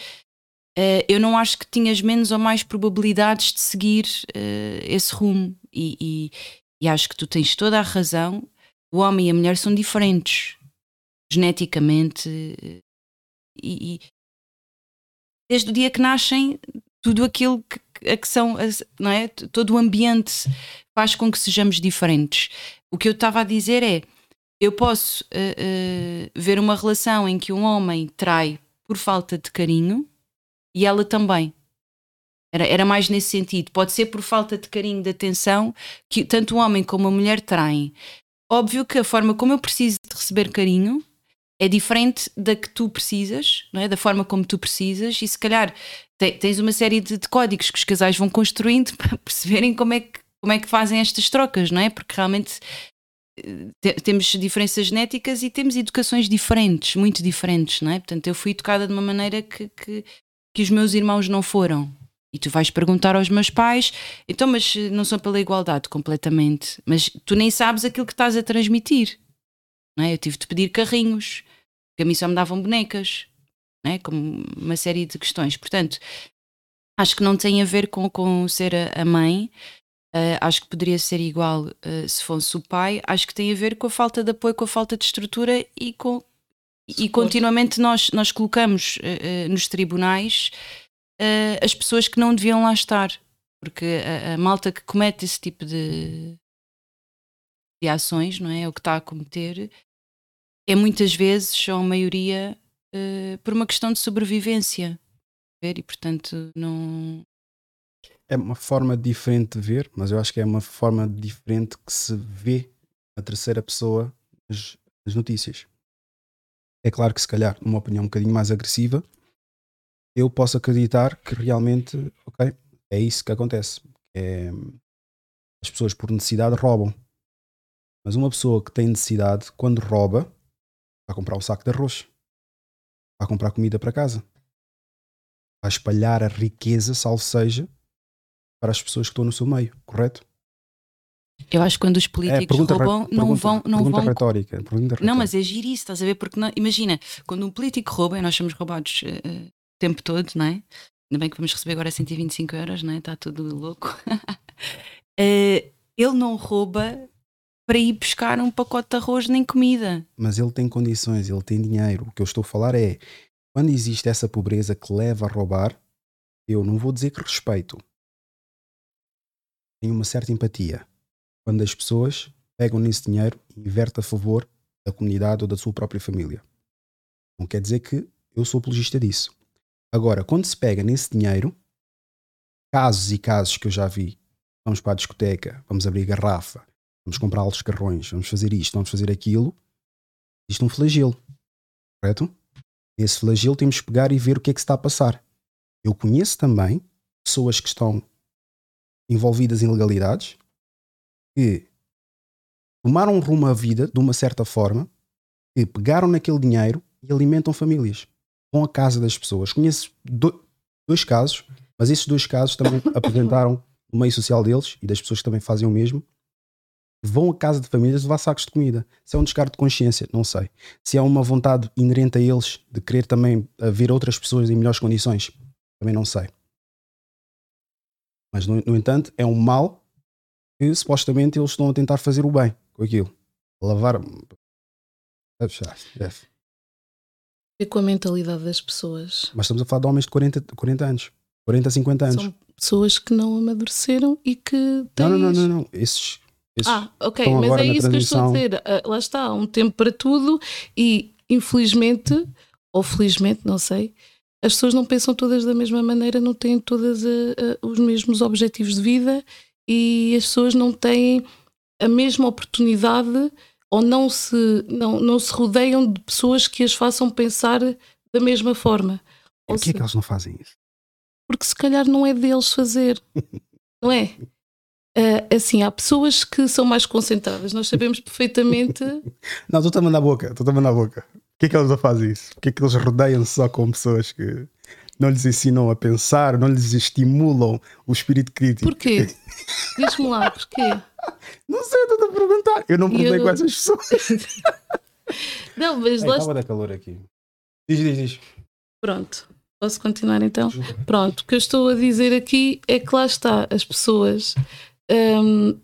uh, eu não acho que tinhas menos ou mais probabilidades de seguir uh, esse rumo. E, e, e, acho que tu tens toda a razão. O homem e a mulher são diferentes geneticamente. Uh, e, e, desde o dia que nascem, tudo aquilo que, que, que são, não é? Todo o ambiente faz com que sejamos diferentes. O que eu estava a dizer é. Eu posso ver uma relação em que um homem trai por falta de carinho e ela também. Era, era mais nesse sentido. Pode ser por falta de carinho, de atenção, que tanto o homem como a mulher traem. Óbvio que a forma como eu preciso de receber carinho é diferente da que tu precisas, não é? da forma como tu precisas, e se calhar tens uma série de, de códigos que os casais vão construindo para perceberem como é que, como é que fazem estas trocas, não é? Porque realmente eh, temos diferenças genéticas e temos educações diferentes, muito diferentes, não é? Portanto, eu fui educada de uma maneira que, que, que os meus irmãos não foram. E tu vais perguntar aos meus pais, então, mas não são pela igualdade completamente. Mas tu nem sabes aquilo que estás a transmitir. Não é? Eu tive de pedir carrinhos, que a mim só me davam bonecas, não é? como uma série de questões. Portanto, acho que não tem a ver com, com ser a, a mãe. Uh, acho que poderia ser igual uh, se fosse o pai. Acho que tem a ver com a falta de apoio, com a falta de estrutura e com. E continuamente nós, nós colocamos uh, nos tribunais uh, as pessoas que não deviam lá estar. Porque a, a, malta que comete esse tipo de, de ações, não é? O que está a cometer, é muitas vezes, ou a maioria, uh, por uma questão de sobrevivência. E portanto não. É uma forma diferente de ver, mas eu acho que é uma forma diferente que se vê a terceira pessoa nas, nas notícias. É claro que, se calhar, numa opinião um bocadinho mais agressiva, eu posso acreditar que realmente, ok, é isso que acontece. É, as pessoas por necessidade roubam. Mas uma pessoa que tem necessidade, quando rouba, vai comprar um saco de arroz, vai comprar comida para casa, vai espalhar a riqueza, salvo seja, para as pessoas que estão no seu meio, correto? Eu acho que quando os é, políticos é, roubam, não pergunta, vão. Não pergunta vão... Retórica, pergunta retórica. Não, mas é giro isso, estás a ver? Porque não... imagina, quando um político rouba, e nós somos roubados uh, tempo todo, não é? Ainda bem que vamos receber agora 125 euros, não é? Está tudo louco. uh, ele não rouba para ir buscar um pacote de arroz nem comida. Mas ele tem condições, ele tem dinheiro. O que eu estou a falar é quando existe essa pobreza que leva a roubar, eu não vou dizer que respeito. Tenho uma certa empatia. Quando as pessoas pegam nesse dinheiro e invertem a favor da comunidade ou da sua própria família. Não quer dizer que eu sou apologista disso. Agora, quando se pega nesse dinheiro, casos e casos que eu já vi, vamos para a discoteca, vamos abrir garrafa, vamos comprar altos carrões, vamos fazer isto, vamos fazer aquilo, existe um flagelo, correto? Nesse flagelo temos que pegar e ver o que é que está a passar. Eu conheço também pessoas que estão envolvidas em legalidades que tomaram rumo à vida de uma certa forma, que pegaram naquele dinheiro e alimentam famílias vão à casa das pessoas. Conheço do, dois casos, mas esses dois casos também apresentaram o meio social deles e das pessoas que também fazem o mesmo. Vão à casa de famílias levar sacos de comida. Se é um descargo de consciência, não sei. Se é uma vontade inerente a eles de querer também ver outras pessoas em melhores condições, também não sei. Mas, no, no entanto, é um mal que supostamente eles estão a tentar fazer o bem com aquilo. Lavar. Deve com a mentalidade das pessoas. Mas estamos a falar de homens de 40, 40 anos, 40, 50 anos. São pessoas que não amadureceram e que têm. Não, não, não, não, não. Esses, esses. ah, ok, mas é isso que eu estou a dizer. Uh, lá está, há um tempo para tudo e infelizmente, ou felizmente, não sei, as pessoas não pensam todas da mesma maneira, não têm todas a, a, os mesmos objetivos de vida e as pessoas não têm a mesma oportunidade ou não se, não, não se rodeiam de pessoas que as façam pensar da mesma forma. Por que é que eles não fazem isso? Porque se calhar não é deles fazer, não é? Uh, assim, há pessoas que são mais concentradas, nós sabemos perfeitamente. não, estou-te a mandar a boca, estou-te a mandar a boca. Por que é que eles não fazem isso? Por que é que eles rodeiam-se só com pessoas que não lhes ensinam a pensar, não lhes estimulam o espírito crítico? Porquê? Diz-me lá, porquê? Não sei, estou a perguntar. Eu não perguntei eu... com essas pessoas. não, mas lá. Estava a dar calor aqui. Diz, diz, diz. Pronto. Posso continuar então? Pronto. O que eu estou a dizer aqui é que lá está, as pessoas. Hum,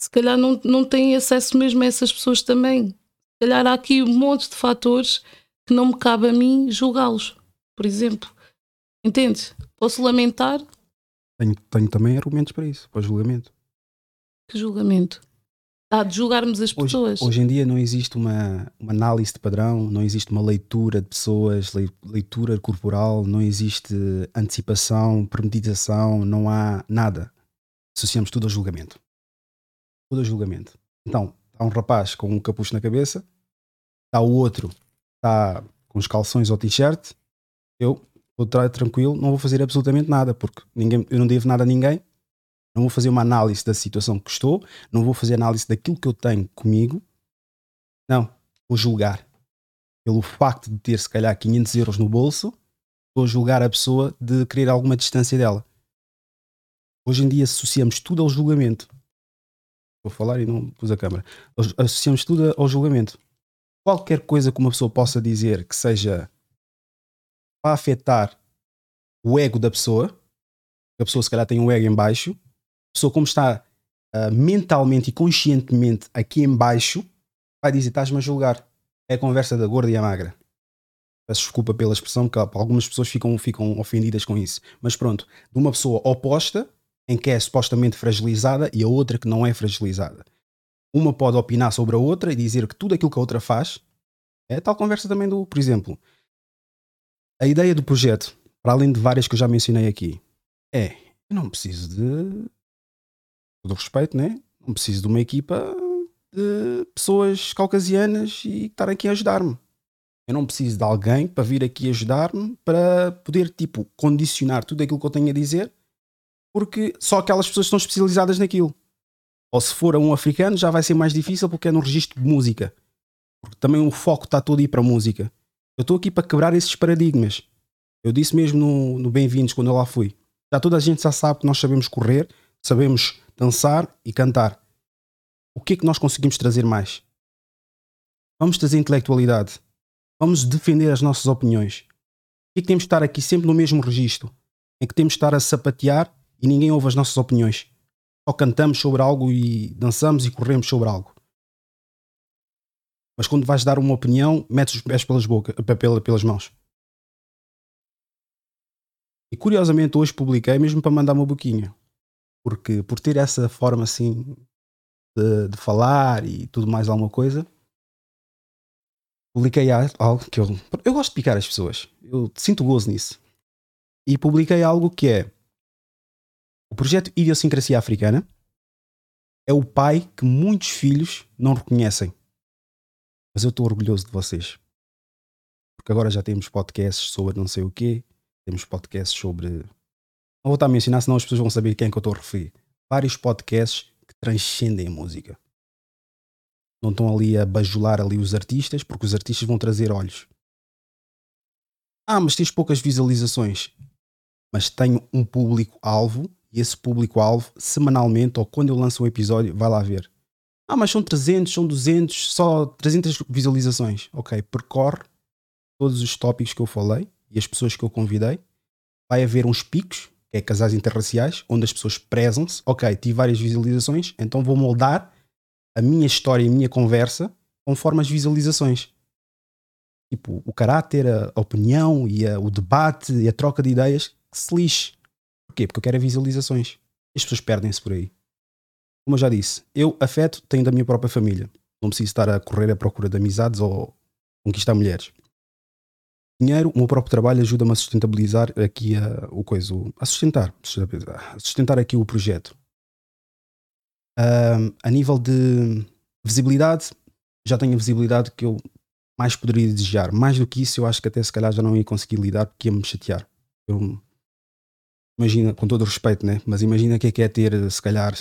se calhar não, não têm acesso mesmo a essas pessoas também. Se calhar há aqui um monte de fatores que não me cabe a mim julgá-los, por exemplo. Entende? Posso lamentar? Tenho, tenho também argumentos para isso, para o julgamento. Que julgamento? Ah, de julgarmos as pessoas. Hoje, hoje em dia não existe uma, uma, análise de padrão, não existe uma leitura de pessoas, leitura corporal, não existe antecipação, premeditação, não há nada. Associamos tudo ao julgamento. Tudo ao julgamento. Então, há um rapaz com um capucho na cabeça, está o outro está com os calções ou t-shirt, eu vou estar tranquilo, não vou fazer absolutamente nada, porque ninguém, eu não devo nada a ninguém, não vou fazer uma análise da situação que estou, não vou fazer análise daquilo que eu tenho comigo, não, vou julgar. Pelo facto de ter se calhar 500 euros no bolso, vou julgar a pessoa de querer alguma distância dela. Hoje em dia associamos tudo ao julgamento. Vou falar e não pus a câmera. Associamos tudo ao julgamento. Qualquer coisa que uma pessoa possa dizer que seja para afetar o ego da pessoa, a pessoa se calhar tem um ego em baixo, a pessoa como está uh, mentalmente e conscientemente aqui em baixo, vai dizer, estás-me a julgar. É a conversa da gorda e a magra. Peço desculpa pela expressão, que algumas pessoas ficam, ficam ofendidas com isso. Mas pronto, de uma pessoa oposta, em que é supostamente fragilizada, e a outra que não é fragilizada. Uma pode opinar sobre a outra e dizer que tudo aquilo que a outra faz é tal conversa também do, por exemplo, a ideia do projeto, para além de várias que eu já mencionei aqui, é: eu não preciso de. todo respeito, né? Não preciso de uma equipa de pessoas caucasianas e estar aqui a ajudar-me. Eu não preciso de alguém para vir aqui ajudar-me para poder, tipo, condicionar tudo aquilo que eu tenho a dizer, porque só aquelas pessoas estão especializadas naquilo. Ou se for um africano, já vai ser mais difícil porque é no registro de música. Porque também o foco está todo aí para a música. Eu estou aqui para quebrar esses paradigmas. Eu disse mesmo no, no Bem-vindos, quando eu lá fui. Já toda a gente já sabe que nós sabemos correr, sabemos dançar e cantar. O que é que nós conseguimos trazer mais? Vamos trazer intelectualidade. Vamos defender as nossas opiniões. Por que é que temos de estar aqui sempre no mesmo registro? Em que temos de estar a sapatear e ninguém ouve as nossas opiniões? Só cantamos sobre algo e dançamos e corremos sobre algo. Mas quando vais dar uma opinião, metes os pés pelas, boca, pelas mãos. E curiosamente hoje publiquei mesmo para mandar uma boquinha. Porque por ter essa forma assim de, de falar e tudo mais alguma coisa, publiquei algo que eu, eu gosto de picar as pessoas. Eu sinto gozo nisso. E publiquei algo que é o projeto Idiosincrasia Africana é o pai que muitos filhos não reconhecem. Mas eu estou orgulhoso de vocês. Porque agora já temos podcasts sobre não sei o quê, temos podcasts sobre. Não vou estar a mencionar, senão as pessoas vão saber quem é que eu estou a referir. Vários podcasts que transcendem a música. Não estão ali a bajular ali os artistas, porque os artistas vão trazer olhos. Ah, mas tens poucas visualizações. Mas tenho um público-alvo e esse público-alvo, semanalmente ou quando eu lanço um episódio, vai lá ver. Ah, mas são 300, são 200, só 300 visualizações. Ok, percorre todos os tópicos que eu falei e as pessoas que eu convidei. Vai haver uns picos, que é casais interraciais, onde as pessoas prezam-se. Ok, tive várias visualizações, então vou moldar a minha história e a minha conversa conforme as visualizações. Tipo, o caráter, a opinião e a, o debate e a troca de ideias que se lixe. Porquê? Porque eu quero visualizações. As pessoas perdem-se por aí. Como eu já disse, eu afeto tenho da minha própria família. Não preciso estar a correr à procura de amizades ou conquistar mulheres. Dinheiro, o meu próprio trabalho ajuda-me a sustentabilizar aqui a, o coisa, a sustentar, a sustentar aqui o projeto. A nível de visibilidade, já tenho a visibilidade que eu mais poderia desejar. Mais do que isso, eu acho que até se calhar já não ia conseguir lidar porque ia me chatear. Eu, imagina, com todo o respeito, né? Mas imagina que é que é ter, se calhar,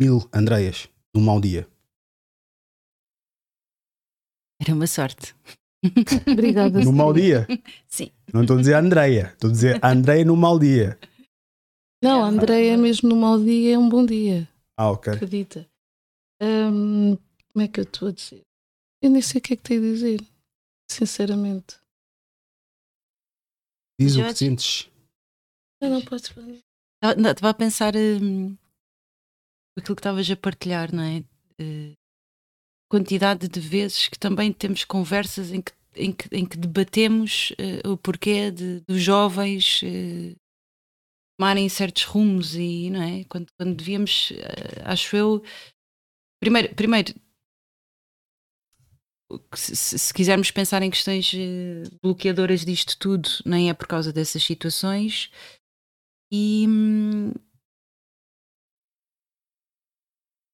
mil Andreias num mau dia? Era uma sorte. Obrigada. No mau dia? Sim. Não estou a dizer Andreia, estou a dizer Andreia no mau dia. Não, Andreia mesmo no mau dia é um bom dia. Ah, ok. Acredita. Um, como é que eu estou a dizer? Eu nem sei o que é que tenho a dizer, sinceramente. Diz o que sentes. Eu não posso fazer. Estava a pensar hum, aquilo que estavas a partilhar, não é? Uh, quantidade de vezes que também temos conversas em que, em que, em que debatemos uh, o porquê de, dos jovens uh, tomarem certos rumos e, não é? Quando, quando devíamos, acho eu, primeiro, primeiro se, se, quisermos pensar em questões bloqueadoras disto tudo, nem é por causa dessas situações. E, hum,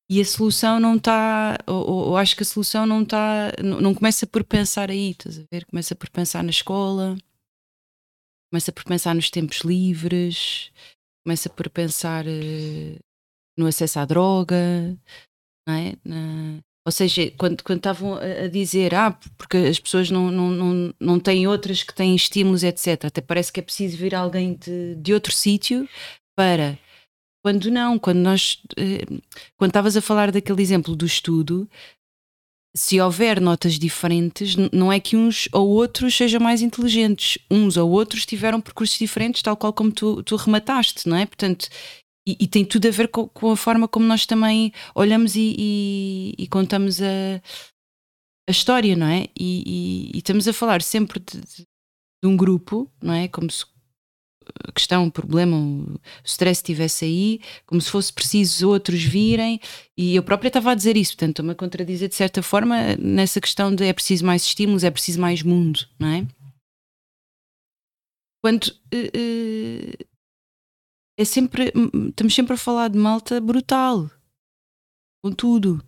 e a solução não está, ou, ou, acho que a solução não está, não, não, começa por pensar aí, estás a ver? Começa por pensar na escola, começa por pensar nos tempos livres, começa por pensar uh, no acesso à droga, não é? Na, ou seja, quando, quando estavam a dizer, ah, porque as pessoas não, não, não, não têm outras que têm estímulos, etc. Até parece que é preciso vir alguém de, de outro sítio para. Quando não, quando nós. Eh, quando estavas a falar daquele exemplo do estudo, se houver notas diferentes, não é que uns ou outros sejam mais inteligentes. Uns ou outros tiveram percursos diferentes, tal qual como tu, tu remataste, não é? Portanto, e, e, tem tudo a ver com, com, a forma como nós também olhamos e, e, e contamos a, a, história, não é? E, estamos a falar sempre de, de, um grupo, não é? Como se questão, problema, o stress estivesse aí, como se fosse preciso outros virem, e eu própria estava a dizer isso, portanto estou-me a contradizer de certa forma nessa questão de é preciso mais estímulos, é preciso mais mundo, não é? Quando uh, uh, é sempre. Estamos sempre a falar de malta brutal. Com tudo.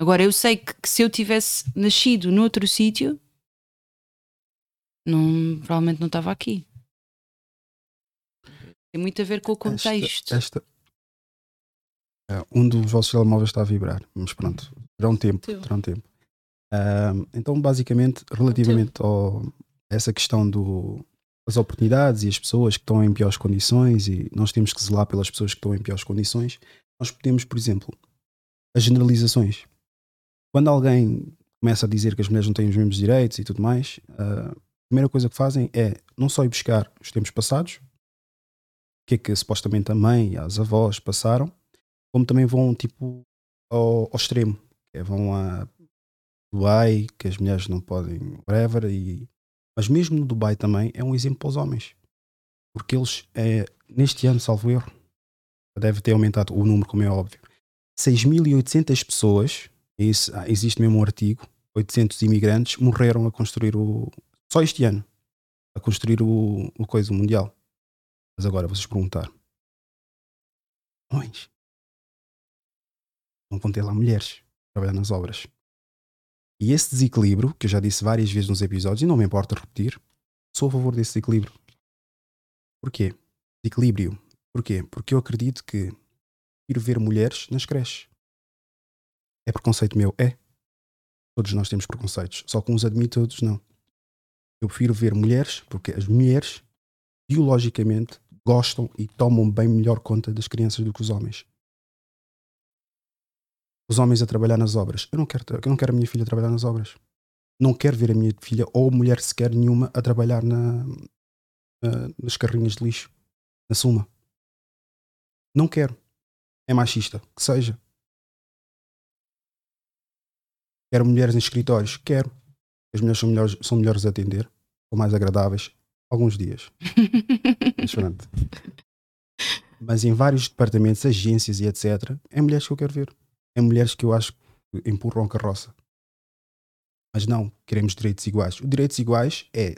Agora, eu sei que, que se eu tivesse nascido noutro sítio, não, provavelmente não estava aqui. Tem muito a ver com o contexto. Esta, esta uh, um dos vossos telemóveis está a vibrar, mas pronto, terá um tempo. Terá um tempo. Uh, então, basicamente, relativamente ao, a essa questão do, as oportunidades e as pessoas que estão em piores condições e nós temos que zelar pelas pessoas que estão em piores condições, nós podemos, por exemplo, as generalizações. Quando alguém começa a dizer que as mulheres não têm os mesmos direitos e tudo mais, a primeira coisa que fazem é não só ir buscar os tempos passados, que é que supostamente a mãe e as avós passaram, como também vão tipo ao, ao extremo, é, vão a Dubai, que as mulheres não podem, whatever, e mas mesmo no Dubai também é um exemplo para os homens. Porque eles, é, neste ano, salvo erro, deve ter aumentado o número, como é óbvio. 6.800 pessoas, esse, ah, existe mesmo um artigo, 800 imigrantes morreram a construir o. Só este ano, a construir o, o coisa, Mundial. Mas agora vocês perguntar: homens, não vão ter lá mulheres trabalhar nas obras. E esse desequilíbrio, que eu já disse várias vezes nos episódios, e não me importa repetir, sou a favor desse desequilíbrio. Porquê? Desequilíbrio. Porquê? Porque eu acredito que ir ver mulheres nas creches. É preconceito meu? É. Todos nós temos preconceitos. Só que uns admitem, outros não. Eu prefiro ver mulheres porque as mulheres, biologicamente, gostam e tomam bem melhor conta das crianças do que os homens os homens a trabalhar nas obras. Eu não quero, eu não quero a minha filha trabalhar nas obras. Não quero ver a minha filha ou mulher sequer nenhuma a trabalhar na, na, nas carrinhas de lixo, na suma. Não quero. É machista, que seja. Quero mulheres em escritórios? Quero. As mulheres são melhores, são melhores a atender, são mais agradáveis, alguns dias. Mas Mas em vários departamentos, agências e etc., é mulheres que eu quero ver é mulheres que eu acho que empurram a carroça. Mas não, queremos direitos iguais. O direitos iguais é,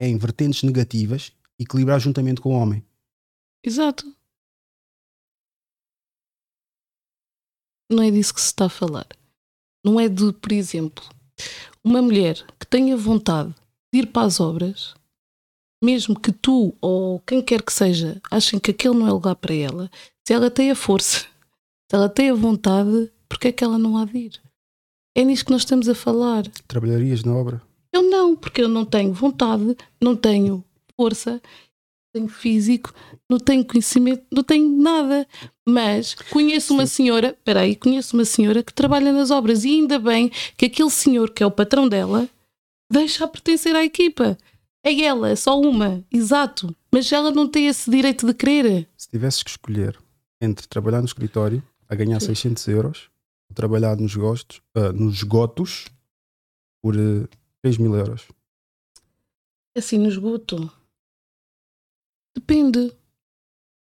é em vertentes negativas equilibrar juntamente com o homem. Exato. Não é disso que se está a falar. Não é de, por exemplo, uma mulher que tenha vontade de ir para as obras, mesmo que tu ou quem quer que seja achem que aquele não é lugar para ela, se ela tem a força se ela tem a vontade, porque é que ela não há de ir? É nisso que nós estamos a falar. Trabalharias na obra? Eu não, porque eu não tenho vontade, não tenho força, não tenho físico, não tenho conhecimento, não tenho nada. Mas conheço uma senhora, peraí, conheço uma senhora que trabalha nas obras e ainda bem que aquele senhor que é o patrão dela deixa a pertencer à equipa. É ela, é só uma, exato. Mas ela não tem esse direito de querer. Se tivesses que escolher entre trabalhar no escritório a ganhar Sim. 600 euros, trabalhar nos, gostos, uh, nos esgotos por uh, 3 mil euros. Assim, no esgoto? Depende.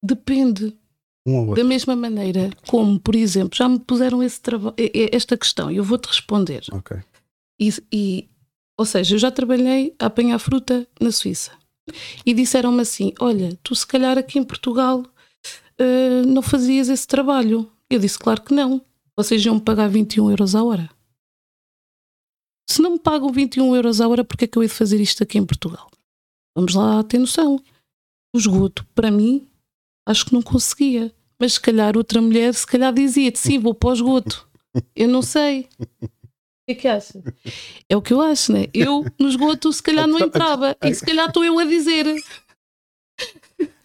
Depende. Um da mesma maneira como, por exemplo, já me puseram esta questão e eu vou-te responder. Ok. E, e, ou seja, eu já trabalhei a apanhar fruta na Suíça e disseram-me assim: Olha, tu se calhar aqui em Portugal uh, não fazias esse trabalho. Eu disse, claro que não. Vocês iam me pagar 21 euros a hora. Se não me pagam 21 euros a hora, porque é que eu hei de fazer isto aqui em Portugal? Vamos lá ter noção. O esgoto, para mim, acho que não conseguia. Mas se calhar outra mulher, se calhar dizia-te, sim, vou para o esgoto. Eu não sei. O que é que acha? É o que eu acho, né? Eu no esgoto se calhar não entrava. E se calhar estou eu a dizer.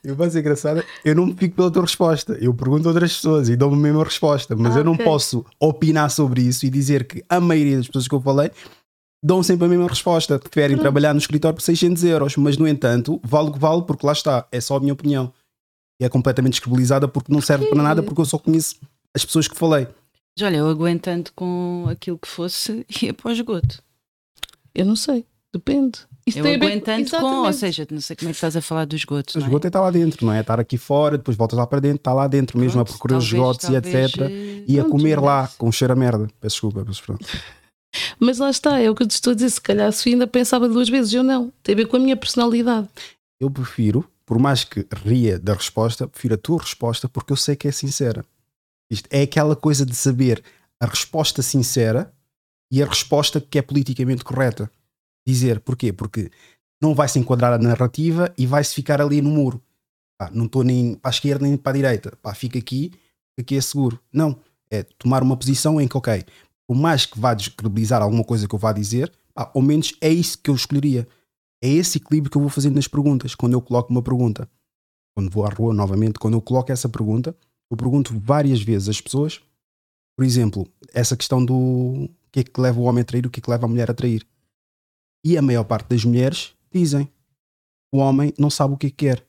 Eu vou ser engraçada, eu não fico pela tua resposta. Eu pergunto a outras pessoas e dou-me a mesma resposta, mas ah, eu não okay. posso opinar sobre isso e dizer que a maioria das pessoas que eu falei dão sempre a mesma resposta. Preferem trabalhar no escritório por 600 euros, mas no entanto, vale o que vale, porque lá está, é só a minha opinião. E é completamente descredibilizada porque não serve para nada, porque eu só conheço as pessoas que falei. Mas olha, eu aguentando com aquilo que fosse, ia para o esgoto. Eu não sei, depende. Isto eu aguentando com, ou seja, não sei como é que estás a falar do esgoto. O esgoto é? é estar lá dentro, não é? Estar aqui fora, depois voltas lá para dentro, está lá dentro mesmo Pronto, a procurar os esgotos e etc. Eh, e a comer lá com cheiro a merda. Peço desculpa, mas pronto. Mas lá está, é o que eu te estou a dizer. Se calhar a Sofia ainda pensava duas vezes, eu não. Tem a ver com a minha personalidade. Eu prefiro, por mais que ria da resposta, prefiro a tua resposta porque eu sei que é sincera. Isto é aquela coisa de saber a resposta sincera e a resposta que é politicamente correta dizer. Porquê? Porque não vai se enquadrar a narrativa e vai se ficar ali no muro. Pá, não estou nem para a esquerda nem para a direita. Pá, fica aqui, aqui é seguro. Não. É tomar uma posição em que, ok, por mais que vá descredibilizar alguma coisa que eu vá dizer, pá, ao menos é isso que eu escolheria. É esse equilíbrio que eu vou fazendo nas perguntas, quando eu coloco uma pergunta. Quando vou à rua novamente, quando eu coloco essa pergunta, eu pergunto várias vezes às pessoas, por exemplo, essa questão do o que é que leva o homem a trair, o que é que leva a mulher a trair. E a maior parte das mulheres dizem: o homem não sabe o que quer.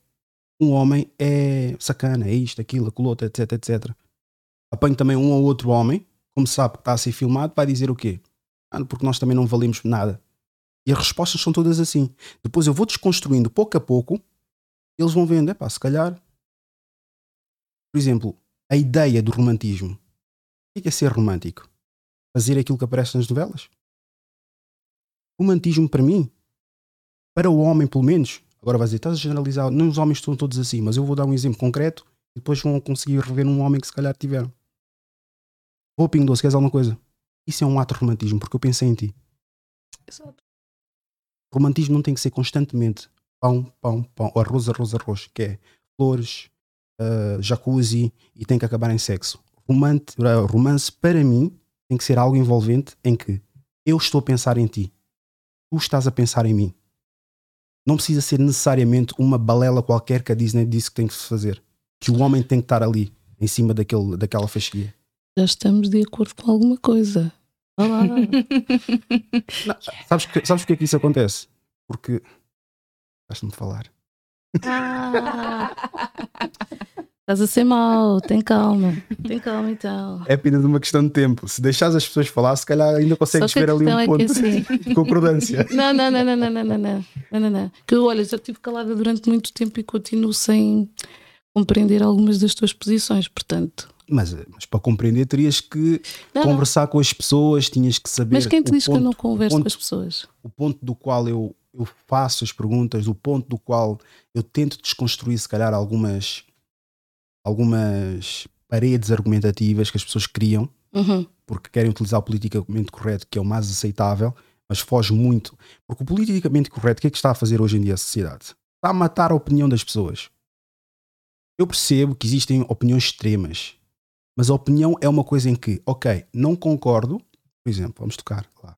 Um homem é sacana, é isto, aquilo, aquilo outro, etc, etc. Apanho também um ou outro homem, como sabe que está a ser filmado, vai dizer o quê? Ah, porque nós também não valemos nada. E as respostas são todas assim. Depois eu vou desconstruindo pouco a pouco, eles vão vendo, é pá, se calhar. Por exemplo, a ideia do romantismo. O que é ser romântico? Fazer aquilo que aparece nas novelas? romantismo para mim, para o homem pelo menos, agora vais dizer, estás a generalizar, não os homens estão todos assim, mas eu vou dar um exemplo concreto e depois vão conseguir rever um homem que se calhar tiveram. Vou Pingo Doce, queres alguma coisa? Isso é um ato de romantismo, porque eu pensei em ti. Exato. Romantismo não tem que ser constantemente pão, pão, pão, arroz, arroz, arroz, que é flores, uh, jacuzzi e tem que acabar em sexo. Romance, romance, para mim, tem que ser algo envolvente em que eu estou a pensar em ti tu estás a pensar em mim. Não precisa ser necessariamente uma balela qualquer que a Disney disse que tem que se fazer. Que o homem tem que estar ali, em cima daquele, daquela fasquia. Já estamos de acordo com alguma coisa. Olá. Não, sabes, que, sabes porque é que isso acontece? Porque. Estás-me falar. Ah. Estás a ser mau, tem calma, tem calma então. É apenas uma questão de tempo. Se deixares as pessoas falar, se calhar ainda consegues ver ali um é ponto assim... de concordância. Não, não, não, não, não, não, não, não, não, não. Que olha, já estive calada durante muito tempo e continuo sem compreender algumas das tuas posições, portanto. Mas, mas para compreender terias que não, conversar não. com as pessoas, tinhas que saber. Mas quem te diz ponto, que eu não converso ponto, com as pessoas? O ponto do qual eu, eu faço as perguntas, o ponto do qual eu tento desconstruir, se calhar, algumas algumas paredes argumentativas que as pessoas criam uhum. porque querem utilizar o politicamente correto, que é o mais aceitável, mas foge muito. Porque o politicamente correto, o que é que está a fazer hoje em dia a sociedade? Está a matar a opinião das pessoas. Eu percebo que existem opiniões extremas, mas a opinião é uma coisa em que, ok, não concordo, por exemplo, vamos tocar lá.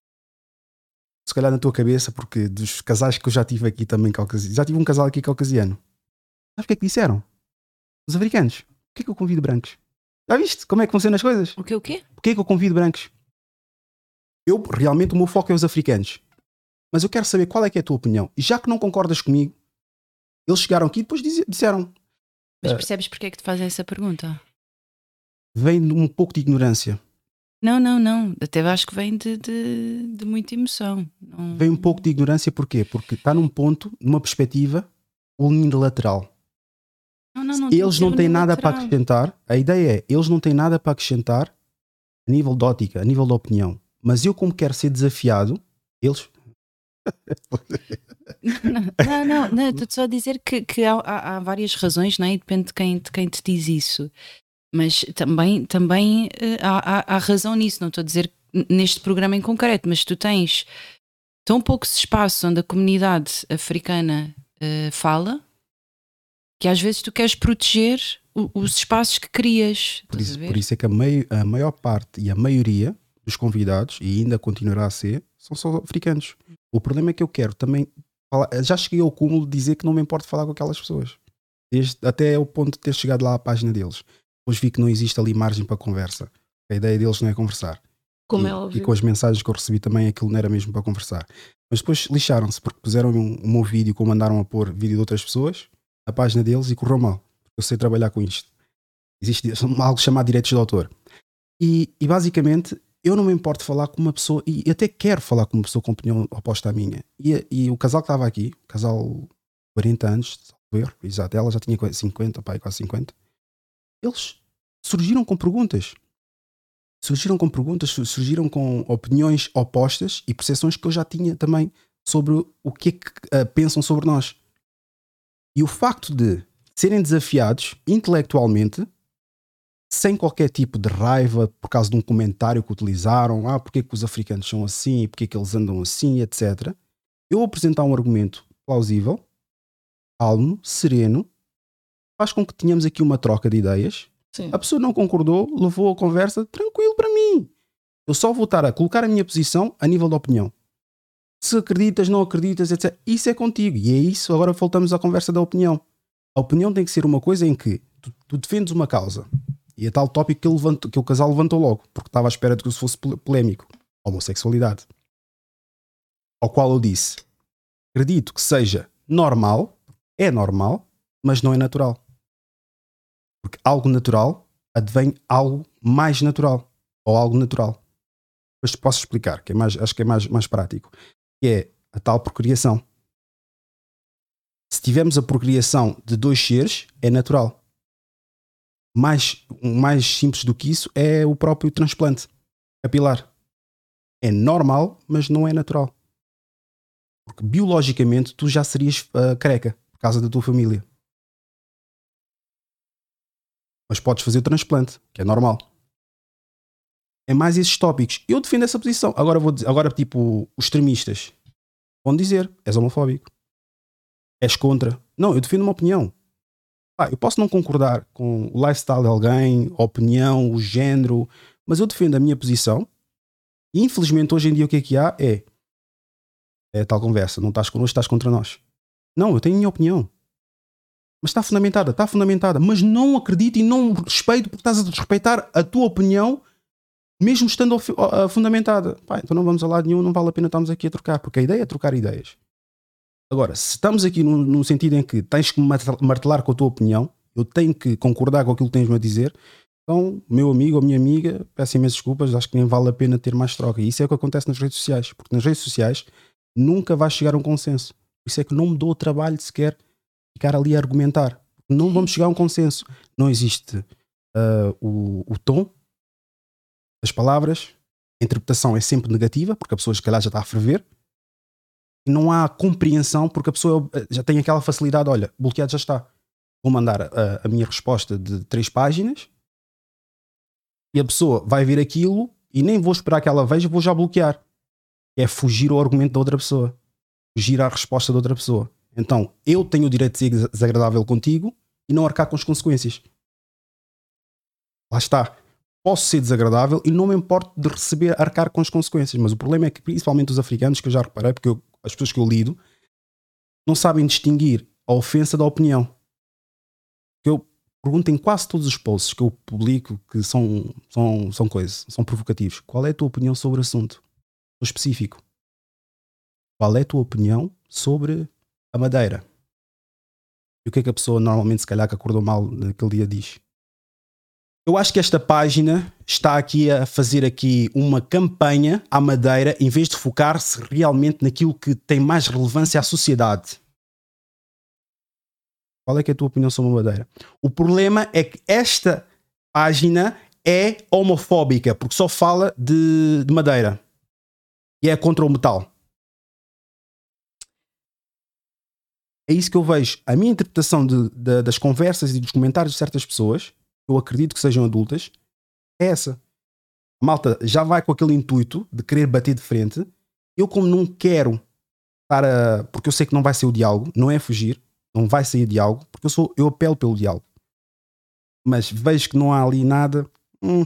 Se calhar na tua cabeça, porque dos casais que eu já tive aqui também caucasiano, já tive um casal aqui caucasiano. Sabe o que é que disseram? Os africanos. Porquê que eu convido brancos? Já viste como é que funcionam as coisas? O o quê? Porquê que eu convido brancos? Eu, realmente, o meu foco é os africanos. Mas eu quero saber qual é que é a tua opinião. E já que não concordas comigo, eles chegaram aqui e depois disseram. Mas ah, percebes porque é que te fazem essa pergunta? Vem de um pouco de ignorância. Não, não, não. Até acho que vem de, de, de muita emoção. Não... Vem um pouco de ignorância porquê? Porque está num ponto, numa perspectiva unilateral. Não, não, não eles não têm nada para acrescentar. A ideia é, eles não têm nada para acrescentar a nível de ótica, a nível de opinião. Mas eu, como quero ser desafiado, eles. não, não, não, estou só a dizer que, que há, há, há, várias razões, não é? E depende de quem, de quem te diz isso. Mas também, também uh, há, há, há, razão nisso, não estou a dizer neste programa em concreto, mas tu tens tão poucos espaços onde a comunidade africana uh, fala que às vezes tu queres proteger o, os espaços que crias. Por isso, por isso é que a, meio, a maior parte e a maioria dos convidados, e ainda continuará a ser, são só africanos. O problema é que eu quero também falar, já cheguei ao cúmulo de dizer que não me importo falar com aquelas pessoas. Desde, até o ponto de ter chegado lá à página deles. Depois vi que não existe ali margem para conversa. A ideia deles não é conversar. Como e, é óbvio. E com as mensagens que eu recebi também aquilo não era mesmo para conversar. Mas depois lixaram-se porque puseram um, um meu vídeo como mandaram a pôr vídeo de outras pessoas na página deles e correu mal. Eu sei trabalhar com isto. Existe algo chamado direitos de autor. E, e basicamente eu não me importo falar com uma pessoa, e até quero falar com uma pessoa com opinião oposta à minha. E, e o casal que estava aqui, o casal 40 anos, exato, ela já tinha 50, pai, quase 50, eles surgiram com perguntas. Surgiram com perguntas, surgiram com opiniões opostas e percepções que eu já tinha também sobre o que é que uh, pensam sobre nós. E o facto de serem desafiados intelectualmente sem qualquer tipo de raiva por causa de um comentário que utilizaram, ah, porque é que os africanos são assim, porque é que eles andam assim, etc. Eu apresentar um argumento plausível, calmo, sereno, faz com que tenhamos aqui uma troca de ideias. Sim. A pessoa não concordou, levou a conversa tranquilo para mim. Eu só vou estar a colocar a minha posição a nível de opinião. Se acreditas, não acreditas, etc. Isso é contigo. E é isso, agora voltamos à conversa da opinião. A opinião tem que ser uma coisa em que tu, tu defendes uma causa, e é tal tópico que, que o casal levantou logo, porque estava à espera de que isso fosse polémico. Homossexualidade. Ao qual eu disse: acredito que seja normal, é normal, mas não é natural. Porque algo natural advém algo mais natural. Ou algo natural. Depois posso explicar, que é mais, acho que é mais, mais prático. Que é a tal procriação. Se tivermos a procriação de dois seres, é natural mais, mais simples do que isso é o próprio transplante capilar. É normal, mas não é natural. Porque biologicamente tu já serias uh, careca por causa da tua família. Mas podes fazer o transplante, que é normal. É mais esses tópicos. Eu defendo essa posição. Agora vou dizer, agora tipo os extremistas vão dizer, és homofóbico. És contra. Não, eu defendo uma opinião. Ah, eu posso não concordar com o lifestyle de alguém, a opinião, o género, mas eu defendo a minha posição. E infelizmente hoje em dia o que é que há é, é tal conversa, não estás connosco, estás contra nós. Não, eu tenho a minha opinião. Mas está fundamentada, está fundamentada. Mas não acredito e não respeito porque estás a desrespeitar a tua opinião, mesmo estando fundamentada. Pá, então não vamos a lado nenhum, não vale a pena estarmos aqui a trocar, porque a ideia é trocar ideias. Agora, se estamos aqui no, sentido em que tens que martelar com a tua opinião, eu tenho que concordar com aquilo que tens-me a dizer, então, meu amigo ou minha amiga, peço imensas desculpas, acho que nem vale a pena ter mais troca. E isso é o que acontece nas redes sociais, porque nas redes sociais nunca vais chegar a um consenso. Por isso é que não me dou o trabalho sequer ficar ali a argumentar. Não vamos chegar a um consenso. Não existe uh, o, o tom das palavras, a interpretação é sempre negativa, porque a pessoa, se calhar, já está a ferver não há compreensão porque a pessoa eh, já tem aquela facilidade, olha, bloqueado já está. Vou mandar a, a minha resposta de três páginas e a pessoa vai ver aquilo e nem vou esperar que ela veja, vou já bloquear. É fugir ao argumento da outra pessoa, fugir à resposta da outra pessoa. Então, eu tenho o direito de ser desagradável contigo e não arcar com as consequências. Lá está. Posso ser desagradável e não me importo de receber, arcar com as consequências. Mas o problema é que, principalmente os africanos, que eu já reparei, porque eu as pessoas que eu lido, não sabem distinguir a ofensa da opinião. Eu pergunto em quase todos os posts que eu publico que são, são, são coisas, são provocativos. Qual é a tua opinião sobre o assunto? O específico. Qual é a tua opinião sobre a madeira? E o que é que a pessoa normalmente, se calhar, que acordou mal naquele dia diz? Eu acho que esta página está aqui a fazer aqui uma campanha à Madeira em vez de focar-se realmente naquilo que tem mais relevância à sociedade. Qual é, é a tua opinião sobre a Madeira? O problema é que esta página é homofóbica porque só fala de, de Madeira e é contra o metal. É isso que eu vejo. A minha interpretação de, de, das conversas e dos comentários de certas pessoas eu acredito que sejam adultas, é essa. A malta já vai com aquele intuito de querer bater de frente. Eu, como não quero estar a. Porque eu sei que não vai ser o diálogo, não é fugir, não vai sair diálogo, porque eu, sou, eu apelo pelo diálogo. Mas vejo que não há ali nada. Hum,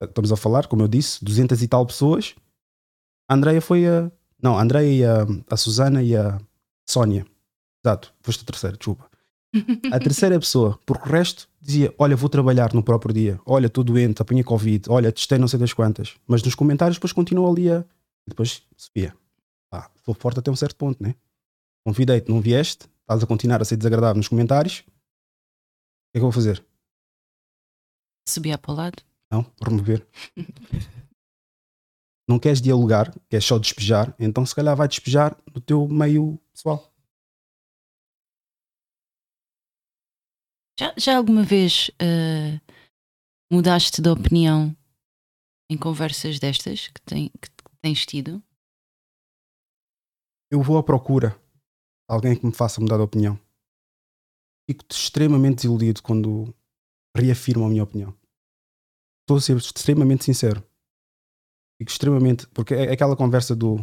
estamos a falar, como eu disse, 200 e tal pessoas. A Andrea foi a. Não, a Andrea e a, a Susana e a Sónia. Exato, foste a terceira, desculpa. A terceira pessoa, porque o resto dizia: Olha, vou trabalhar no próprio dia. Olha, estou doente, apanhei Covid. Olha, testei não sei das quantas. Mas nos comentários depois continua ali a. E depois subia. Pá, sou forte até um certo ponto, né? Convidei-te, não vieste, estás a continuar a ser desagradável nos comentários. O que é que eu vou fazer? Subir para o lado? Não, remover. não queres dialogar, queres só despejar, então se calhar vai despejar no teu meio pessoal. Já, já alguma vez uh, mudaste de opinião em conversas destas que, tem, que tens tido? Eu vou à procura de alguém que me faça mudar de opinião. Fico extremamente desiludido quando reafirmo a minha opinião. Estou a ser extremamente sincero. Fico extremamente. Porque é aquela conversa do.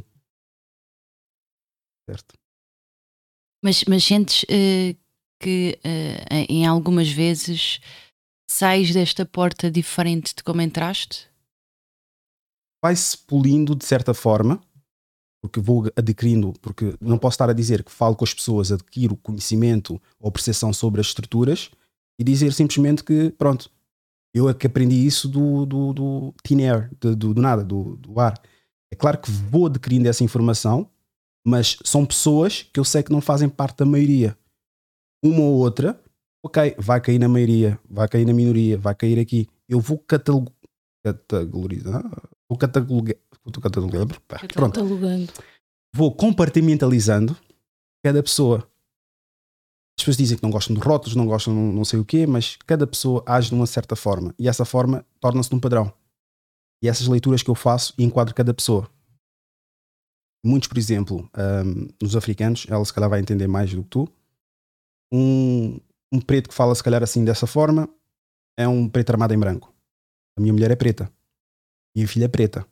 Certo. Mas, mas sentes uh, que uh, em algumas vezes sais desta porta diferente de como entraste? Vai-se polindo de certa forma, porque vou adquirindo, porque não posso estar a dizer que falo com as pessoas, adquiro conhecimento ou percepção sobre as estruturas e dizer simplesmente que, pronto, eu é que aprendi isso do, do, do thin air, do, do, do nada, do, do ar. É claro que vou adquirindo essa informação, mas são pessoas que eu sei que não fazem parte da maioria uma ou outra, ok, vai cair na maioria, vai cair na minoria, vai cair aqui. Eu vou catalog... categorizar, vou catalogar, catalogando, pronto. Vou compartimentalizando cada pessoa. As pessoas dizem que não gostam de rótulos, não gostam de não sei o quê, mas cada pessoa age de uma certa forma e essa forma torna-se num padrão. E essas leituras que eu faço enquadro cada pessoa. Muitos, por exemplo, um, nos africanos, ela se calhar vai entender mais do que tu, um, um preto que fala se calhar assim dessa forma é um preto armado em branco. A minha mulher é preta. Minha filha é preta.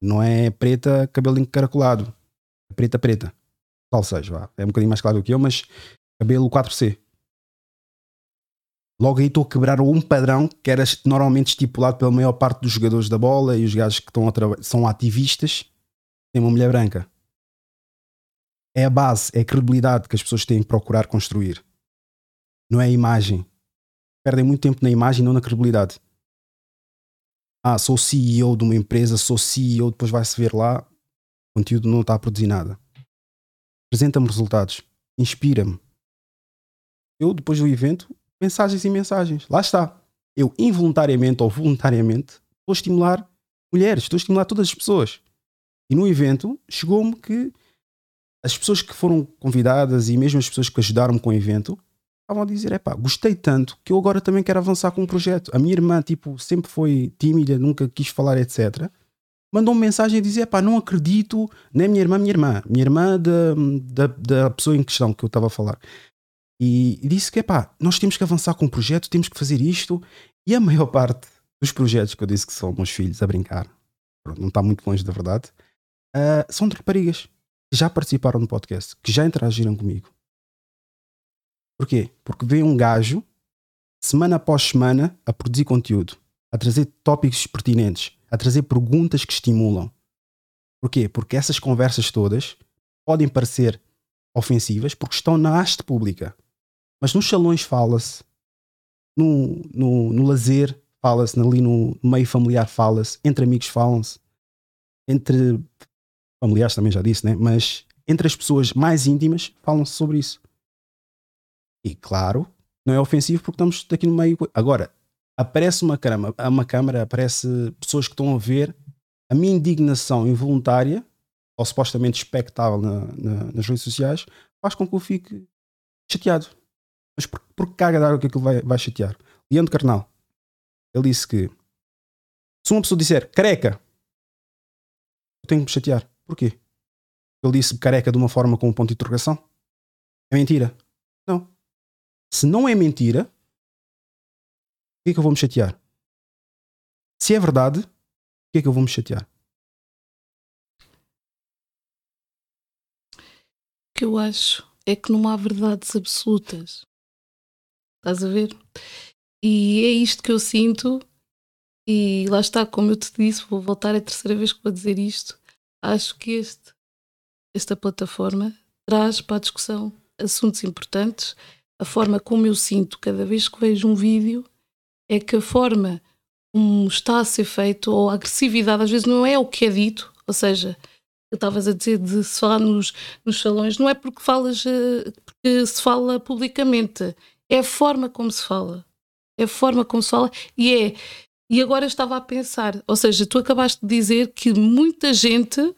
Não é preta cabelo encaracolado. É preta preta. Qual seja, vá. É um bocadinho mais claro do que eu, mas cabelo 4C. Logo aí estou a quebrar um padrão que era normalmente estipulado pela maior parte dos jogadores da bola e os gajos que estão são ativistas. Tem uma mulher branca é a base, é a credibilidade que as pessoas têm que procurar construir. Não é a imagem. Perdem muito tempo na imagem, não na credibilidade. Ah, sou CEO de uma empresa, sou CEO, depois vai-se ver lá, o conteúdo não está a produzir nada. Apresenta-me resultados, inspira-me. Eu, depois do evento, mensagens e mensagens. Lá está. Eu, involuntariamente ou voluntariamente, estou a estimular mulheres, estou a estimular todas as pessoas. E no evento, chegou-me que as pessoas que foram convidadas e mesmo as pessoas que ajudaram com o evento estavam a dizer: é pá, gostei tanto que eu agora também quero avançar com um projeto. A minha irmã, tipo, sempre foi tímida, nunca quis falar, etc. Mandou uma mensagem a dizer: pá, não acredito, nem minha irmã, minha irmã, minha irmã da, da, da pessoa em questão que eu estava a falar. E, e disse que, é pá, nós temos que avançar com o projeto, temos que fazer isto. E a maior parte dos projetos que eu disse que são meus filhos a brincar, não está muito longe da verdade, uh, são de raparigas que já participaram no podcast, que já interagiram comigo. Porquê? Porque vem um gajo, semana após semana, a produzir conteúdo, a trazer tópicos pertinentes, a trazer perguntas que estimulam. Porquê? Porque essas conversas todas podem parecer ofensivas porque estão na haste pública. Mas nos salões fala-se, no, no, no lazer fala-se, ali no meio familiar fala-se, entre amigos falam-se, entre familiares também já disse, né? mas entre as pessoas mais íntimas falam-se sobre isso. E claro, não é ofensivo porque estamos aqui no meio. Agora, aparece uma câmara, uma câmara aparece pessoas que estão a ver a minha indignação involuntária ou supostamente expectável na, na, nas redes sociais faz com que eu fique chateado. Mas por, por carga d'água que aquilo vai, vai chatear? Leandro Carnal, ele disse que se uma pessoa disser careca, eu tenho que me chatear. Porquê? Ele disse careca de uma forma com um ponto de interrogação? É mentira? Não. Se não é mentira, que é que eu vou me chatear? Se é verdade, por que é que eu vou me chatear? O que eu acho é que não há verdades absolutas. Estás a ver? E é isto que eu sinto, e lá está, como eu te disse, vou voltar a terceira vez que vou dizer isto. Acho que este, esta plataforma traz para a discussão assuntos importantes. A forma como eu sinto cada vez que vejo um vídeo é que a forma como está a ser feito, ou a agressividade, às vezes não é o que é dito, ou seja, estavas a dizer de se falar nos, nos salões, não é porque falas, eh, porque se fala publicamente, é a forma como se fala. É a forma como se fala e é. E agora estava a pensar, ou seja, tu acabaste de dizer que muita gente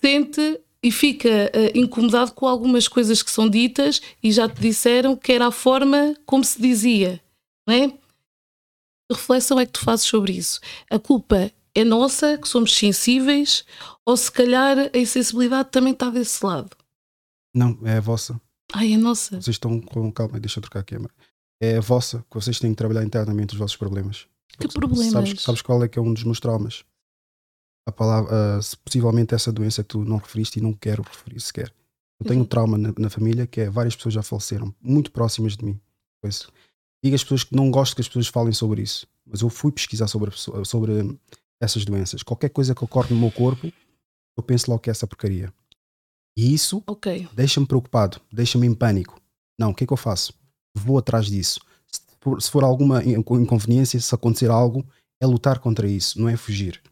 sente e fica uh, incomodado com algumas coisas que são ditas e já te disseram que era a forma como se dizia, não é? Que reflexão é que tu fazes sobre isso? A culpa é nossa, que somos sensíveis, ou se calhar a insensibilidade também está desse lado? Não, é a vossa. Ai, é nossa. Vocês estão com calma, deixa eu trocar a câmera. É a vossa, que vocês têm que trabalhar internamente os vossos problemas. Que problemas? Sabes, sabes qual é que é um dos meus traumas? A palavra, uh, possivelmente essa doença que tu não referiste e não quero referir sequer. Eu tenho um trauma na, na, família que é várias pessoas já faleceram, muito próximas de mim. Pois, digo às pessoas que não gosto que as pessoas falem sobre isso, mas eu fui pesquisar sobre, sobre essas doenças. Qualquer coisa que ocorre no meu corpo, eu penso logo que é essa porcaria. E isso okay. deixa-me preocupado, deixa-me em pânico. Não, o que é que eu faço? Vou atrás disso. Se for, se for alguma inconveniência, se acontecer algo, é lutar contra isso, não é fugir.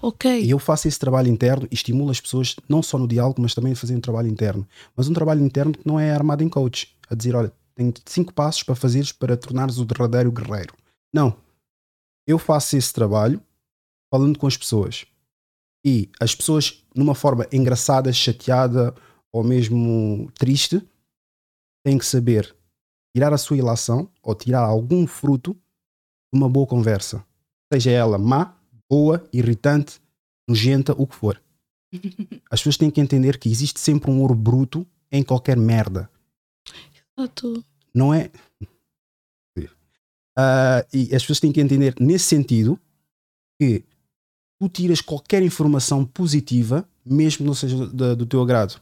Ok. E eu faço esse trabalho interno e estimulo as pessoas, não só no diálogo, mas também a fazer um trabalho interno. Mas um trabalho interno que não é armado em coach. A dizer, olha, tenho cinco passos para fazeres para tornares o derradeiro guerreiro. Não. Eu faço esse trabalho falando com as pessoas. E as pessoas, numa forma engraçada, chateada ou mesmo triste, têm que saber tirar a sua ilação ou tirar algum fruto de uma boa conversa. Seja ela má, boa, irritante, nojenta, o que for. As pessoas têm que entender que existe sempre um ouro bruto em qualquer merda. Exato. Não é. Uh, e as pessoas têm que entender nesse sentido que tu tiras qualquer informação positiva, mesmo que não seja do, do teu agrado.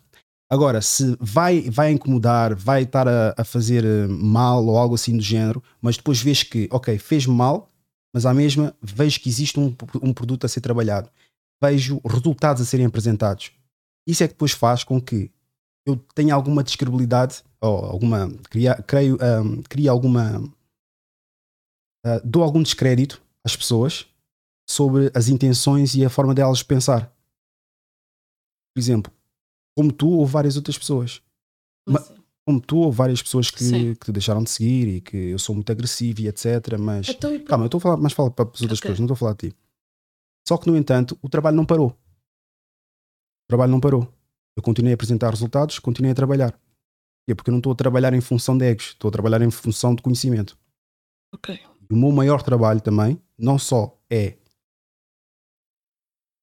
Agora, se vai, vai incomodar, vai estar a, a, fazer eh, mal ou algo assim do género, mas depois vês que, ok, fez mal, mas à mesma vejo que existe um, um produto a ser trabalhado, vejo resultados a serem apresentados. Isso é que depois faz com que eu tenha alguma descredibilidade, ou alguma, cria, creio, um, cria alguma, uh, dou algum descrédito às pessoas sobre as intenções e a forma delas pensar. Por exemplo, como tu ou várias outras pessoas. como tu ou várias pessoas que, que te deixaram de seguir e que eu sou muito agressivo e etc. Mas então, calma, eu estou a falar, mais fala para as outras okay. pessoas, não estou a falar de ti. Só que, no entanto, o trabalho não parou. O trabalho não parou. Eu continuei a apresentar resultados, continuei a trabalhar. E é porque eu não estou a trabalhar em função de egos, estou a trabalhar em função de conhecimento. Ok. E o meu maior trabalho também, não só é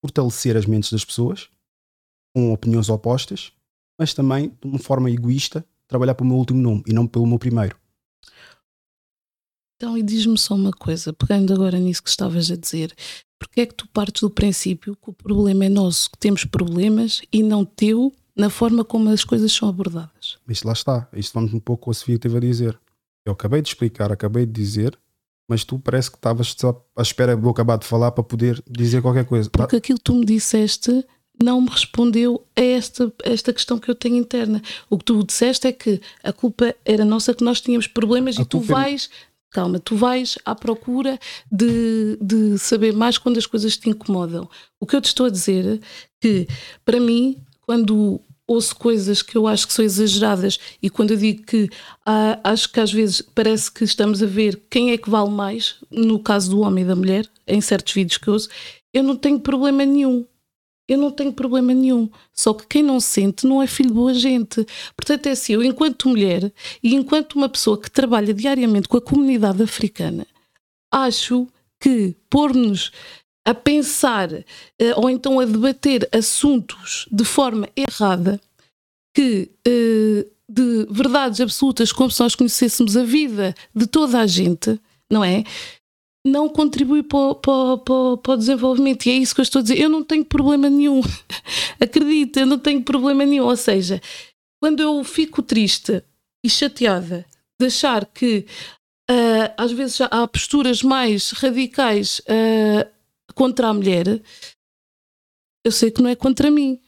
fortalecer as mentes das pessoas com opiniões opostas, mas também de uma forma egoísta trabalhar para o meu último nome e não pelo meu primeiro. Então, e diz-me só uma coisa, pegando agora nisso que estavas a dizer, porque é que tu partes do princípio que o problema é nosso, que temos problemas e não teu na forma como as coisas são abordadas? Isto lá está, isto vamos um pouco com a Sofia teve a dizer. Eu acabei de explicar, acabei de dizer mas tu parece que estavas só à espera de eu acabar de falar para poder dizer qualquer coisa. Porque aquilo que tu me disseste não me respondeu a esta, a esta questão que eu tenho interna. O que tu disseste é que a culpa era nossa, que nós tínhamos problemas a e tu vais. Calma, tu vais à procura de, de saber mais quando as coisas te incomodam. O que eu te estou a dizer é que, para mim, quando ouço coisas que eu acho que são exageradas e quando eu digo que ah, acho que às vezes parece que estamos a ver quem é que vale mais, no caso do homem e da mulher, em certos vídeos que ouço, eu não tenho problema nenhum. Eu não tenho problema nenhum. Só que quem não sente não é filho de boa gente. Portanto, é assim, eu, enquanto mulher e enquanto uma pessoa que trabalha diariamente com a comunidade africana, acho que pôr-nos a pensar eh, ou então a debater assuntos de forma errada que eh, de verdades absolutas como se nós conhecêssemos a vida de toda a gente não é? Não contribui para, para, para, para o desenvolvimento. E é isso que eu estou a dizer. Eu não tenho problema nenhum. Acredita, eu não tenho problema nenhum. Ou seja, quando eu fico triste e chateada de achar que uh, às vezes há posturas mais radicais uh, contra a mulher, eu sei que não é contra mim.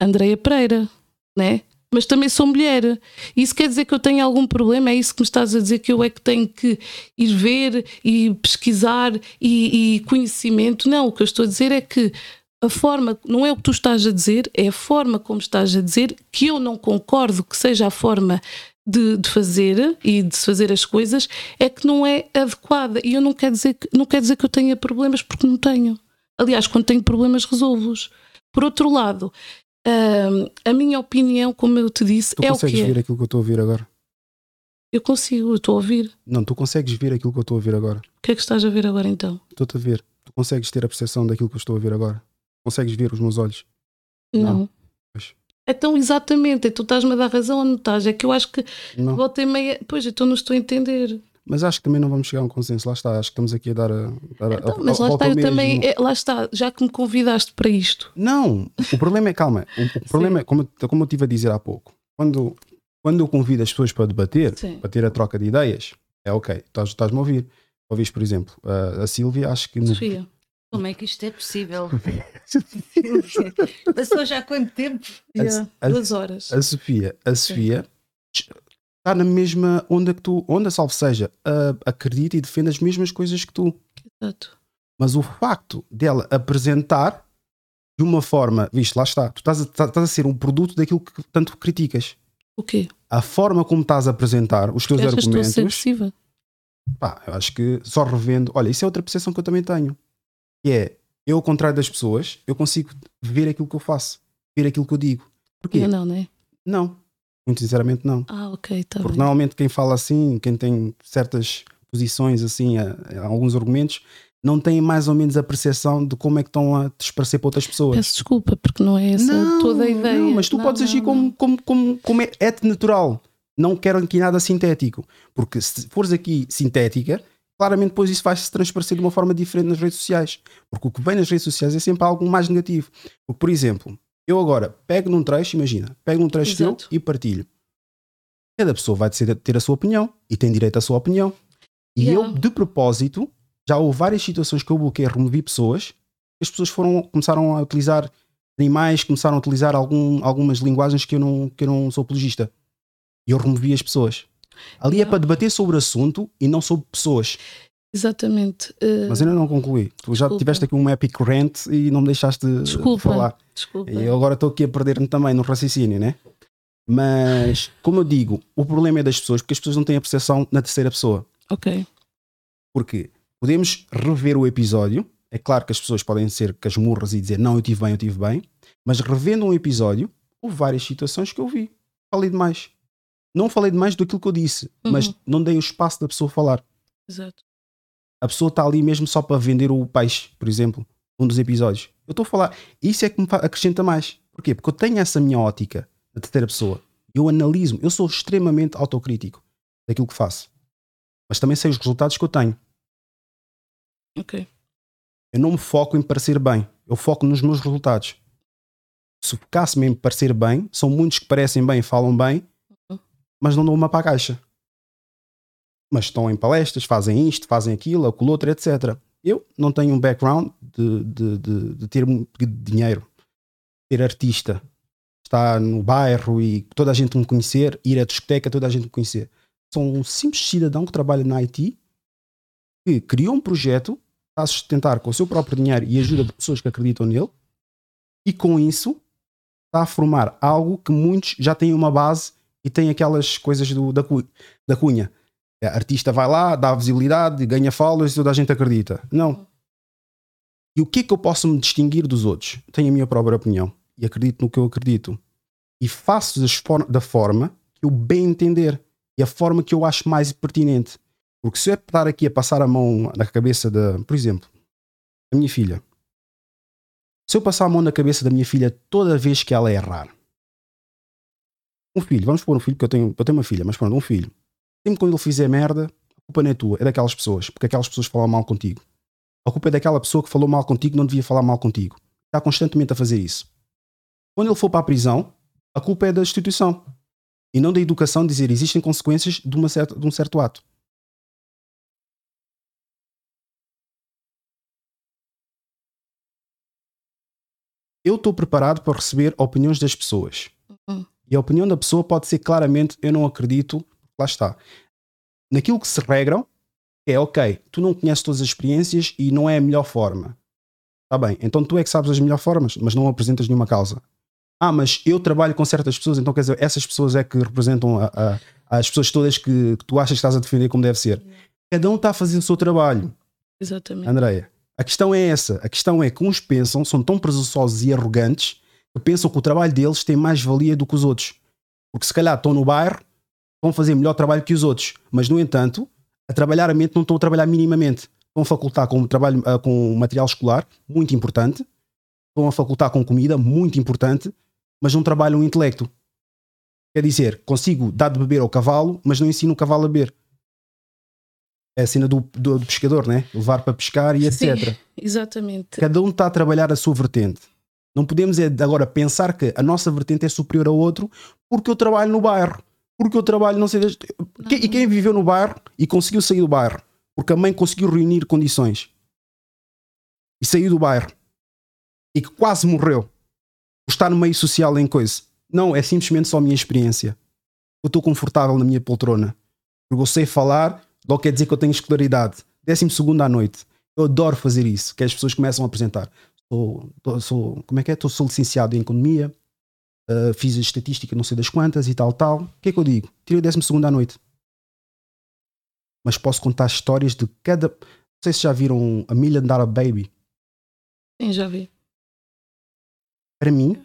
Andreia Pereira, né? Mas também sou mulher. Isso quer dizer que eu tenho algum problema? É isso que me estás a dizer que eu é que tenho que ir ver e pesquisar e, e conhecimento? Não, o que eu estou a dizer é que a forma, não é o que tu estás a dizer, é a forma como estás a dizer que eu não concordo que seja a forma de, de, fazer e de se fazer as coisas é que não é adequada. E eu não quero dizer que, não quero dizer que eu tenha problemas porque não tenho. Aliás, quando tenho problemas, resolvo-os. Por outro lado, uh, a minha opinião, como eu te disse, tu é o que Tu consegues ver aquilo que eu estou a ouvir agora? Eu consigo, eu estou a ouvir. Não, tu consegues ver aquilo que eu estou a ouvir agora. O que é que estás a ver agora então? Estou-te a ver. Tu consegues ter a percepção daquilo que eu estou a ver agora? Consegues ver os meus olhos? Não. não. Pois. Então, exatamente, tu estás-me a dar razão ou não estás? É que eu acho que não. voltei meia. Pois, então não estou a entender. Mas acho que também não vamos chegar a um consenso. Lá está, acho que estamos aqui a dar a. Dar então, a, mas lá está, eu mesmo. também. É, lá está, já que me convidaste para isto. Não, o problema é, calma, o, o problema é, como, como eu estive a dizer há pouco, quando, quando eu convido as pessoas para debater, Sim. para ter a troca de ideias, é ok, estás-me a ouvir. Ouviste, por exemplo, a, a Sílvia, acho que. Sofia. Como é que isto é possível? Passou já quanto tempo? A, a, Duas horas. A Sofia, a Sofia está na mesma onda que tu, onda salvo seja, uh, acredita e defende as mesmas coisas que tu. Exato. Mas o facto dela apresentar de uma forma, viste, lá está, tu estás a, estás a ser um produto daquilo que tanto criticas. O quê? A forma como estás a apresentar os teus argumentos. Estou agressiva? Pá, eu acho que só revendo. Olha, isso é outra percepção que eu também tenho. Que é, eu, ao contrário das pessoas, eu consigo ver aquilo que eu faço, ver aquilo que eu digo. Porquê? Eu não, não é? Não. Muito sinceramente, não. Ah, ok, tá Porque bem. normalmente quem fala assim, quem tem certas posições, assim, a, a alguns argumentos, não tem mais ou menos a percepção de como é que estão a disparecer para outras pessoas. Peço desculpa, porque não é essa não, toda a ideia. Não, mas tu não, podes agir como, como, como, como é, é natural. Não quero aqui nada sintético. Porque se fores aqui sintética, claramente depois isso vai se transparecer de uma forma diferente nas redes sociais. Porque o que vem nas redes sociais é sempre algo mais negativo. Porque, por exemplo, eu agora pego num trecho, imagina, pego num trecho teu e partilho. Cada pessoa vai ter a sua opinião e tem direito à sua opinião. E yeah. eu, de propósito, já houve várias situações que eu bloqueei, removi pessoas, as pessoas foram, começaram a utilizar animais, começaram a utilizar algum, algumas linguagens que eu, não, que eu não sou apologista. E eu removi as pessoas. Ali é yeah. é para debater sobre o assunto e não sobre pessoas. Exatamente. Uh, Mas ainda não concluí. Tu já desculpa. tiveste aqui um epic rant e não me deixaste desculpa, falar. Desculpa. E eu agora estou aqui a perder-me também no raciocínio, né? Mas, como eu digo, o problema é das pessoas porque as pessoas não têm a percepção na terceira pessoa. Ok. Porque podemos rever o episódio. É claro que as pessoas podem ser casmurras e dizer não, eu tive bem, eu tive bem. Mas revendo um episódio, houve várias situações que eu vi. Falei demais. Não falei demais do que eu disse, uhum. mas não dei o espaço da pessoa falar. Exato a pessoa está ali mesmo só para vender o peixe, por exemplo, um dos episódios. Eu estou a falar, isso é que me acrescenta mais. Porquê? Porque eu tenho essa minha ótica da terceira pessoa. Eu analiso, eu sou extremamente autocrítico daquilo que faço. Mas também sei os resultados que eu tenho. Ok. Eu não me foco em parecer bem, eu foco nos meus resultados. Se focasse-me em parecer bem, são muitos que parecem bem, falam bem, uhum. mas não dão uma para a caixa mas estão em palestras, fazem isto, fazem aquilo, aquilo outro, etc. Eu não tenho um background de, de, de, de ter dinheiro, ser artista, estar no bairro e toda a gente me conhecer, ir à discoteca, toda a gente me conhecer. Sou um simples cidadão que trabalha na IT, que criou um projeto, está a sustentar com o seu próprio dinheiro e ajuda de pessoas que acreditam nele, e com isso está a formar algo que muitos já têm uma base e têm aquelas coisas do, da, da cunha a artista vai lá, dá visibilidade, ganha followers e toda a gente acredita. Não. E o que é que eu posso me distinguir dos outros? Tenho a minha própria opinião e acredito no que eu acredito. E faço da forma que eu bem entender e a forma que eu acho mais pertinente. Porque se eu estar aqui a passar a mão na cabeça da, por exemplo, da minha filha, se eu passar a mão na cabeça da minha filha toda vez que ela errar, um filho, vamos pôr um filho, que eu tenho, eu tenho uma filha, mas pronto, um filho, Sempre quando ele fizer merda, culpa não é tua, é daquelas pessoas, porque aquelas pessoas falam mal contigo. A culpa é daquela pessoa que falou mal contigo, não devia falar mal contigo. Está constantemente a fazer isso. Quando ele for para a prisão, a culpa é da instituição e não da educação dizer existem consequências de, uma certa, de um certo ato. Eu estou preparado para receber opiniões das pessoas. Uhum. E a opinião da pessoa pode ser claramente: eu não acredito, lá está. Naquilo que se regram, é ok, tu não conheces todas as experiências e não é a melhor forma. Está bem, então tu é que sabes as melhores formas, mas não apresentas nenhuma causa. Ah, mas eu trabalho com certas pessoas, então quer dizer, essas pessoas é que representam a, a, as pessoas todas que, que, tu achas que estás a defender como deve ser. Cada um está a fazer o seu trabalho. Exatamente. Andreia, a questão é essa. A questão é que uns pensam, são tão presunçosos e arrogantes, que pensam que o trabalho deles tem mais valia do que os outros. Porque se calhar estão no bairro, vão fazer melhor trabalho que os outros. Mas, no entanto, a trabalhar a mente não estão a trabalhar minimamente. Estão a facultar com, trabalho, ah, com material escolar, muito importante. Estão a facultar com comida, muito importante mas não trabalham o intelecto. Quer dizer, consigo dar de beber ao cavalo, mas não ensino o cavalo a beber. É a cena do, do, do pescador, né? Levar para pescar e etc. Sim, exatamente. Cada um está a trabalhar a sua vertente. Não podemos é agora pensar que a nossa vertente é superior ao outro porque eu trabalho no bairro. Porque eu trabalho, não sei. Não. E quem viveu no bairro e conseguiu sair do bairro? Porque a mãe conseguiu reunir condições e saiu do bairro e que quase morreu estar no meio social em coisa. Não, é simplesmente só a minha experiência. Eu estou confortável na minha poltrona. Porque eu sei falar, logo quer dizer que eu tenho escolaridade. Décimo segundo à noite. Eu adoro fazer isso, que as pessoas começam a apresentar. Sou, sou como é que é? Estou, sou licenciado em economia, uh, fiz a estatística não sei das quantas e tal, tal. O que é que eu digo? Tirei o décimo segundo à noite. Mas posso contar histórias de cada... Não sei se já viram a Million Dollar Baby. Sim, já vi para mim,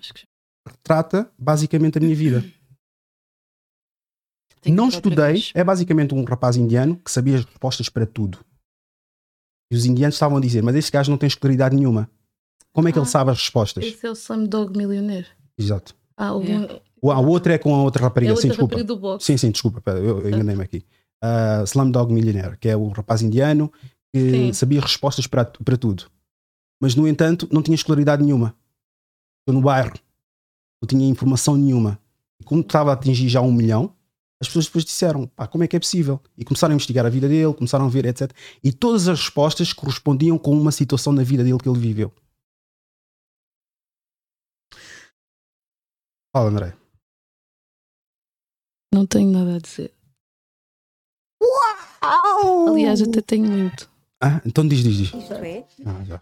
retrata basicamente a minha vida. Não estudei, é basicamente um rapaz indiano que sabia as respostas para tudo. E os indianos estavam a dizer: Mas esse gajo não tem escolaridade nenhuma. Como é que ah, ele sabe as respostas? Esse é o Slumdog Millionaire. Exato. Ah, algum... yeah. A outra é com a outra rapariga. É sim, desculpa. Rapariga do box. Sim, sim, desculpa. Pera, eu, eu enganei-me aqui. Uh, Slumdog Millionaire, que é o rapaz indiano que sim. sabia respostas para, para tudo. Mas, no entanto, não tinha escolaridade nenhuma estou no bairro, não tinha informação nenhuma. E como estava a atingir já um milhão, as pessoas depois disseram, pá, como é que é possível? E começaram a investigar a vida dele, começaram a ver, etc. E todas as respostas correspondiam com uma situação na vida dele que ele viveu. Fala, André. Não tenho nada a dizer. Uau! Aliás, até tenho muito. Ah, então diz, diz, diz. Isto é? Ah, já.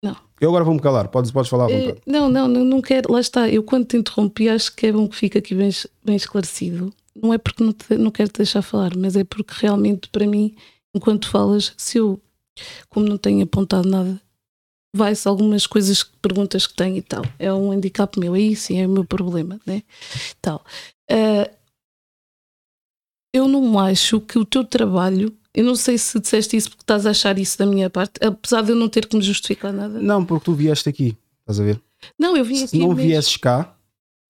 Não. Eu agora vou-me calar, podes, podes falar à vontade. Uh, não, não, não, não quero. Lá está, eu quando te interrompi, acho que é bom que fique aqui bem, bem esclarecido. Não é porque não, te, não quero te deixar falar, mas é porque realmente, para mim, enquanto falas, se eu, como não tenho apontado nada, vai-se algumas coisas, perguntas que tenho e tal. É um handicap meu, aí sim é o meu problema, né? Tal. Uh, eu não acho que o teu trabalho eu não sei se disseste isso porque estás a achar isso da minha parte, apesar de eu não ter que me justificar nada. Não, porque tu vieste aqui, estás a ver? Não, eu vim aqui. Se não mesmo. viesses cá,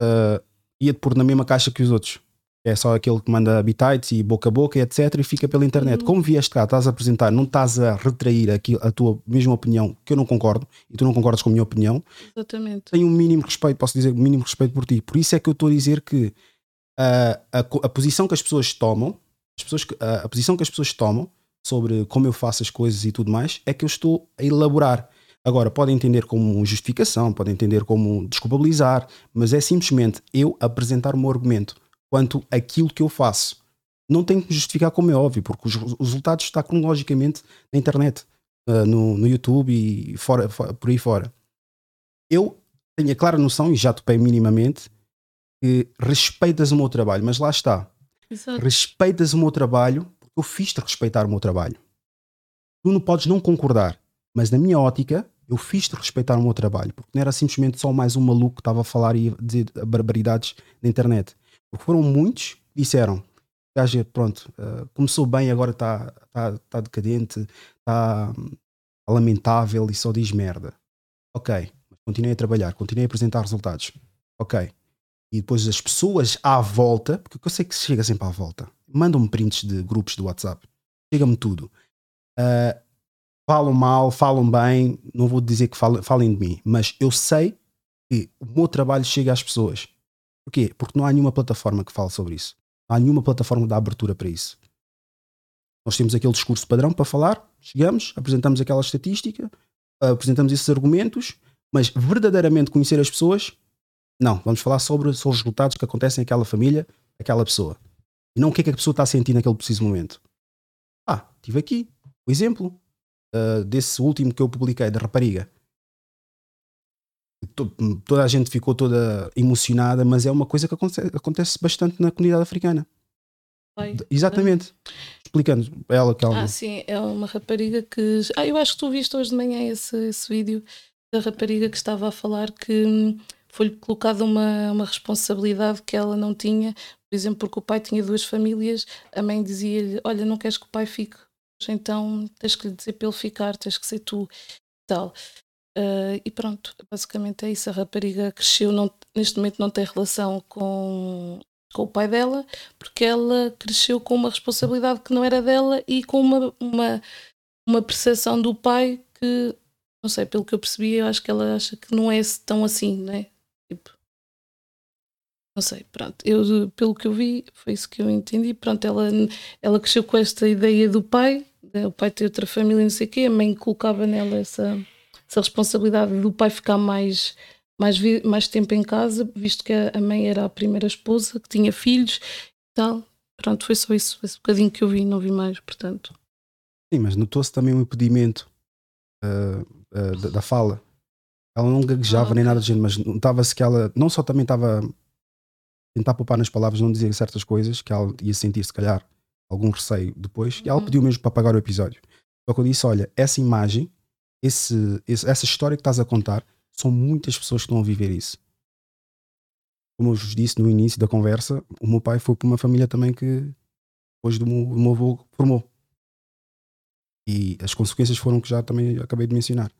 uh, ia-te pôr na mesma caixa que os outros. É só aquele que manda bitites e boca a boca, etc. e fica pela internet. Uhum. Como vieste cá, estás a apresentar, não estás a retrair aqui a tua mesma opinião, que eu não concordo, e tu não concordas com a minha opinião. Exatamente. Tenho um mínimo respeito, posso dizer, um mínimo respeito por ti. Por isso é que eu estou a dizer que uh, a, a posição que as pessoas tomam as pessoas, a, a posição que as pessoas tomam sobre como eu faço as coisas e tudo mais é que eu estou a elaborar. Agora, podem entender como justificação, podem entender como desculpabilizar, mas é simplesmente eu apresentar o meu argumento quanto aquilo que eu faço. Não tenho que me justificar como é óbvio, porque os, os resultados estão cronologicamente na internet, uh, no, no YouTube e fora, fora, por aí fora. Eu tenho a clara noção, e já topei minimamente, que respeitas o meu trabalho, mas lá está. Exato. Respeitas o meu trabalho, porque eu fiz-te respeitar o meu trabalho. Tu não podes não concordar, mas na minha ótica, eu fiz-te respeitar o meu trabalho, porque não era simplesmente só mais um maluco que estava a falar e a dizer barbaridades na internet. Foram muitos que disseram: gajo, pronto, uh, começou bem, agora está tá, tá decadente, está tá lamentável e só diz merda. Ok, continuei a trabalhar, continuei a apresentar resultados. Ok, e depois as pessoas à volta, porque eu sei que chega sempre à volta, mandam-me prints de grupos do WhatsApp. chega-me tudo. Uh, falam mal, falam bem, não vou dizer que falem, falem de mim, mas eu sei que o meu trabalho chega às pessoas. Porquê? Porque não há nenhuma plataforma que fale sobre isso. Não há nenhuma plataforma que dá abertura para isso. Nós temos aquele discurso padrão para falar, chegamos, apresentamos aquela estatística, apresentamos esses argumentos, mas verdadeiramente conhecer as pessoas, não. Vamos falar sobre, sobre os resultados que acontecem naquela família, aquela pessoa. E não o que é que a pessoa está a sentir naquele preciso momento. Ah, tive aqui o exemplo uh, desse último que eu publiquei, da rapariga. Toda a gente ficou toda emocionada, mas é uma coisa que acontece, acontece bastante na comunidade africana. Exatamente. Explicando ela que ela. Ah, sim, é uma rapariga que. Ah, eu acho que tu viste hoje de manhã esse, esse vídeo da rapariga que estava a falar que hum, foi-lhe colocada uma, uma responsabilidade que ela não tinha, por exemplo, porque o pai tinha duas famílias, a mãe dizia-lhe: Olha, não queres que o pai fique, então tens que lhe dizer para ele ficar, tens que ser tu tal. Uh, e pronto, basicamente é isso. A rapariga cresceu, não, neste momento não tem relação com, com o pai dela, porque ela cresceu com uma responsabilidade que não era dela e com uma, uma, uma percepção do pai que, não sei, pelo que eu percebi, eu acho que ela acha que não é tão assim, né? Tipo, não sei, pronto. Eu, pelo que eu vi, foi isso que eu entendi. Pronto, ela, ela cresceu com esta ideia do pai, né? o pai tem outra família, não sei o quê, a mãe colocava nela essa, essa responsabilidade do pai ficar mais mais, mais tempo em casa, visto que a mãe era a primeira esposa, que tinha filhos e tal. Pronto, foi só isso, esse bocadinho que eu vi, não vi mais, portanto. Sim, mas notou-se também um impedimento uh, uh, da, da, fala. Ela não gaguejava ah, nem nada de gente, mas notava-se que ela não só também estava a tentar poupar nas palavras, não dizer certas coisas, que ela ia sentir, se calhar, algum receio depois, uhum. e ela pediu mesmo para apagar o episódio. Só que eu disse: olha, essa imagem, esse, esse, essa história que estás a contar, são muitas pessoas que estão a viver isso. Como eu vos disse no início da conversa, o meu pai foi para uma família também que depois do meu, do meu avô formou. E as consequências foram que já também acabei de mencionar.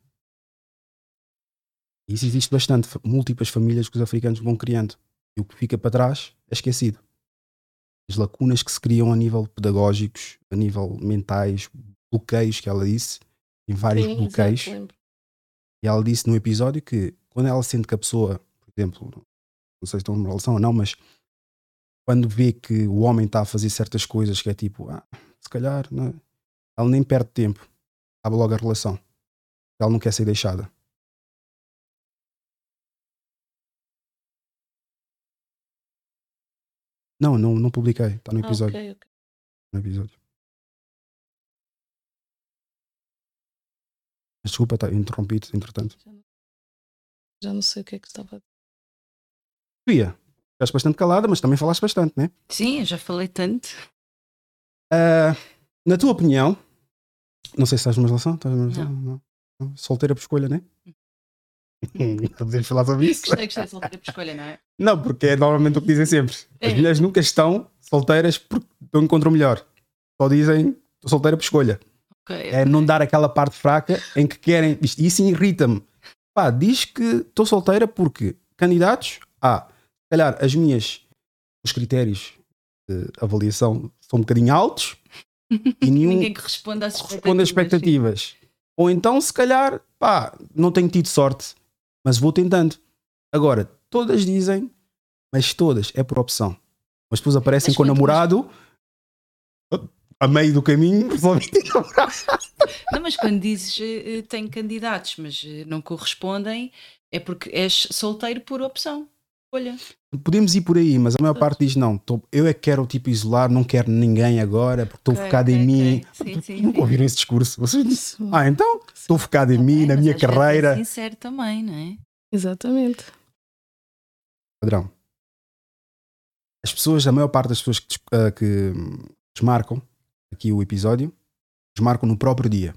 Isso existe bastante. Múltiplas famílias que os africanos vão criando. E o que fica para trás é esquecido. As lacunas que se criam a nível pedagógicos, a nível mentais, bloqueios que ela disse, em vários Sim, bloqueios. Exato, e ela disse no episódio que quando ela sente que a pessoa, por exemplo, não sei se estão numa relação ou não, mas quando vê que o homem está a fazer certas coisas que é tipo, ah, se calhar, não, é? ela nem perde tempo, acaba logo a relação. Ela não quer ser deixada. Não, não, não publiquei, está no episódio. Ah, okay, okay. No episódio. Desculpa, tá, interrompido, entretanto. Já não, já não sei o que é que estava a dizer. Bia, ficaste bastante calada, mas também falaste bastante, né? Sim, eu já falei tanto. Uh, na tua opinião, não sei se estás numa relação, estás numa relação? Não. não. Solteira por escolha, né? Podemos falar sobre isso? Gostei, gostei, solteira por escolha, não é? Não, porque é normalmente o que dizem sempre. As é. mulheres nunca estão solteiras porque não encontram melhor. Só dizem estou solteira por escolha. Okay, é não dar aquela parte fraca em que querem. Isto, isso irrita-me. Pá, diz que estou solteira porque candidatos, ah, se calhar as minhas, os critérios de avaliação são um bocadinho altos e nenhum Ninguém que responda às expectativas. Responde às expectativas. Ou então, se calhar, pá, não tenho tido sorte, mas vou tentando. Agora, todas dizem, mas todas é por opção. Mas depois aparecem mas com o namorado a meio do caminho resolvi Não, mas quando dizes uh, tenho candidatos, mas uh, não correspondem, é porque és solteiro por opção. Olha. Podemos ir por aí, mas a maior parte diz não, tô, eu é que quero tipo isolar, não quero ninguém agora, porque estou okay, focado okay, em mim. Okay. Sim, sim, Nunca ouviram esse discurso? Vocês ah, então estou focado em mim, na minha carreira. É sincero também, não é? Exatamente. Padrão. As pessoas, a maior parte das pessoas que, uh, que desmarcam aqui o episódio, desmarcam no próprio dia.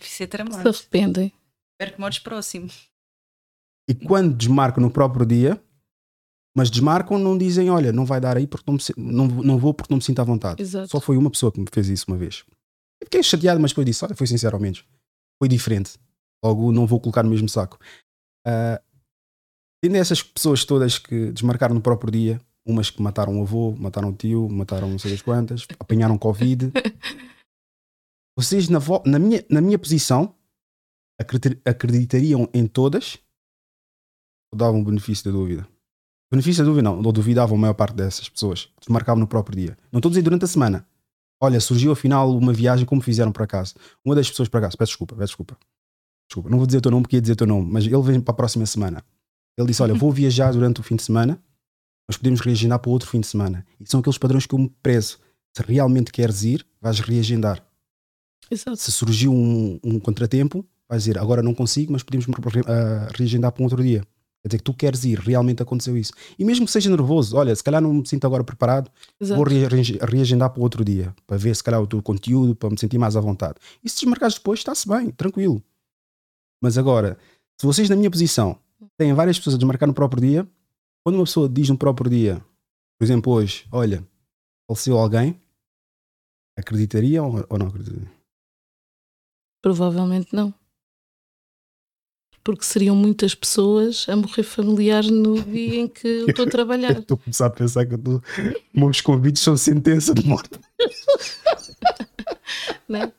Isso é tramado. Se arrependem. Espero que mores próximo. E quando desmarcam no próprio dia, mas desmarcam, não dizem, olha, não vai dar aí porque não, me, não, não vou porque não me sinto à vontade. Exato. Só foi uma pessoa que me fez isso uma vez. Eu fiquei chateado, mas depois disse, olha, foi sincero ao menos. Foi diferente. Logo, não vou colocar no mesmo saco. Uh, tendo essas pessoas todas que desmarcaram no próprio dia, Umas que mataram o avô, mataram o tio, mataram não sei as quantas, apanharam Covid. Vocês, na, na, minha, na minha posição, acreditariam em todas ou davam benefício da dúvida? Benefício da dúvida não, ou duvidavam a maior parte dessas pessoas. Desmarcavam no próprio dia. Não estou a dizer durante a semana. Olha, surgiu afinal uma viagem como fizeram para casa. Uma das pessoas para casa, peço desculpa, peço desculpa. Desculpa, não vou dizer o teu nome porque ia dizer o teu nome, mas ele vem para a próxima semana. Ele disse: Olha, vou viajar durante o fim de semana, mas podemos reagendar para outro fim de semana. E são aqueles padrões que eu me prezo. Se realmente queres ir, vais reagendar. Exato. Se surgiu um, um contratempo, vais dizer: Agora não consigo, mas podemos uh, reagendar para um outro dia. Quer dizer que tu queres ir, realmente aconteceu isso. E mesmo que seja nervoso, olha, se calhar não me sinto agora preparado, Exato. vou reagendar para outro dia, para ver se calhar o teu conteúdo, para me sentir mais à vontade. E se desmarcares depois, está-se bem, tranquilo. Mas agora, se vocês na minha posição têm várias pessoas a desmarcar no próprio dia, quando uma pessoa diz no próprio dia, por exemplo, hoje, olha, faleceu alguém, acreditariam ou não acreditariam? Provavelmente não. Porque seriam muitas pessoas a morrer familiar no dia em que eu estou a trabalhar. Estou a começar a pensar que tô... meus convites são sentença de morte. né?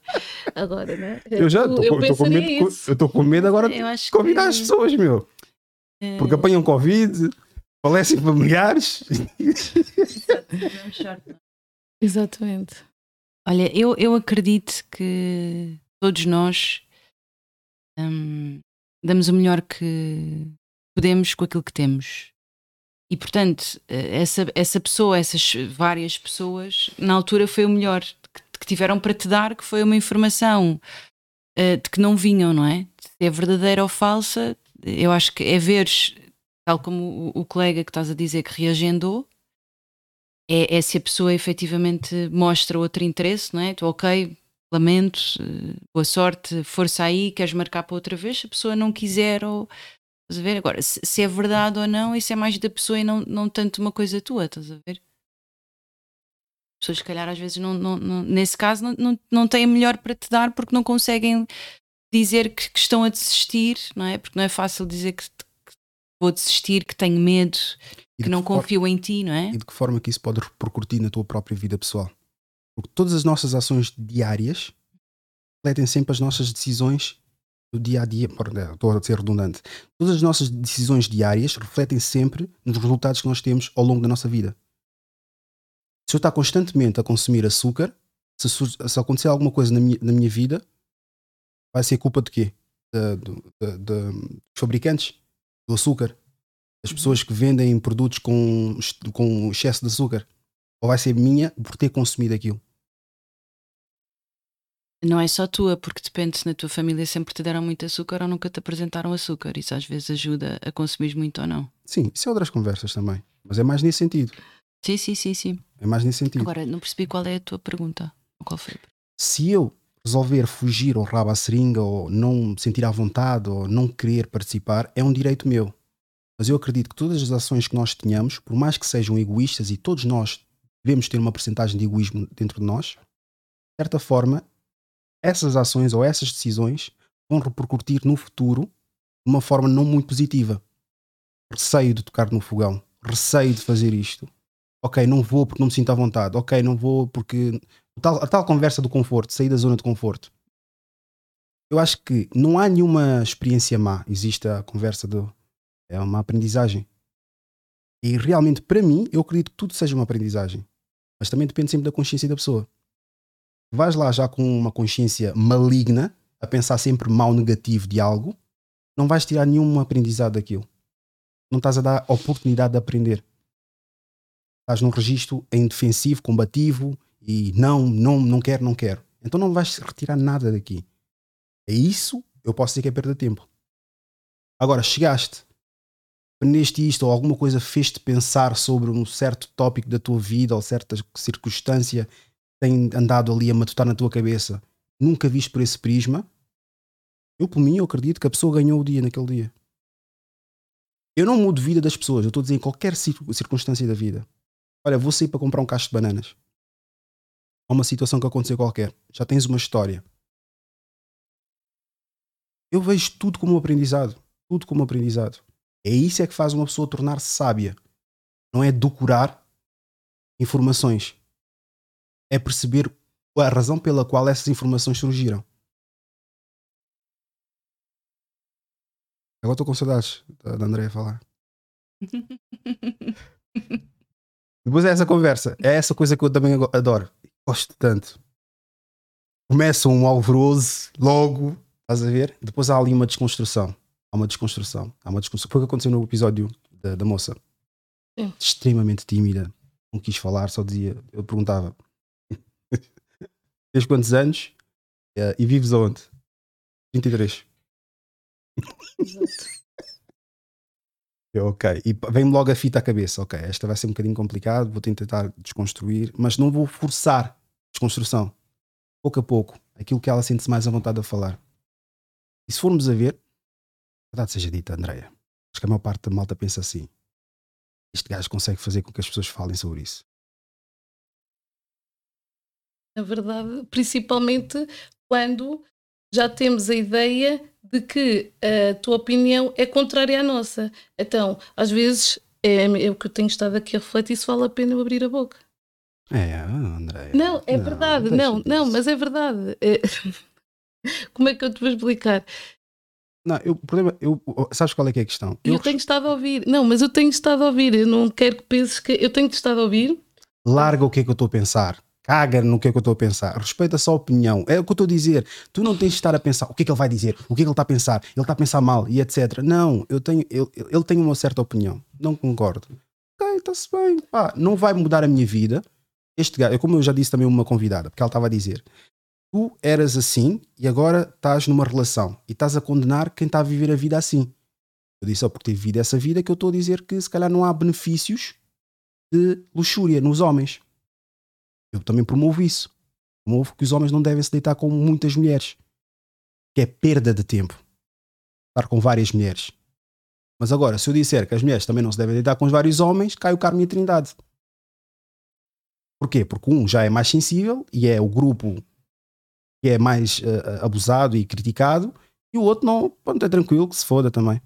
Agora, né? Eu já estou com medo. Eu estou com medo agora de convidar que... as pessoas, meu. É... Porque apanham Covid, falecem familiares. Exatamente. Olha, eu, eu acredito que todos nós hum, damos o melhor que podemos com aquilo que temos. E portanto, essa, essa pessoa, essas várias pessoas, na altura foi o melhor que tiveram para te dar, que foi uma informação uh, de que não vinham, não é? Se é verdadeira ou falsa, eu acho que é veres, tal como o, o colega que estás a dizer que reagendou, é, é, se a pessoa efetivamente mostra outro interesse, não é? Tu, ok, lamento, uh, boa sorte, força aí, queres marcar para outra vez? Se a pessoa não quiser ou. Estás a ver? Agora, se, se é verdade ou não, isso é mais da pessoa e não, não tanto uma coisa tua, estás a ver? pessoas, se calhar, às vezes, não, não, não, nesse caso, não, não, não têm melhor para te dar porque não conseguem dizer que, que, estão a desistir, não é? Porque não é fácil dizer que vou desistir, que tenho medo, que não confio em ti, não é? E de que forma que isso pode repercutir na tua própria vida pessoal? Porque todas as nossas ações diárias refletem sempre as nossas decisões do dia a dia. Estou a ser redundante. Todas as nossas decisões diárias refletem sempre nos resultados que nós temos ao longo da nossa vida se eu estar constantemente a consumir açúcar, se, se acontecer alguma coisa na minha, na minha vida, vai ser culpa de quê? De, de, de, dos fabricantes do açúcar, das pessoas que vendem produtos com, com excesso de açúcar. Ou vai ser minha por ter consumido aquilo? Não é só tua, porque depende se na tua família sempre te deram muito açúcar ou nunca te apresentaram açúcar. Isso às vezes ajuda a consumir muito ou não. Sim, isso é outras conversas também. Mas é mais nesse sentido. Sim, sim, sim, sim. É mais nesse sentido. Agora, não percebi qual é a tua pergunta. Qual foi? Se eu resolver fugir ou rabo à seringa, ou não sentir à vontade, ou não querer participar, é um direito meu. Mas eu acredito que todas as ações que nós tenhamos, por mais que sejam egoístas, e todos nós devemos ter uma porcentagem de egoísmo dentro de nós, de certa forma, essas ações ou essas decisões vão repercutir no futuro de uma forma não muito positiva. Receio de tocar no fogão, receio de fazer isto, ok, não vou porque não me sinto à vontade, ok, não vou porque. Tal, a tal conversa do conforto, sair da zona de conforto. Eu acho que não há nenhuma experiência má. Existe a conversa do. É uma aprendizagem. E realmente, para mim, eu acredito que tudo seja uma aprendizagem. Mas também depende sempre da consciência da pessoa. Vais lá já com uma consciência maligna, a pensar sempre mal negativo de algo, não vais tirar nenhum aprendizado daquilo. Não estás a dar oportunidade de aprender estás num registro em defensivo, combativo e não, não, não quero, não quero. Então não vais retirar nada daqui. É isso, eu posso dizer que é perda de tempo. Agora, chegaste, aprendeste isto ou alguma coisa fez-te pensar sobre um certo tópico da tua vida ou certa circunstância tem andado ali a matutar na tua cabeça, nunca viste por esse prisma, eu por mim eu acredito que a pessoa ganhou o dia naquele dia. Eu não mudo vida das pessoas, eu estou a dizer em qualquer circunstância da vida. Olha, vou sair para comprar um cacho de bananas. Há uma situação que aconteceu qualquer. Já tens uma história. Eu vejo tudo como um aprendizado. Tudo como um aprendizado. É isso é que faz uma pessoa tornar-se sábia. não é decorar informações. É perceber a razão pela qual essas informações surgiram. Agora estou com saudades da Andréia falar. Depois é essa conversa. É essa coisa que eu também adoro. Gosto tanto. Começa um alvoroço, logo, estás a ver? Depois há ali uma desconstrução. Há uma desconstrução. Há uma desconstrução. Foi o que aconteceu no episódio da, da moça. Sim. Extremamente tímida. Não quis falar, só dizia. Eu perguntava: Tens quantos anos? Uh, e vives aonde? 33. Exato. Ok, e vem-me logo a fita à cabeça. Ok, esta vai ser um bocadinho complicado, vou tentar desconstruir, mas não vou forçar desconstrução. Pouco a pouco, aquilo que ela sente-se mais à vontade a falar. E se formos a ver, verdade seja dita, Andreia, acho que a maior parte da malta pensa assim: este gajo consegue fazer com que as pessoas falem sobre isso. Na verdade, principalmente quando já temos a ideia de que a tua opinião é contrária à nossa. Então, às vezes, é, é o que eu tenho estado aqui a refletir se vale a pena eu abrir a boca. É, André. Não, é não, verdade, não, não, mas é verdade. É... Como é que eu te vou explicar? Não, eu, o problema, eu, sabes qual é que é a questão? Eu, eu tenho estado a ouvir, não, mas eu tenho estado a ouvir, eu não quero que penses que eu tenho estado a ouvir. Larga o que é que eu estou a pensar caga no que é que eu estou a pensar, respeita a sua opinião. É o que eu estou a dizer. Tu não tens de estar a pensar o que é que ele vai dizer, o que é que ele está a pensar, ele está a pensar mal e etc. Não, eu tenho, eu, ele tem uma certa opinião. Não concordo. Ok, está-se bem. Pá, não vai mudar a minha vida. Este gajo, como eu já disse também uma convidada, porque ela estava a dizer: tu eras assim e agora estás numa relação e estás a condenar quem está a viver a vida assim. Eu disse, oh, porque tive vivido essa vida que eu estou a dizer que se calhar não há benefícios de luxúria nos homens. Eu também promovo isso. Promovo que os homens não devem se deitar com muitas mulheres. Que é perda de tempo. Estar com várias mulheres. Mas agora, se eu disser que as mulheres também não se devem deitar com os vários homens, cai o Carmo e a Trindade. Porquê? Porque um já é mais sensível e é o grupo que é mais uh, abusado e criticado, e o outro não, pronto, é tranquilo que se foda também.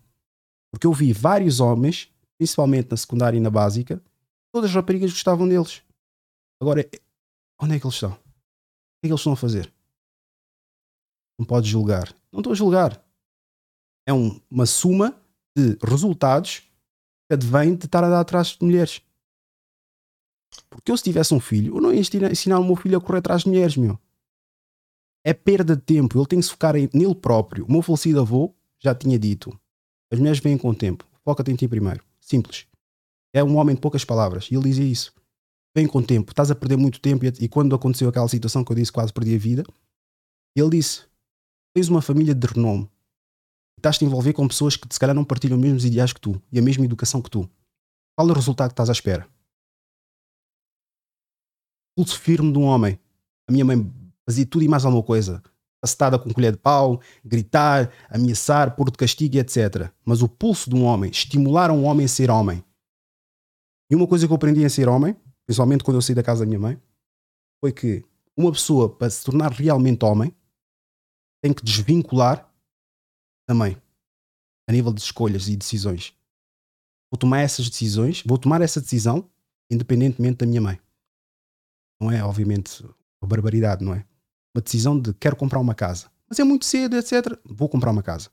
Porque eu vi vários homens, principalmente na secundária e na básica, todas as raparigas gostavam deles. Agora, Onde é que eles estão? O que é que eles estão a fazer? Não podes julgar. Não estou a julgar. É um, uma suma de resultados que advém de estar a dar atrás de mulheres. Porque eu, se tivesse um filho, eu não ia ensinar o meu filho a correr atrás de mulheres, meu. É perda de tempo. Ele tem que se focar nele próprio. O meu falecido avô já tinha dito: as mulheres vêm com o tempo. Foca-te em ti primeiro. Simples. É um homem de poucas palavras. E ele dizia isso vem com tempo, estás a perder muito tempo. E, e, quando aconteceu aquela situação que eu disse quase perdi a vida, ele disse: Tens uma família de renome, estás-te a envolver com pessoas que se calhar não partilham os mesmos ideais que tu e a mesma educação que tu. Qual é o resultado que estás à espera? Pulso firme de um homem. A minha mãe fazia tudo e mais alguma coisa. Acetada com colher de pau, gritar, ameaçar, pôr de castigo, etc. Mas o pulso de um homem, estimular um homem a ser homem. E uma coisa que eu aprendi a ser homem principalmente quando eu saí da casa da minha mãe, foi que uma pessoa, para se tornar realmente homem, tem que desvincular da mãe, a nível de escolhas e decisões. Vou tomar essas decisões, vou tomar essa decisão independentemente da minha mãe. Não é, obviamente, uma barbaridade, não é? Uma decisão de quero comprar uma casa. Mas é muito cedo, etc. Vou comprar uma casa.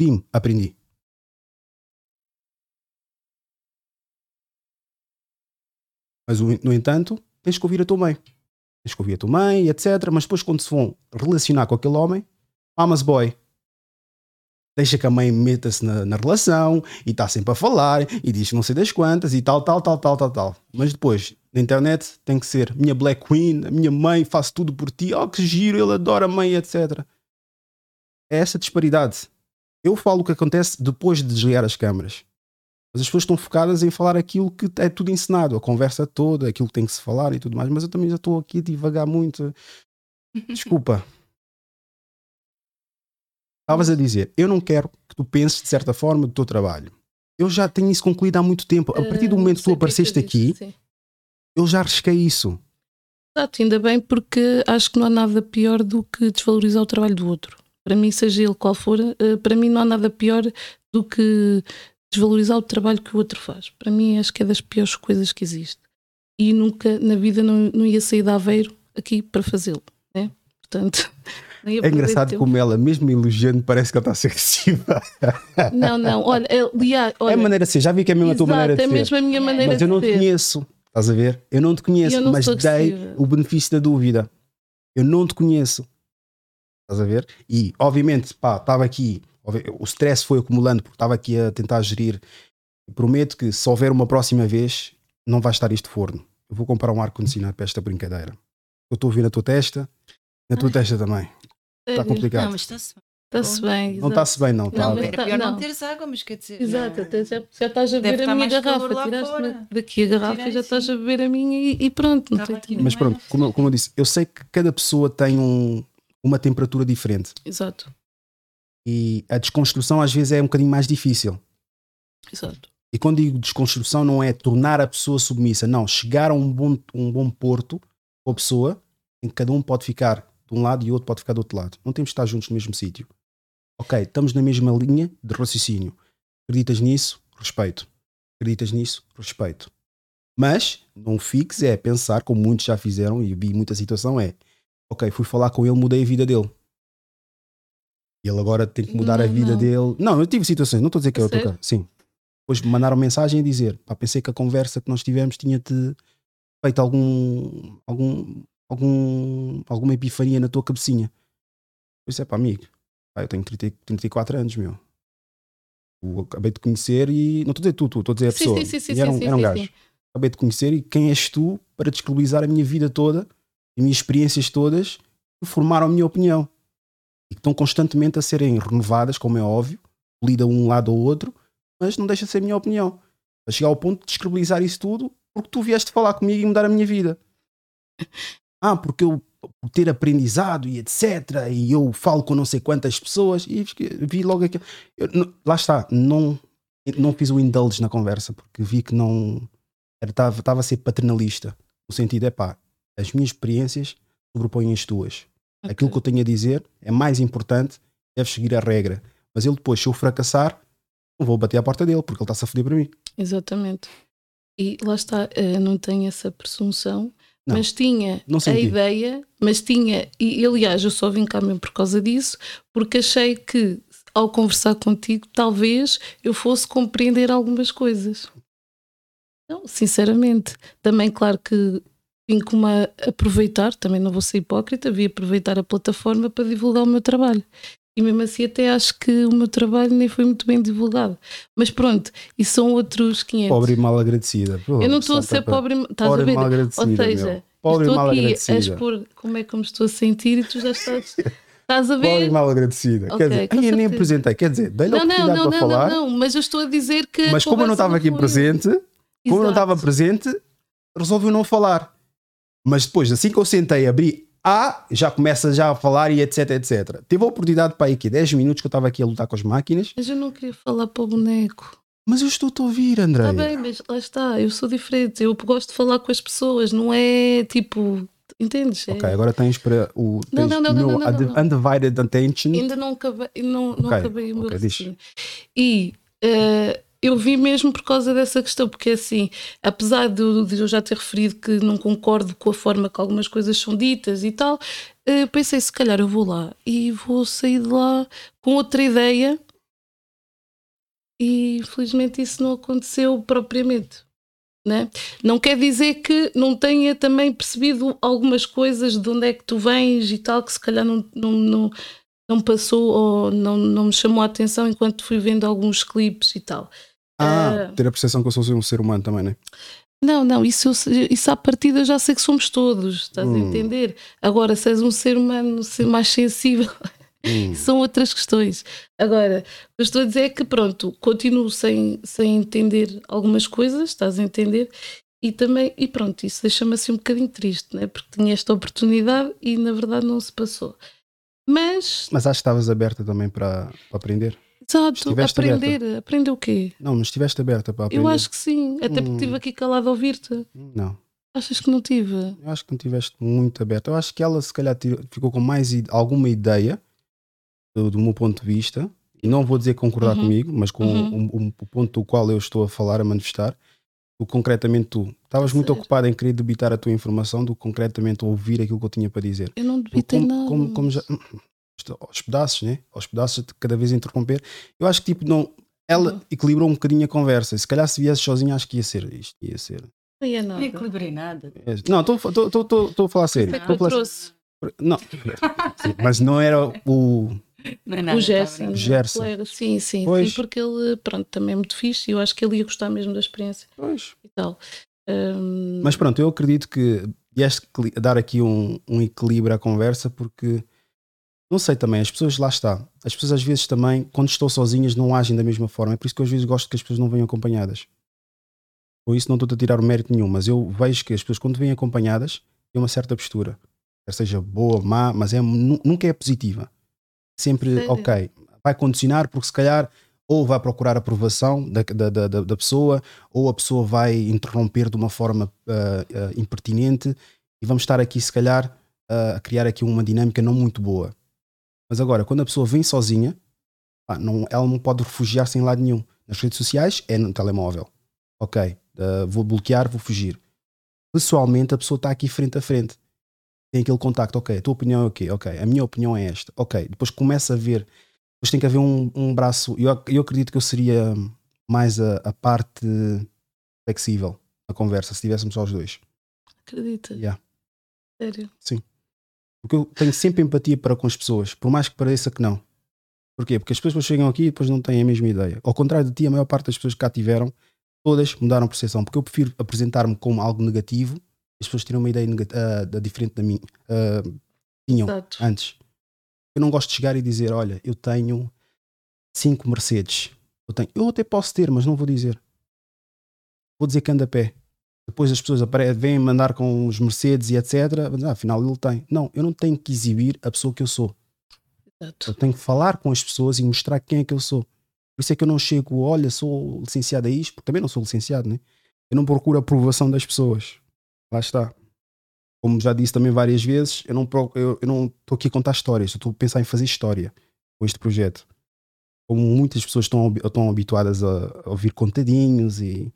Sim, aprendi. Mas, no entanto, tens que ouvir a tua mãe. Tens que ouvir a tua mãe, etc. Mas depois, quando se vão relacionar com aquele homem, mamas boy. Deixa que a mãe meta-se na, na, relação e está sempre a falar e diz não sei das quantas e tal, tal, tal, tal, tal, tal. Mas depois, na internet, tem que ser minha Black Queen, a minha mãe faz tudo por ti, oh que giro, ele adora a mãe, etc. É essa disparidade. Eu falo o que acontece depois de desligar as câmaras. Mas as pessoas estão focadas em falar aquilo que é tudo ensinado, a conversa toda, aquilo que tem que se falar e tudo mais. Mas eu também já estou aqui a divagar muito. Desculpa. Estavas a dizer, eu não quero que tu penses de certa forma do teu trabalho. Eu já tenho isso concluído há muito tempo. A partir do momento que tu apareceste aqui, eu já arrisquei isso. Exato, ainda bem, porque acho que não há nada pior do que desvalorizar o trabalho do outro. Para mim, seja ele qual for, eh, para mim não há nada pior do que desvalorizar o trabalho que o outro faz. Para mim, acho que é das piores coisas que existe. E nunca na vida não, não ia sair de Aveiro aqui para fazê-lo. Né? Portanto. É engraçado como ela, mesmo elogiando, parece que ela está a ser agressiva. Não, não, olha, é, olha, é a maneira de ser, já vi que é mesmo a tua maneira de ser. É mesmo a minha maneira Mas eu não te conheço, estás a ver? Eu não te conheço, não mas dei o benefício da dúvida. Eu não te conheço, estás a ver? E, obviamente, pá, estava aqui, o stress foi acumulando porque estava aqui a tentar gerir. prometo que se houver uma próxima vez, não vai estar isto forno. Eu vou comprar um ar-condicionado para esta brincadeira. Eu estou a ouvir na tua testa, na tua Ai. testa também. Está complicado. Não, mas está-se bem. Está-se bem. Não está-se bem, não. Não, mas tá, pior não. não teres água, mas quer dizer. Exato, até já, já estás a beber a minha garrafa. Tiraste daqui a garrafa e já estás a beber a minha e, e pronto. Não tem mas pronto, como, como eu disse, eu sei que cada pessoa tem um, uma temperatura diferente. Exato. E a desconstrução às vezes é um bocadinho mais difícil. Exato. E quando digo desconstrução, não é tornar a pessoa submissa, não. Chegar a um bom, um bom porto com a pessoa em que cada um pode ficar de um lado e o outro pode ficar do outro lado. Não temos de estar juntos no mesmo sítio. Ok, estamos na mesma linha de raciocínio. Acreditas nisso? Respeito. Acreditas nisso? Respeito. Mas não fiques é pensar, como muitos já fizeram, e vi muita situação, é ok, fui falar com ele, mudei a vida dele. E ele agora tem que mudar não, a vida não. dele. Não, eu tive situações, não estou a dizer que é outro Sim. Depois me mandaram mensagem a dizer, pá, pensei que a conversa que nós tivemos tinha-te feito algum, algum algum, alguma epifania na tua cabecinha. Eu disse, é pá, amigo, pá, eu tenho 30, 34 anos, meu. Eu acabei de conhecer e. Não estou a dizer tu, estou a dizer a pessoa. Sim, sim, sim, e era um, era um gajo. Acabei de conhecer e quem és tu para descredibilizar a minha vida toda e minhas experiências todas formaram a minha opinião. E que estão constantemente a serem renovadas, como é óbvio, lida um lado ou outro, mas não deixa de ser a minha opinião. A chegar ao ponto de descredibilizar isso tudo porque tu vieste falar comigo e mudar a minha vida. ah, porque eu por ter aprendizado e etc. E eu falo com não sei quantas pessoas e vi logo aquilo. Eu, lá está, não, não fiz o indulge na conversa porque vi que não estava a ser paternalista. No sentido, é pá, as minhas experiências sobrepõem as tuas. Okay. Aquilo que eu tenho a dizer é mais importante, deve seguir a regra. Mas ele depois, se eu fracassar, não vou bater à porta dele porque ele está-se a foder para mim. Exatamente. E lá está, eh, não tenho essa presunção não, mas tinha a ideia, mas tinha, e aliás, eu só vim cá mesmo por causa disso, porque achei que ao conversar contigo, talvez eu fosse compreender algumas coisas. Não, sinceramente. Também, claro que vim com uma aproveitar, também não vou ser hipócrita, vim aproveitar a plataforma para divulgar o meu trabalho. E mesmo assim até acho que o meu trabalho nem foi muito bem divulgado. Mas pronto, e são outros 500. Pobre e mal agradecida. Pô, eu não estou a ser pobre, estás pobre a ver? Mal agradecida, Ou seja, pobre estou aqui a expor como é que me estou a sentir e tu já estás... Estás a ver? Pobre e mal agradecida. Okay, quer dizer, eu nem apresentei. Quer dizer, dei-lhe a oportunidade não, não, para não, falar. Não, não, mas eu estou a dizer que. Mas como eu não estava aqui foi... presente, Exato. como eu não estava presente, resolvi não falar. Mas depois, assim que eu sentei, abri ah, já começa já a falar e etc, etc. Teve a oportunidade para aí aqui 10 minutos que eu estava aqui a lutar com as máquinas. Mas eu não queria falar para o boneco. Mas eu estou-te a ouvir, André. Está bem, mas lá está, eu sou diferente. Eu gosto de falar com as pessoas, não é tipo. Entendes? Ok, é... agora tens para o tens não, não, não, não, não, não, undivided attention. Ainda não acabei, não, não okay, acabei o meu okay, E uh, eu vi mesmo por causa dessa questão, porque assim, apesar de, eu já ter referido que não concordo com a forma que algumas coisas são ditas e tal, uh, pensei se calhar eu vou lá e vou sair de lá com outra ideia e infelizmente isso não aconteceu propriamente. Né? Não quer dizer que não tenha também percebido algumas coisas de onde é que tu vens e tal, que se calhar não, não, não, não passou ou não, não me chamou a atenção enquanto fui vendo alguns clipes e tal. Ah, uh, ter a percepção que eu sou um ser humano também, né? Não, não, isso, isso à partida já sei que somos todos, estás hum. a entender? Agora, se és um ser humano ser mais sensível, hum. são outras questões. Agora, o que eu estou a dizer é que, pronto, continuo sem, sem entender algumas coisas, estás a entender? E também, e pronto, isso deixa-me assim um bocadinho triste, né? porque tinha esta oportunidade e na verdade não se passou. Mas. Mas acho que estavas aberta também para, para aprender. Exato, aprender. Aberta. Aprender o quê? Não, mas estiveste aberta para aprender. Eu acho que sim, até porque estive hum. aqui calado a ouvir-te. Não. Achas que não tive? Eu acho que não estiveste muito aberta. Eu acho que ela se calhar ficou com mais alguma ideia do, do meu ponto de vista e não vou dizer concordar uhum. comigo, mas com uhum. um, um, o ponto do qual eu estou a falar, a manifestar, o concretamente tu estavas muito ocupado em querer debitar a tua informação do que concretamente ouvir aquilo que eu tinha para dizer. Eu não debitei como, nada. Como, como já, aos pedaços, né? Aos pedaços, de cada vez interromper. Eu acho que tipo, não, ela uhum. equilibrou um bocadinho a conversa. Se calhar se viesse sozinha, acho que ia ser isto. Ia ser. Não ia nada. Não equilibrei nada. É, não, estou a falar sério. Não, falar trouxe. Não, mas não era o. Não é nada, o Gerson. O Gerson. Sim, sim, sim, porque ele, pronto, também é muito fixe e eu acho que ele ia gostar mesmo da experiência. Pois. E tal. Um... Mas pronto, eu acredito que vieste dar aqui um, um equilíbrio à conversa porque não sei também, as pessoas lá está. As pessoas às vezes também, quando estão sozinhas, não agem da mesma forma. É por isso que eu às vezes gosto que as pessoas não venham acompanhadas. Com isso não estou a tirar o mérito nenhum, mas eu vejo que as pessoas quando vêm acompanhadas têm uma certa postura. Quer seja boa, má, mas é, nunca é positiva. Sempre, ok, vai condicionar porque se calhar ou vai procurar aprovação da, da, da, da pessoa, ou a pessoa vai interromper de uma forma uh, uh, impertinente e vamos estar aqui se calhar uh, a criar aqui uma dinâmica não muito boa. Mas agora, quando a pessoa vem sozinha, não, ela não pode refugiar-se em lado nenhum. Nas redes sociais é no telemóvel. Ok, uh, vou bloquear, vou fugir. Pessoalmente, a pessoa está aqui frente a frente. Tem aquele contacto, ok, a tua opinião é o quê? Ok, a minha opinião é esta. Ok, depois começa a ver, depois tem que haver um, um braço. Eu, eu acredito que eu seria mais a, a parte flexível na conversa se tivéssemos só os dois. Acredita? Yeah. Sério? Sim. Porque eu tenho sempre empatia para com as pessoas, por mais que pareça que não. Porquê? Porque as pessoas chegam aqui e depois não têm a mesma ideia. Ao contrário de ti, a maior parte das pessoas que cá tiveram, todas mudaram a percepção. Porque eu prefiro apresentar-me como algo negativo e as pessoas terem uma ideia uh, diferente da minha. Uh, tinham Exato. antes. Eu não gosto de chegar e dizer: Olha, eu tenho cinco Mercedes. Eu, tenho. eu até posso ter, mas não vou dizer. Vou dizer que ando a pé depois as pessoas vêm mandar com os Mercedes e etc. Mas, ah, afinal ele tem. Não, eu não tenho que exibir a pessoa que eu sou. Exato. Eu tenho que falar com as pessoas e mostrar quem é que eu sou. Por isso é que eu não chego, olha, sou licenciado a isto, porque também não sou licenciado, né? Eu não procuro a aprovação das pessoas. Lá está. Como já disse também várias vezes, eu não eu, eu não estou aqui a contar histórias, eu estou a pensar em fazer história com este projeto. Como muitas pessoas estão, estão habituadas a, a ouvir contadinhos e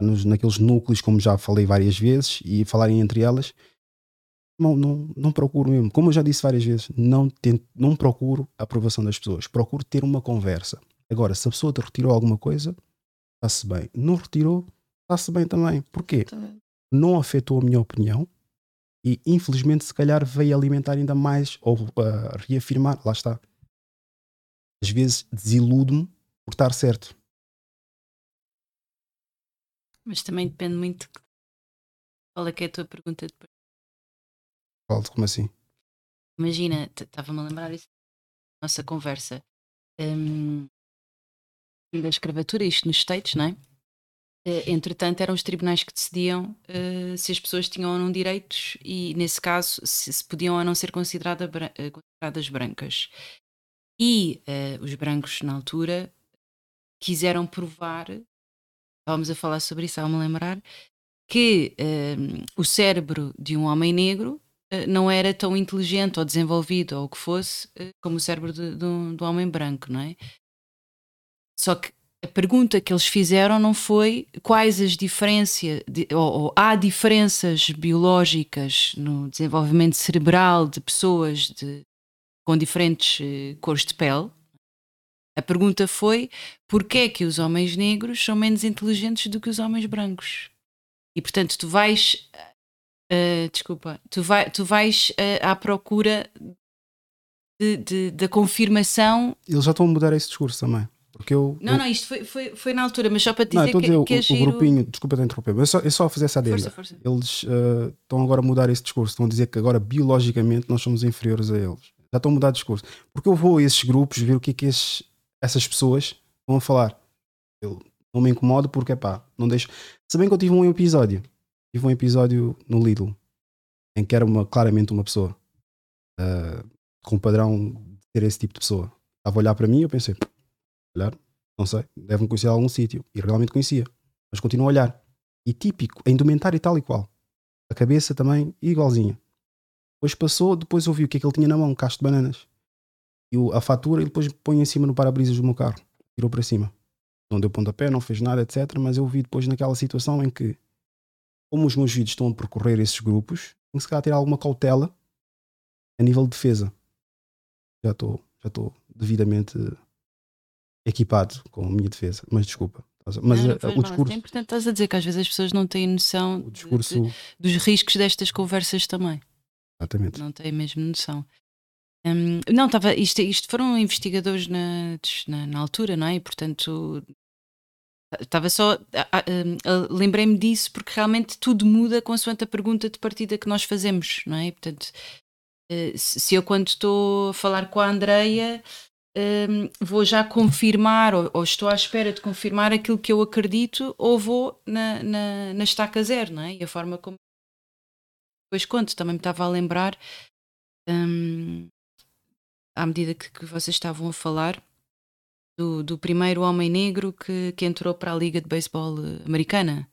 nos, naqueles núcleos, como já falei várias vezes, e falarem entre elas, não, não, não procuro mesmo. Como eu já disse várias vezes, não, tento, não procuro a aprovação das pessoas. Procuro ter uma conversa. Agora, se a pessoa te retirou alguma coisa, está-se bem. Não retirou, está-se bem também. Porquê? Também. Não afetou a minha opinião e, infelizmente, se calhar veio alimentar ainda mais ou uh, reafirmar. Lá está. Às vezes desiludo-me por estar certo. Mas também depende muito de qual é que é a tua pergunta depois. Qual, como assim? Imagina, estava-me a lembrar isso nossa conversa. Um, da escravatura, isto nos States, não é? Uh, entretanto, eram os tribunais que decidiam uh, se as pessoas tinham ou não direitos e, nesse caso, se, se podiam ou não ser considerada, uh, consideradas brancas. E os brancos, na altura, quiseram provar estávamos a falar sobre isso, estava-me a lembrar, que uh, o cérebro de um homem negro uh, não era tão inteligente ou desenvolvido ou o que fosse uh, como o cérebro de, de, um, de, um, homem branco, não é? Só que a pergunta que eles fizeram não foi quais as diferenças, ou, ou, há diferenças biológicas no desenvolvimento cerebral de pessoas com diferentes eh, cores de pele, a pergunta foi porquê é que os homens negros são menos inteligentes do que os homens brancos? E portanto tu vais uh, desculpa, tu, vai, tu vais uh, à procura de, de, da confirmação. Eles já estão a mudar esse discurso também. Porque eu, não, eu... não, isto foi, foi, foi na altura, mas só para te dizer não, que, dizer, que é o, o grupinho, desculpa te interromper, mas é só, é só fazer essa adenda. Força, força. Eles uh, estão agora a mudar esse discurso, estão a dizer que agora biologicamente nós somos inferiores a eles. Já estão a mudar o discurso. Porque eu vou a esses grupos ver o que é que esses, essas pessoas vão falar. Eu não me incomodo porque, pá, não deixo. Se bem que eu tive um episódio, tive um episódio no Lidl em que era uma, claramente uma pessoa uh, com padrão de ser esse tipo de pessoa. Estava a olhar para mim e eu pensei, olhar, não sei, deve-me conhecer algum sítio. E realmente conhecia, mas continuo a olhar. E típico, a indumentária tal e qual. A cabeça também igualzinha. Depois passou, depois ouvi o que é que ele tinha na mão, um cacho de bananas. E a fatura ele depois põe em cima no para-brisas do meu carro. Tirou para cima. Não deu pontapé, não fez nada, etc. Mas eu vi depois naquela situação em que, como os meus vídeos estão a percorrer esses grupos, tem que se calhar ter alguma cautela a nível de defesa. Já estou já estou devidamente equipado com a minha defesa, mas desculpa. Mas não, não o discurso. É importante estás a dizer que às vezes as pessoas não têm noção discurso... De, dos riscos destas conversas também. Exatamente. Não têm mesmo noção. Um, não, estava. Isto, isto foram investigadores na, na, na, altura, não é? E portanto. Estava só. Lembrei-me disso porque realmente tudo muda consoante a pergunta de partida que nós fazemos, não é? portanto, eh, se eu, quando estou a falar com a Andreia, um, vou já confirmar ou, ou, estou à espera de confirmar aquilo que eu acredito ou vou na, na, na estaca zero, não é? E a forma como depois conto, também me estava a lembrar um, à medida que, que, vocês estavam a falar do, do primeiro homem negro que, que entrou para a Liga de Beisebol americana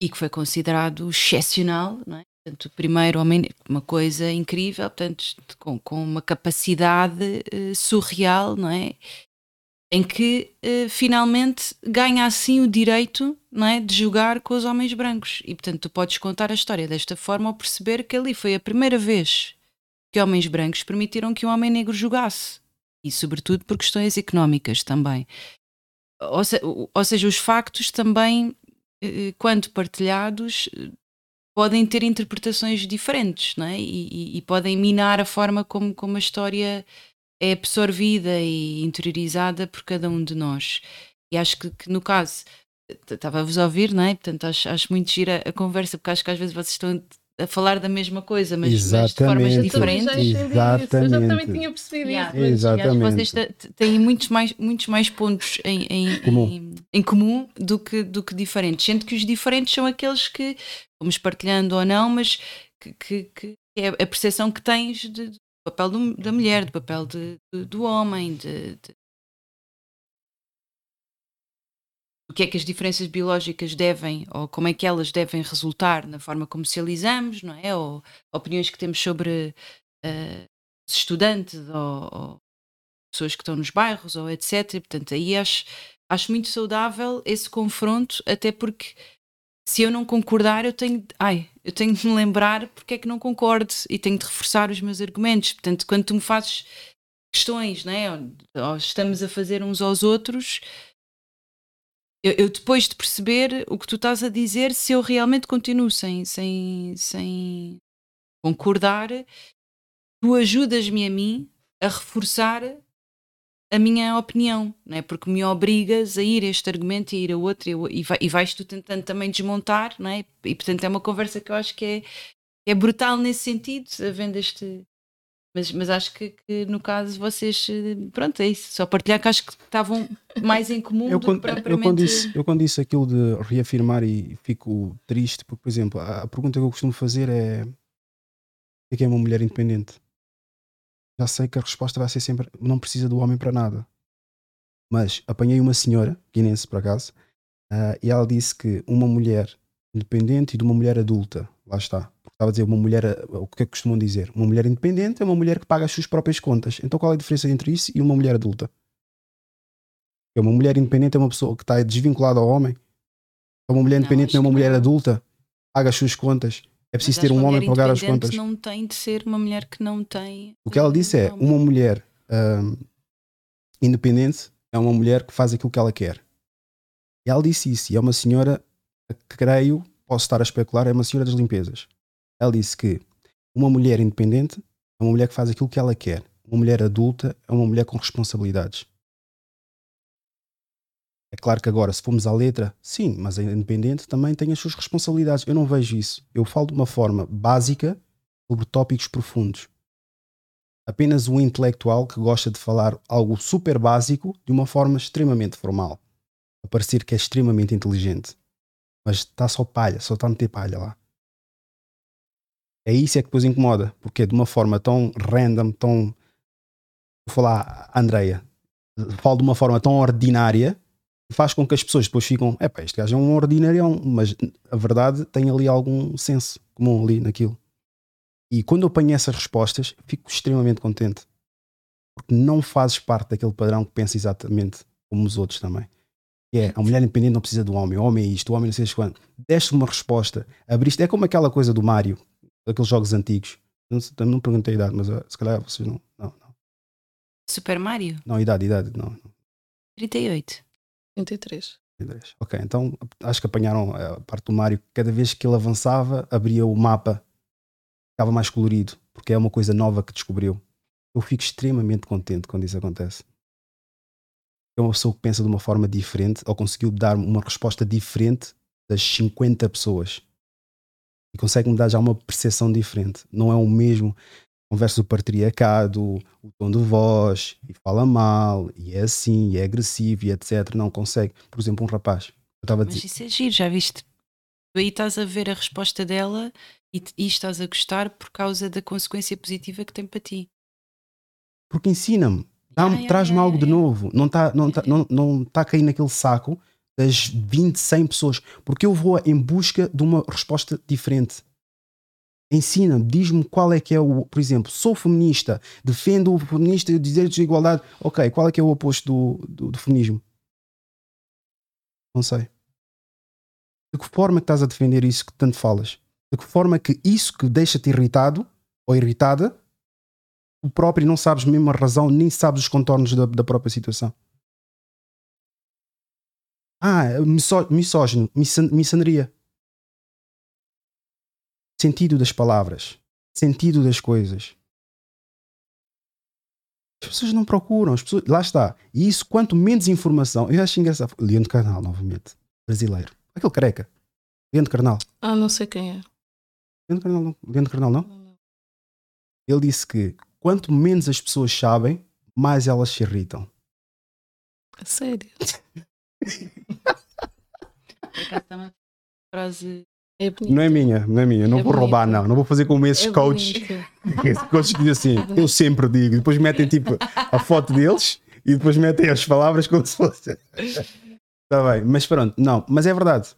e que foi considerado excepcional, não é? Portanto, o primeiro homem, uma coisa incrível, portanto, com, com uma capacidade uh, surreal, não é? Em que uh, finalmente ganha assim o direito não é, de jogar com os homens brancos. E portanto, tu podes contar a história desta forma ao perceber que ali foi a primeira vez que homens brancos permitiram que um homem negro jogasse. E sobretudo por questões económicas também. Ou, se, ou seja, os factos também, eh, quando partilhados, podem ter interpretações diferentes não é? e, e, e, podem minar a forma como, como a história é absorvida e interiorizada por cada um de nós. E acho que, que no caso, estava-vos a ouvir, não é? Portanto, acho, acho muito gira a conversa, porque acho que às vezes vocês estão a falar da mesma coisa, mas, mas de formas diferentes. Exatamente. Eu já também tinha percebido yeah. isso. Exatamente. Vocês têm muitos mais, muitos mais pontos em, em, comum. Em, em, comum do que, do que diferentes. Sendo que os diferentes são aqueles que vamos partilhando ou não, mas que, que, que é a percepção que tens de, do papel do, da mulher, do papel de, de, do homem, de, o que é que as diferenças biológicas devem, ou como é que elas devem resultar na forma como socializamos, não é? Ou opiniões que temos sobre uh, estudantes ou, ou, pessoas que estão nos bairros, ou etc. Portanto, aí acho, acho muito saudável esse confronto, até porque se eu não concordar, eu tenho, ai, eu tenho de me lembrar porque é que não concordo e tenho de reforçar os meus argumentos. Portanto, quando tu me fazes questões, né, ou, ou estamos a fazer uns aos outros, eu, eu, depois de perceber o que tu estás a dizer, se eu realmente continuo sem, sem, sem concordar, tu ajudas-me a mim a reforçar a minha opinião, não é? porque me obrigas a ir a este argumento e a ir a outro e, vai, e vais tu tentando também desmontar, não é? e portanto é uma conversa que eu acho que é, é brutal nesse sentido, havendo este. Mas, mas acho que, que no caso vocês, pronto, é isso, só partilhar que acho que estavam mais em comum eu, do quando, que propriamente... Eu quando, disse, eu quando disse aquilo de reafirmar e fico triste, porque, por exemplo, a, a pergunta que eu costumo fazer é o que é uma mulher independente? já sei que a resposta vai ser sempre não precisa do homem para nada. Mas apanhei uma senhora, guinense por acaso, uh, e ela disse que uma mulher independente e de uma mulher adulta, lá está, estava a dizer uma mulher, o que é que costumam dizer? Uma mulher independente é uma mulher que paga as suas próprias contas. Então qual é a diferença entre isso e uma mulher adulta? Uma mulher independente é uma pessoa que está desvinculada ao homem. Uma mulher independente não, não é uma mulher adulta, paga as suas contas é preciso ter um homem para pagar as contas. não tem de ser uma mulher que não tem. O que ela disse é: uma mulher independente é uma mulher que faz aquilo que ela quer. E ela disse isso. E é uma senhora que creio, posso estar a especular, é uma senhora das limpezas. Ela disse que uma mulher independente é uma mulher que faz aquilo que ela quer. Uma mulher adulta é uma mulher com responsabilidades. É claro que agora, se formos à letra, sim, mas a independente também tem as suas responsabilidades. Eu não vejo isso. Eu falo de uma forma básica sobre tópicos profundos. Apenas um intelectual que gosta de falar algo super básico de uma forma extremamente formal. A parecer que é extremamente inteligente. Mas está só palha, só está a meter palha lá. É isso é que depois incomoda, porque é de uma forma tão random, tão. Vou falar, Andreia, falo de uma forma tão ordinária faz com que as pessoas depois ficam, é pá, este gajo é um ordinarião, mas a verdade tem ali algum senso comum ali naquilo. E quando eu apanho essas respostas, fico extremamente contente. porque não fazes parte daquele padrão que pensa exatamente como os outros também. Que é, a mulher independente não precisa do homem, o homem é isto, o homem não sei quando. Deste uma resposta, abriste, é como aquela coisa do Mário, daqueles jogos antigos. Não, não perguntei a idade, mas uh, se calhar vocês não, não, não. Super Mario? Não, idade, idade, não. 38. 33. Ok, então acho que apanharam a parte do Mário. Cada vez que ele avançava, abria o mapa, ficava mais colorido, porque é uma coisa nova que descobriu. Eu fico extremamente contente quando isso acontece. É uma pessoa que pensa de uma forma diferente ou conseguiu dar uma resposta diferente das 50 pessoas e consegue me dar já uma percepção diferente. Não é o mesmo conversa do patriarcado, o tom de voz, e fala mal, e é assim, e é agressivo, e etc. Não consegue. Por exemplo, um rapaz. Eu Mas dizer... isso é giro, já viste? Tu aí estás a ver a resposta dela e, e estás a gostar por causa da consequência positiva que tem para ti. Porque ensina-me, traz-me algo de novo. Não está não tá, não, não tá a cair naquele saco das 20, 100 pessoas. Porque eu vou em busca de uma resposta diferente ensina-me, diz-me qual é que é o, por exemplo, sou feminista, defendo o feminista e direitos de igualdade, ok, qual é que é o oposto do, do, do, feminismo? Não sei. De que forma que estás a defender isso que tanto falas? De que forma que isso que deixa-te irritado ou irritada, tu próprio não sabes mesmo a razão, nem sabes os contornos da, da própria situação? Ah, misó misógino, misandria sentido das palavras, sentido das coisas. As pessoas não procuram, as pessoas, lá está. E isso, quanto menos informação, eu acho engraçado. Leandro Carnal, novamente, brasileiro. Aquele careca. Leandro Carnal. Ah, não sei quem é. Leandro Carnal não? Leandro Carnal não? não? Ele disse que quanto menos as pessoas sabem, mais elas se irritam. A sério? frase é não é minha, não é minha. Não é vou bonito. roubar, não. Não vou fazer como esses é coaches. Esses coaches que dizem assim, eu sempre digo. Depois metem tipo a foto deles e depois metem as palavras como se fosse. Está bem, mas pronto, não. Mas é verdade.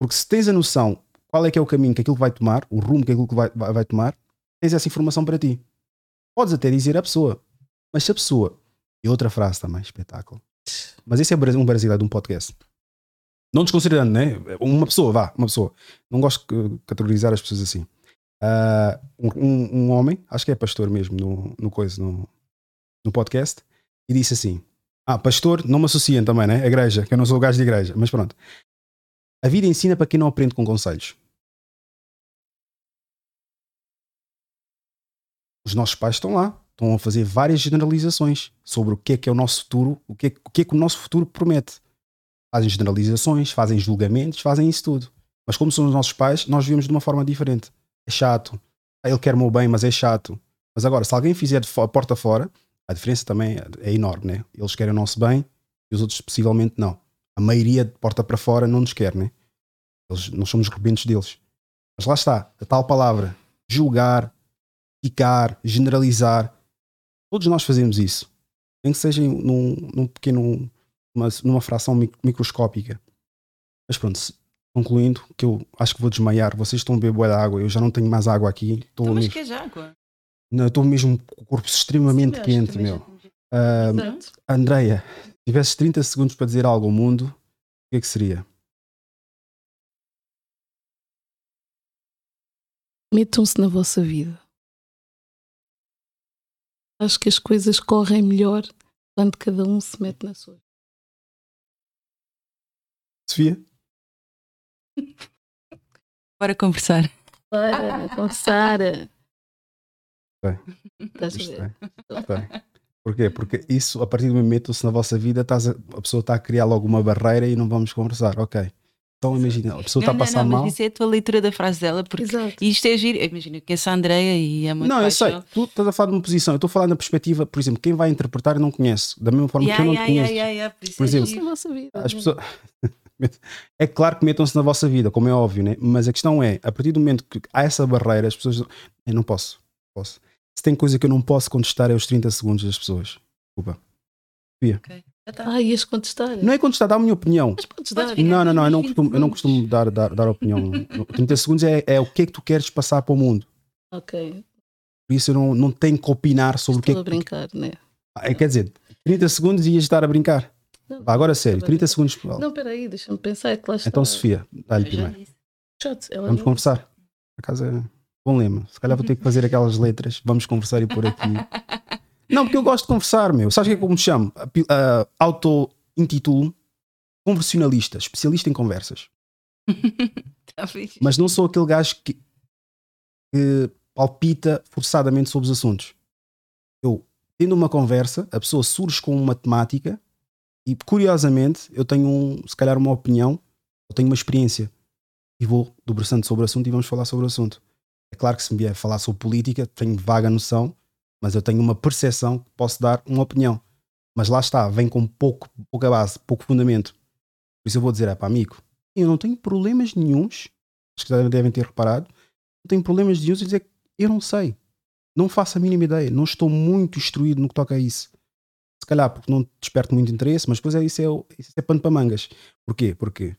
Porque se tens a noção qual é que é o caminho que aquilo vai tomar, o rumo que aquilo vai, vai, vai tomar, tens essa informação para ti. Podes até dizer à pessoa, mas se a pessoa. E outra frase também, espetáculo. Mas esse é um brasileiro de um podcast. Não desconsiderando, né? Uma pessoa, vá, uma pessoa. Não gosto de categorizar as pessoas assim. Uh, um, um, homem, acho que é pastor mesmo, no, no coisa, no, no podcast, e disse assim: Ah, pastor, não me associem também, né? A igreja, que eu não sou gajo de igreja, mas pronto. A vida ensina para quem não aprende com conselhos. Os nossos pais estão lá, estão a fazer várias generalizações sobre o que é que é o nosso futuro, o que é, o que, é que o nosso futuro promete fazem generalizações, fazem julgamentos, fazem isso tudo. Mas como são os nossos pais, nós vivemos de uma forma diferente. É chato. Ele quer o meu bem, mas é chato. Mas agora, se alguém fizer de porta fora, a diferença também é enorme, né? Eles querem o nosso bem e os outros possivelmente não. A maioria de porta para fora não nos quer, né? Eles, nós somos rebentos deles. Mas lá está, a tal palavra, julgar, ficar, generalizar. Todos nós fazemos isso. Nem que seja num, num pequeno uma, numa fração microscópica. Mas pronto, concluindo, que eu acho que vou desmaiar. Vocês estão a beber boa água, eu já não tenho mais água aqui. Estou então, mas queres água? Não, estou mesmo com o corpo extremamente Sim, quente, meu. Uh, Andreia, se tivesses 30 segundos para dizer algo ao mundo, o que é que seria? Metam-se na vossa vida. Acho que as coisas correm melhor quando cada um se mete na sua. Sofia? Bora conversar. Bora conversar. Bem, bem. Porquê? Porque isso, a partir do momento, se na vossa vida estás a, a pessoa está a criar logo uma barreira e não vamos conversar, ok. Então imagina, a pessoa está a passar não, mal. Mas isso é a tua leitura da frase dela, porque Exato. isto é giro. Imagina que essa Andreia e muito Não, paixão. eu sei, tu estás a falar de uma posição, eu estou a falar na perspectiva, por exemplo, quem vai interpretar eu não conhece, da mesma forma yeah, que eu não yeah, conheço. Yeah, yeah, por, por é exemplo, as pessoas. É claro que metam-se na vossa vida, como é óbvio, né? mas a questão é, a partir do momento que há essa barreira, as pessoas. Eu não posso. posso. Se tem coisa que eu não posso contestar, é os 30 segundos das pessoas. Desculpa. Okay. Ah, ias contestar? Não é contestar, dá a minha opinião. Mas podes dar. Não, não, não, eu não costumo, eu não costumo dar, dar, dar opinião. 30 segundos é, é o que é que tu queres passar para o mundo. Ok. Por isso eu não, não tenho que opinar sobre Estou o que é que. Estou a brincar, né? Ah, quer dizer, 30 segundos e ias estar a brincar. Não, Vá, agora sério, 30 segundos. Não, peraí, deixa-me pensar. É que lá está. Então, Sofia, dá-lhe primeiro. Vamos conversar. A casa é bom lema. Se calhar vou ter que fazer aquelas letras. Vamos conversar e pôr aqui. Não, porque eu gosto de conversar, meu. Sabes o que é que eu me chamo? Uh, Auto-intitulo conversionalista, especialista em conversas. Tá Mas não sou aquele gajo que, que palpita forçadamente sobre os assuntos. Eu, tendo uma conversa, a pessoa surge com uma temática e, curiosamente, eu tenho, um, se calhar, uma opinião, eu tenho uma experiência e vou debruçando sobre o assunto e vamos falar sobre o assunto. É claro que se me vier falar sobre política, tenho vaga noção, mas eu tenho uma percepção que posso dar uma opinião. Mas lá está, vem com pouco, pouca base, pouco fundamento. Por isso eu vou dizer, é para amigo, eu não tenho problemas nenhums, acho que devem ter reparado, não tenho problemas nenhums em dizer que eu não sei. Não faço a mínima ideia, não estou muito instruído no que toca a isso. Se calhar porque não desperto muito interesse, mas depois é, isso, é, isso é pano para mangas. Porquê? Porque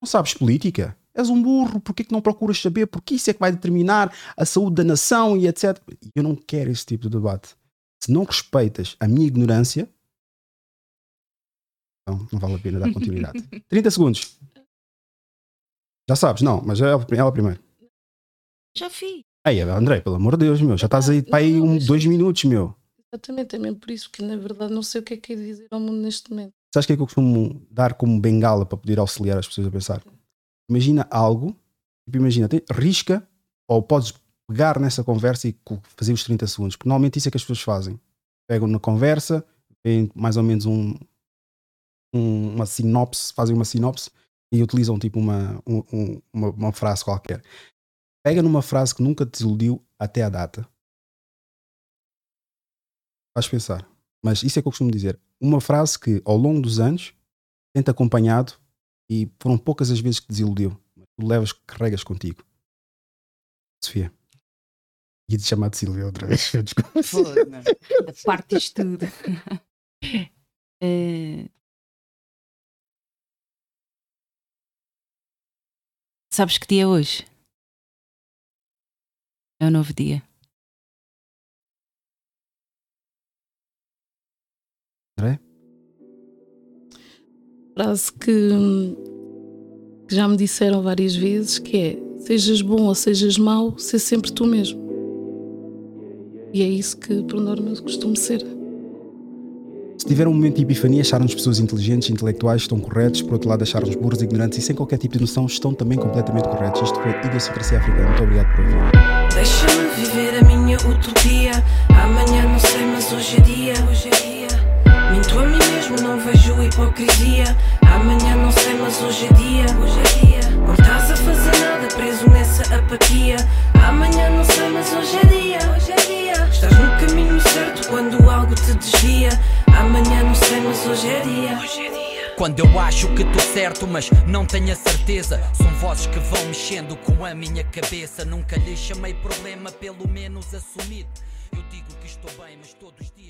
não sabes política? És um burro, porquê que não procuras saber? Porque isso é que vai determinar a saúde da nação e etc. Eu não quero esse tipo de debate. Se não respeitas a minha ignorância, não, não vale a pena dar continuidade. 30 segundos. Já sabes, não, mas é ela primeiro. Já fiz. Aí, André, pelo amor de Deus, meu, já estás aí para aí um, dois minutos, meu. Exatamente, é mesmo por isso que na verdade não sei o que é que é dizer ao mundo neste momento. Sabes o que é que eu costumo dar como bengala para poder auxiliar as pessoas a pensar? Imagina algo, tipo, imagina, tem, risca ou podes pegar nessa conversa e fazer os 30 segundos, porque normalmente isso é que as pessoas fazem. Pegam na conversa, têm mais ou menos um, um, uma sinopse, fazem uma sinopse e utilizam tipo uma, um, uma, uma frase qualquer. Pega numa frase que nunca te desiludiu até a data. Faz pensar. Mas isso é que eu costumo dizer. Uma frase que ao longo dos anos tem-te acompanhado e foram poucas as vezes que desiludiu. Mas tu levas, carregas contigo. Sofia. Ia te chamar de Silvia outra vez. Desculpa. Da parte disto tudo. Uh... Sabes que dia é hoje? É um novo dia. André? Frase que, que já me disseram várias vezes, que é sejas bom ou sejas mau, ser sempre tu mesmo. E é isso que, por norma, eu costumo ser. Se tiver um momento de epifania, acharam-nos pessoas inteligentes, intelectuais, estão corretos, por outro lado, acharam-nos burros, ignorantes e sem qualquer tipo de noção, estão também completamente corretos. Isto foi Idiosincrasia Africana. Muito obrigado por ouvir. Deixa-me viver a minha utopia. Amanhã não sei, mas hoje é dia. Hoje é mesmo, não vejo hipocrisia. Amanhã não sei, mas hoje é dia. Hoje é dia. Não estás a fazer nada, preso nessa apatia. Amanhã não sei, mas hoje é dia. Hoje é dia. Estás no caminho certo quando algo te desvia. Amanhã não sei, mas hoje é dia. Hoje é dia. Quando eu acho que estou certo, mas não tenho a certeza. São vozes que vão mexendo com a minha cabeça. Nunca lhe chamei problema, pelo menos assumido. Eu digo que estou bem, mas todos nisso.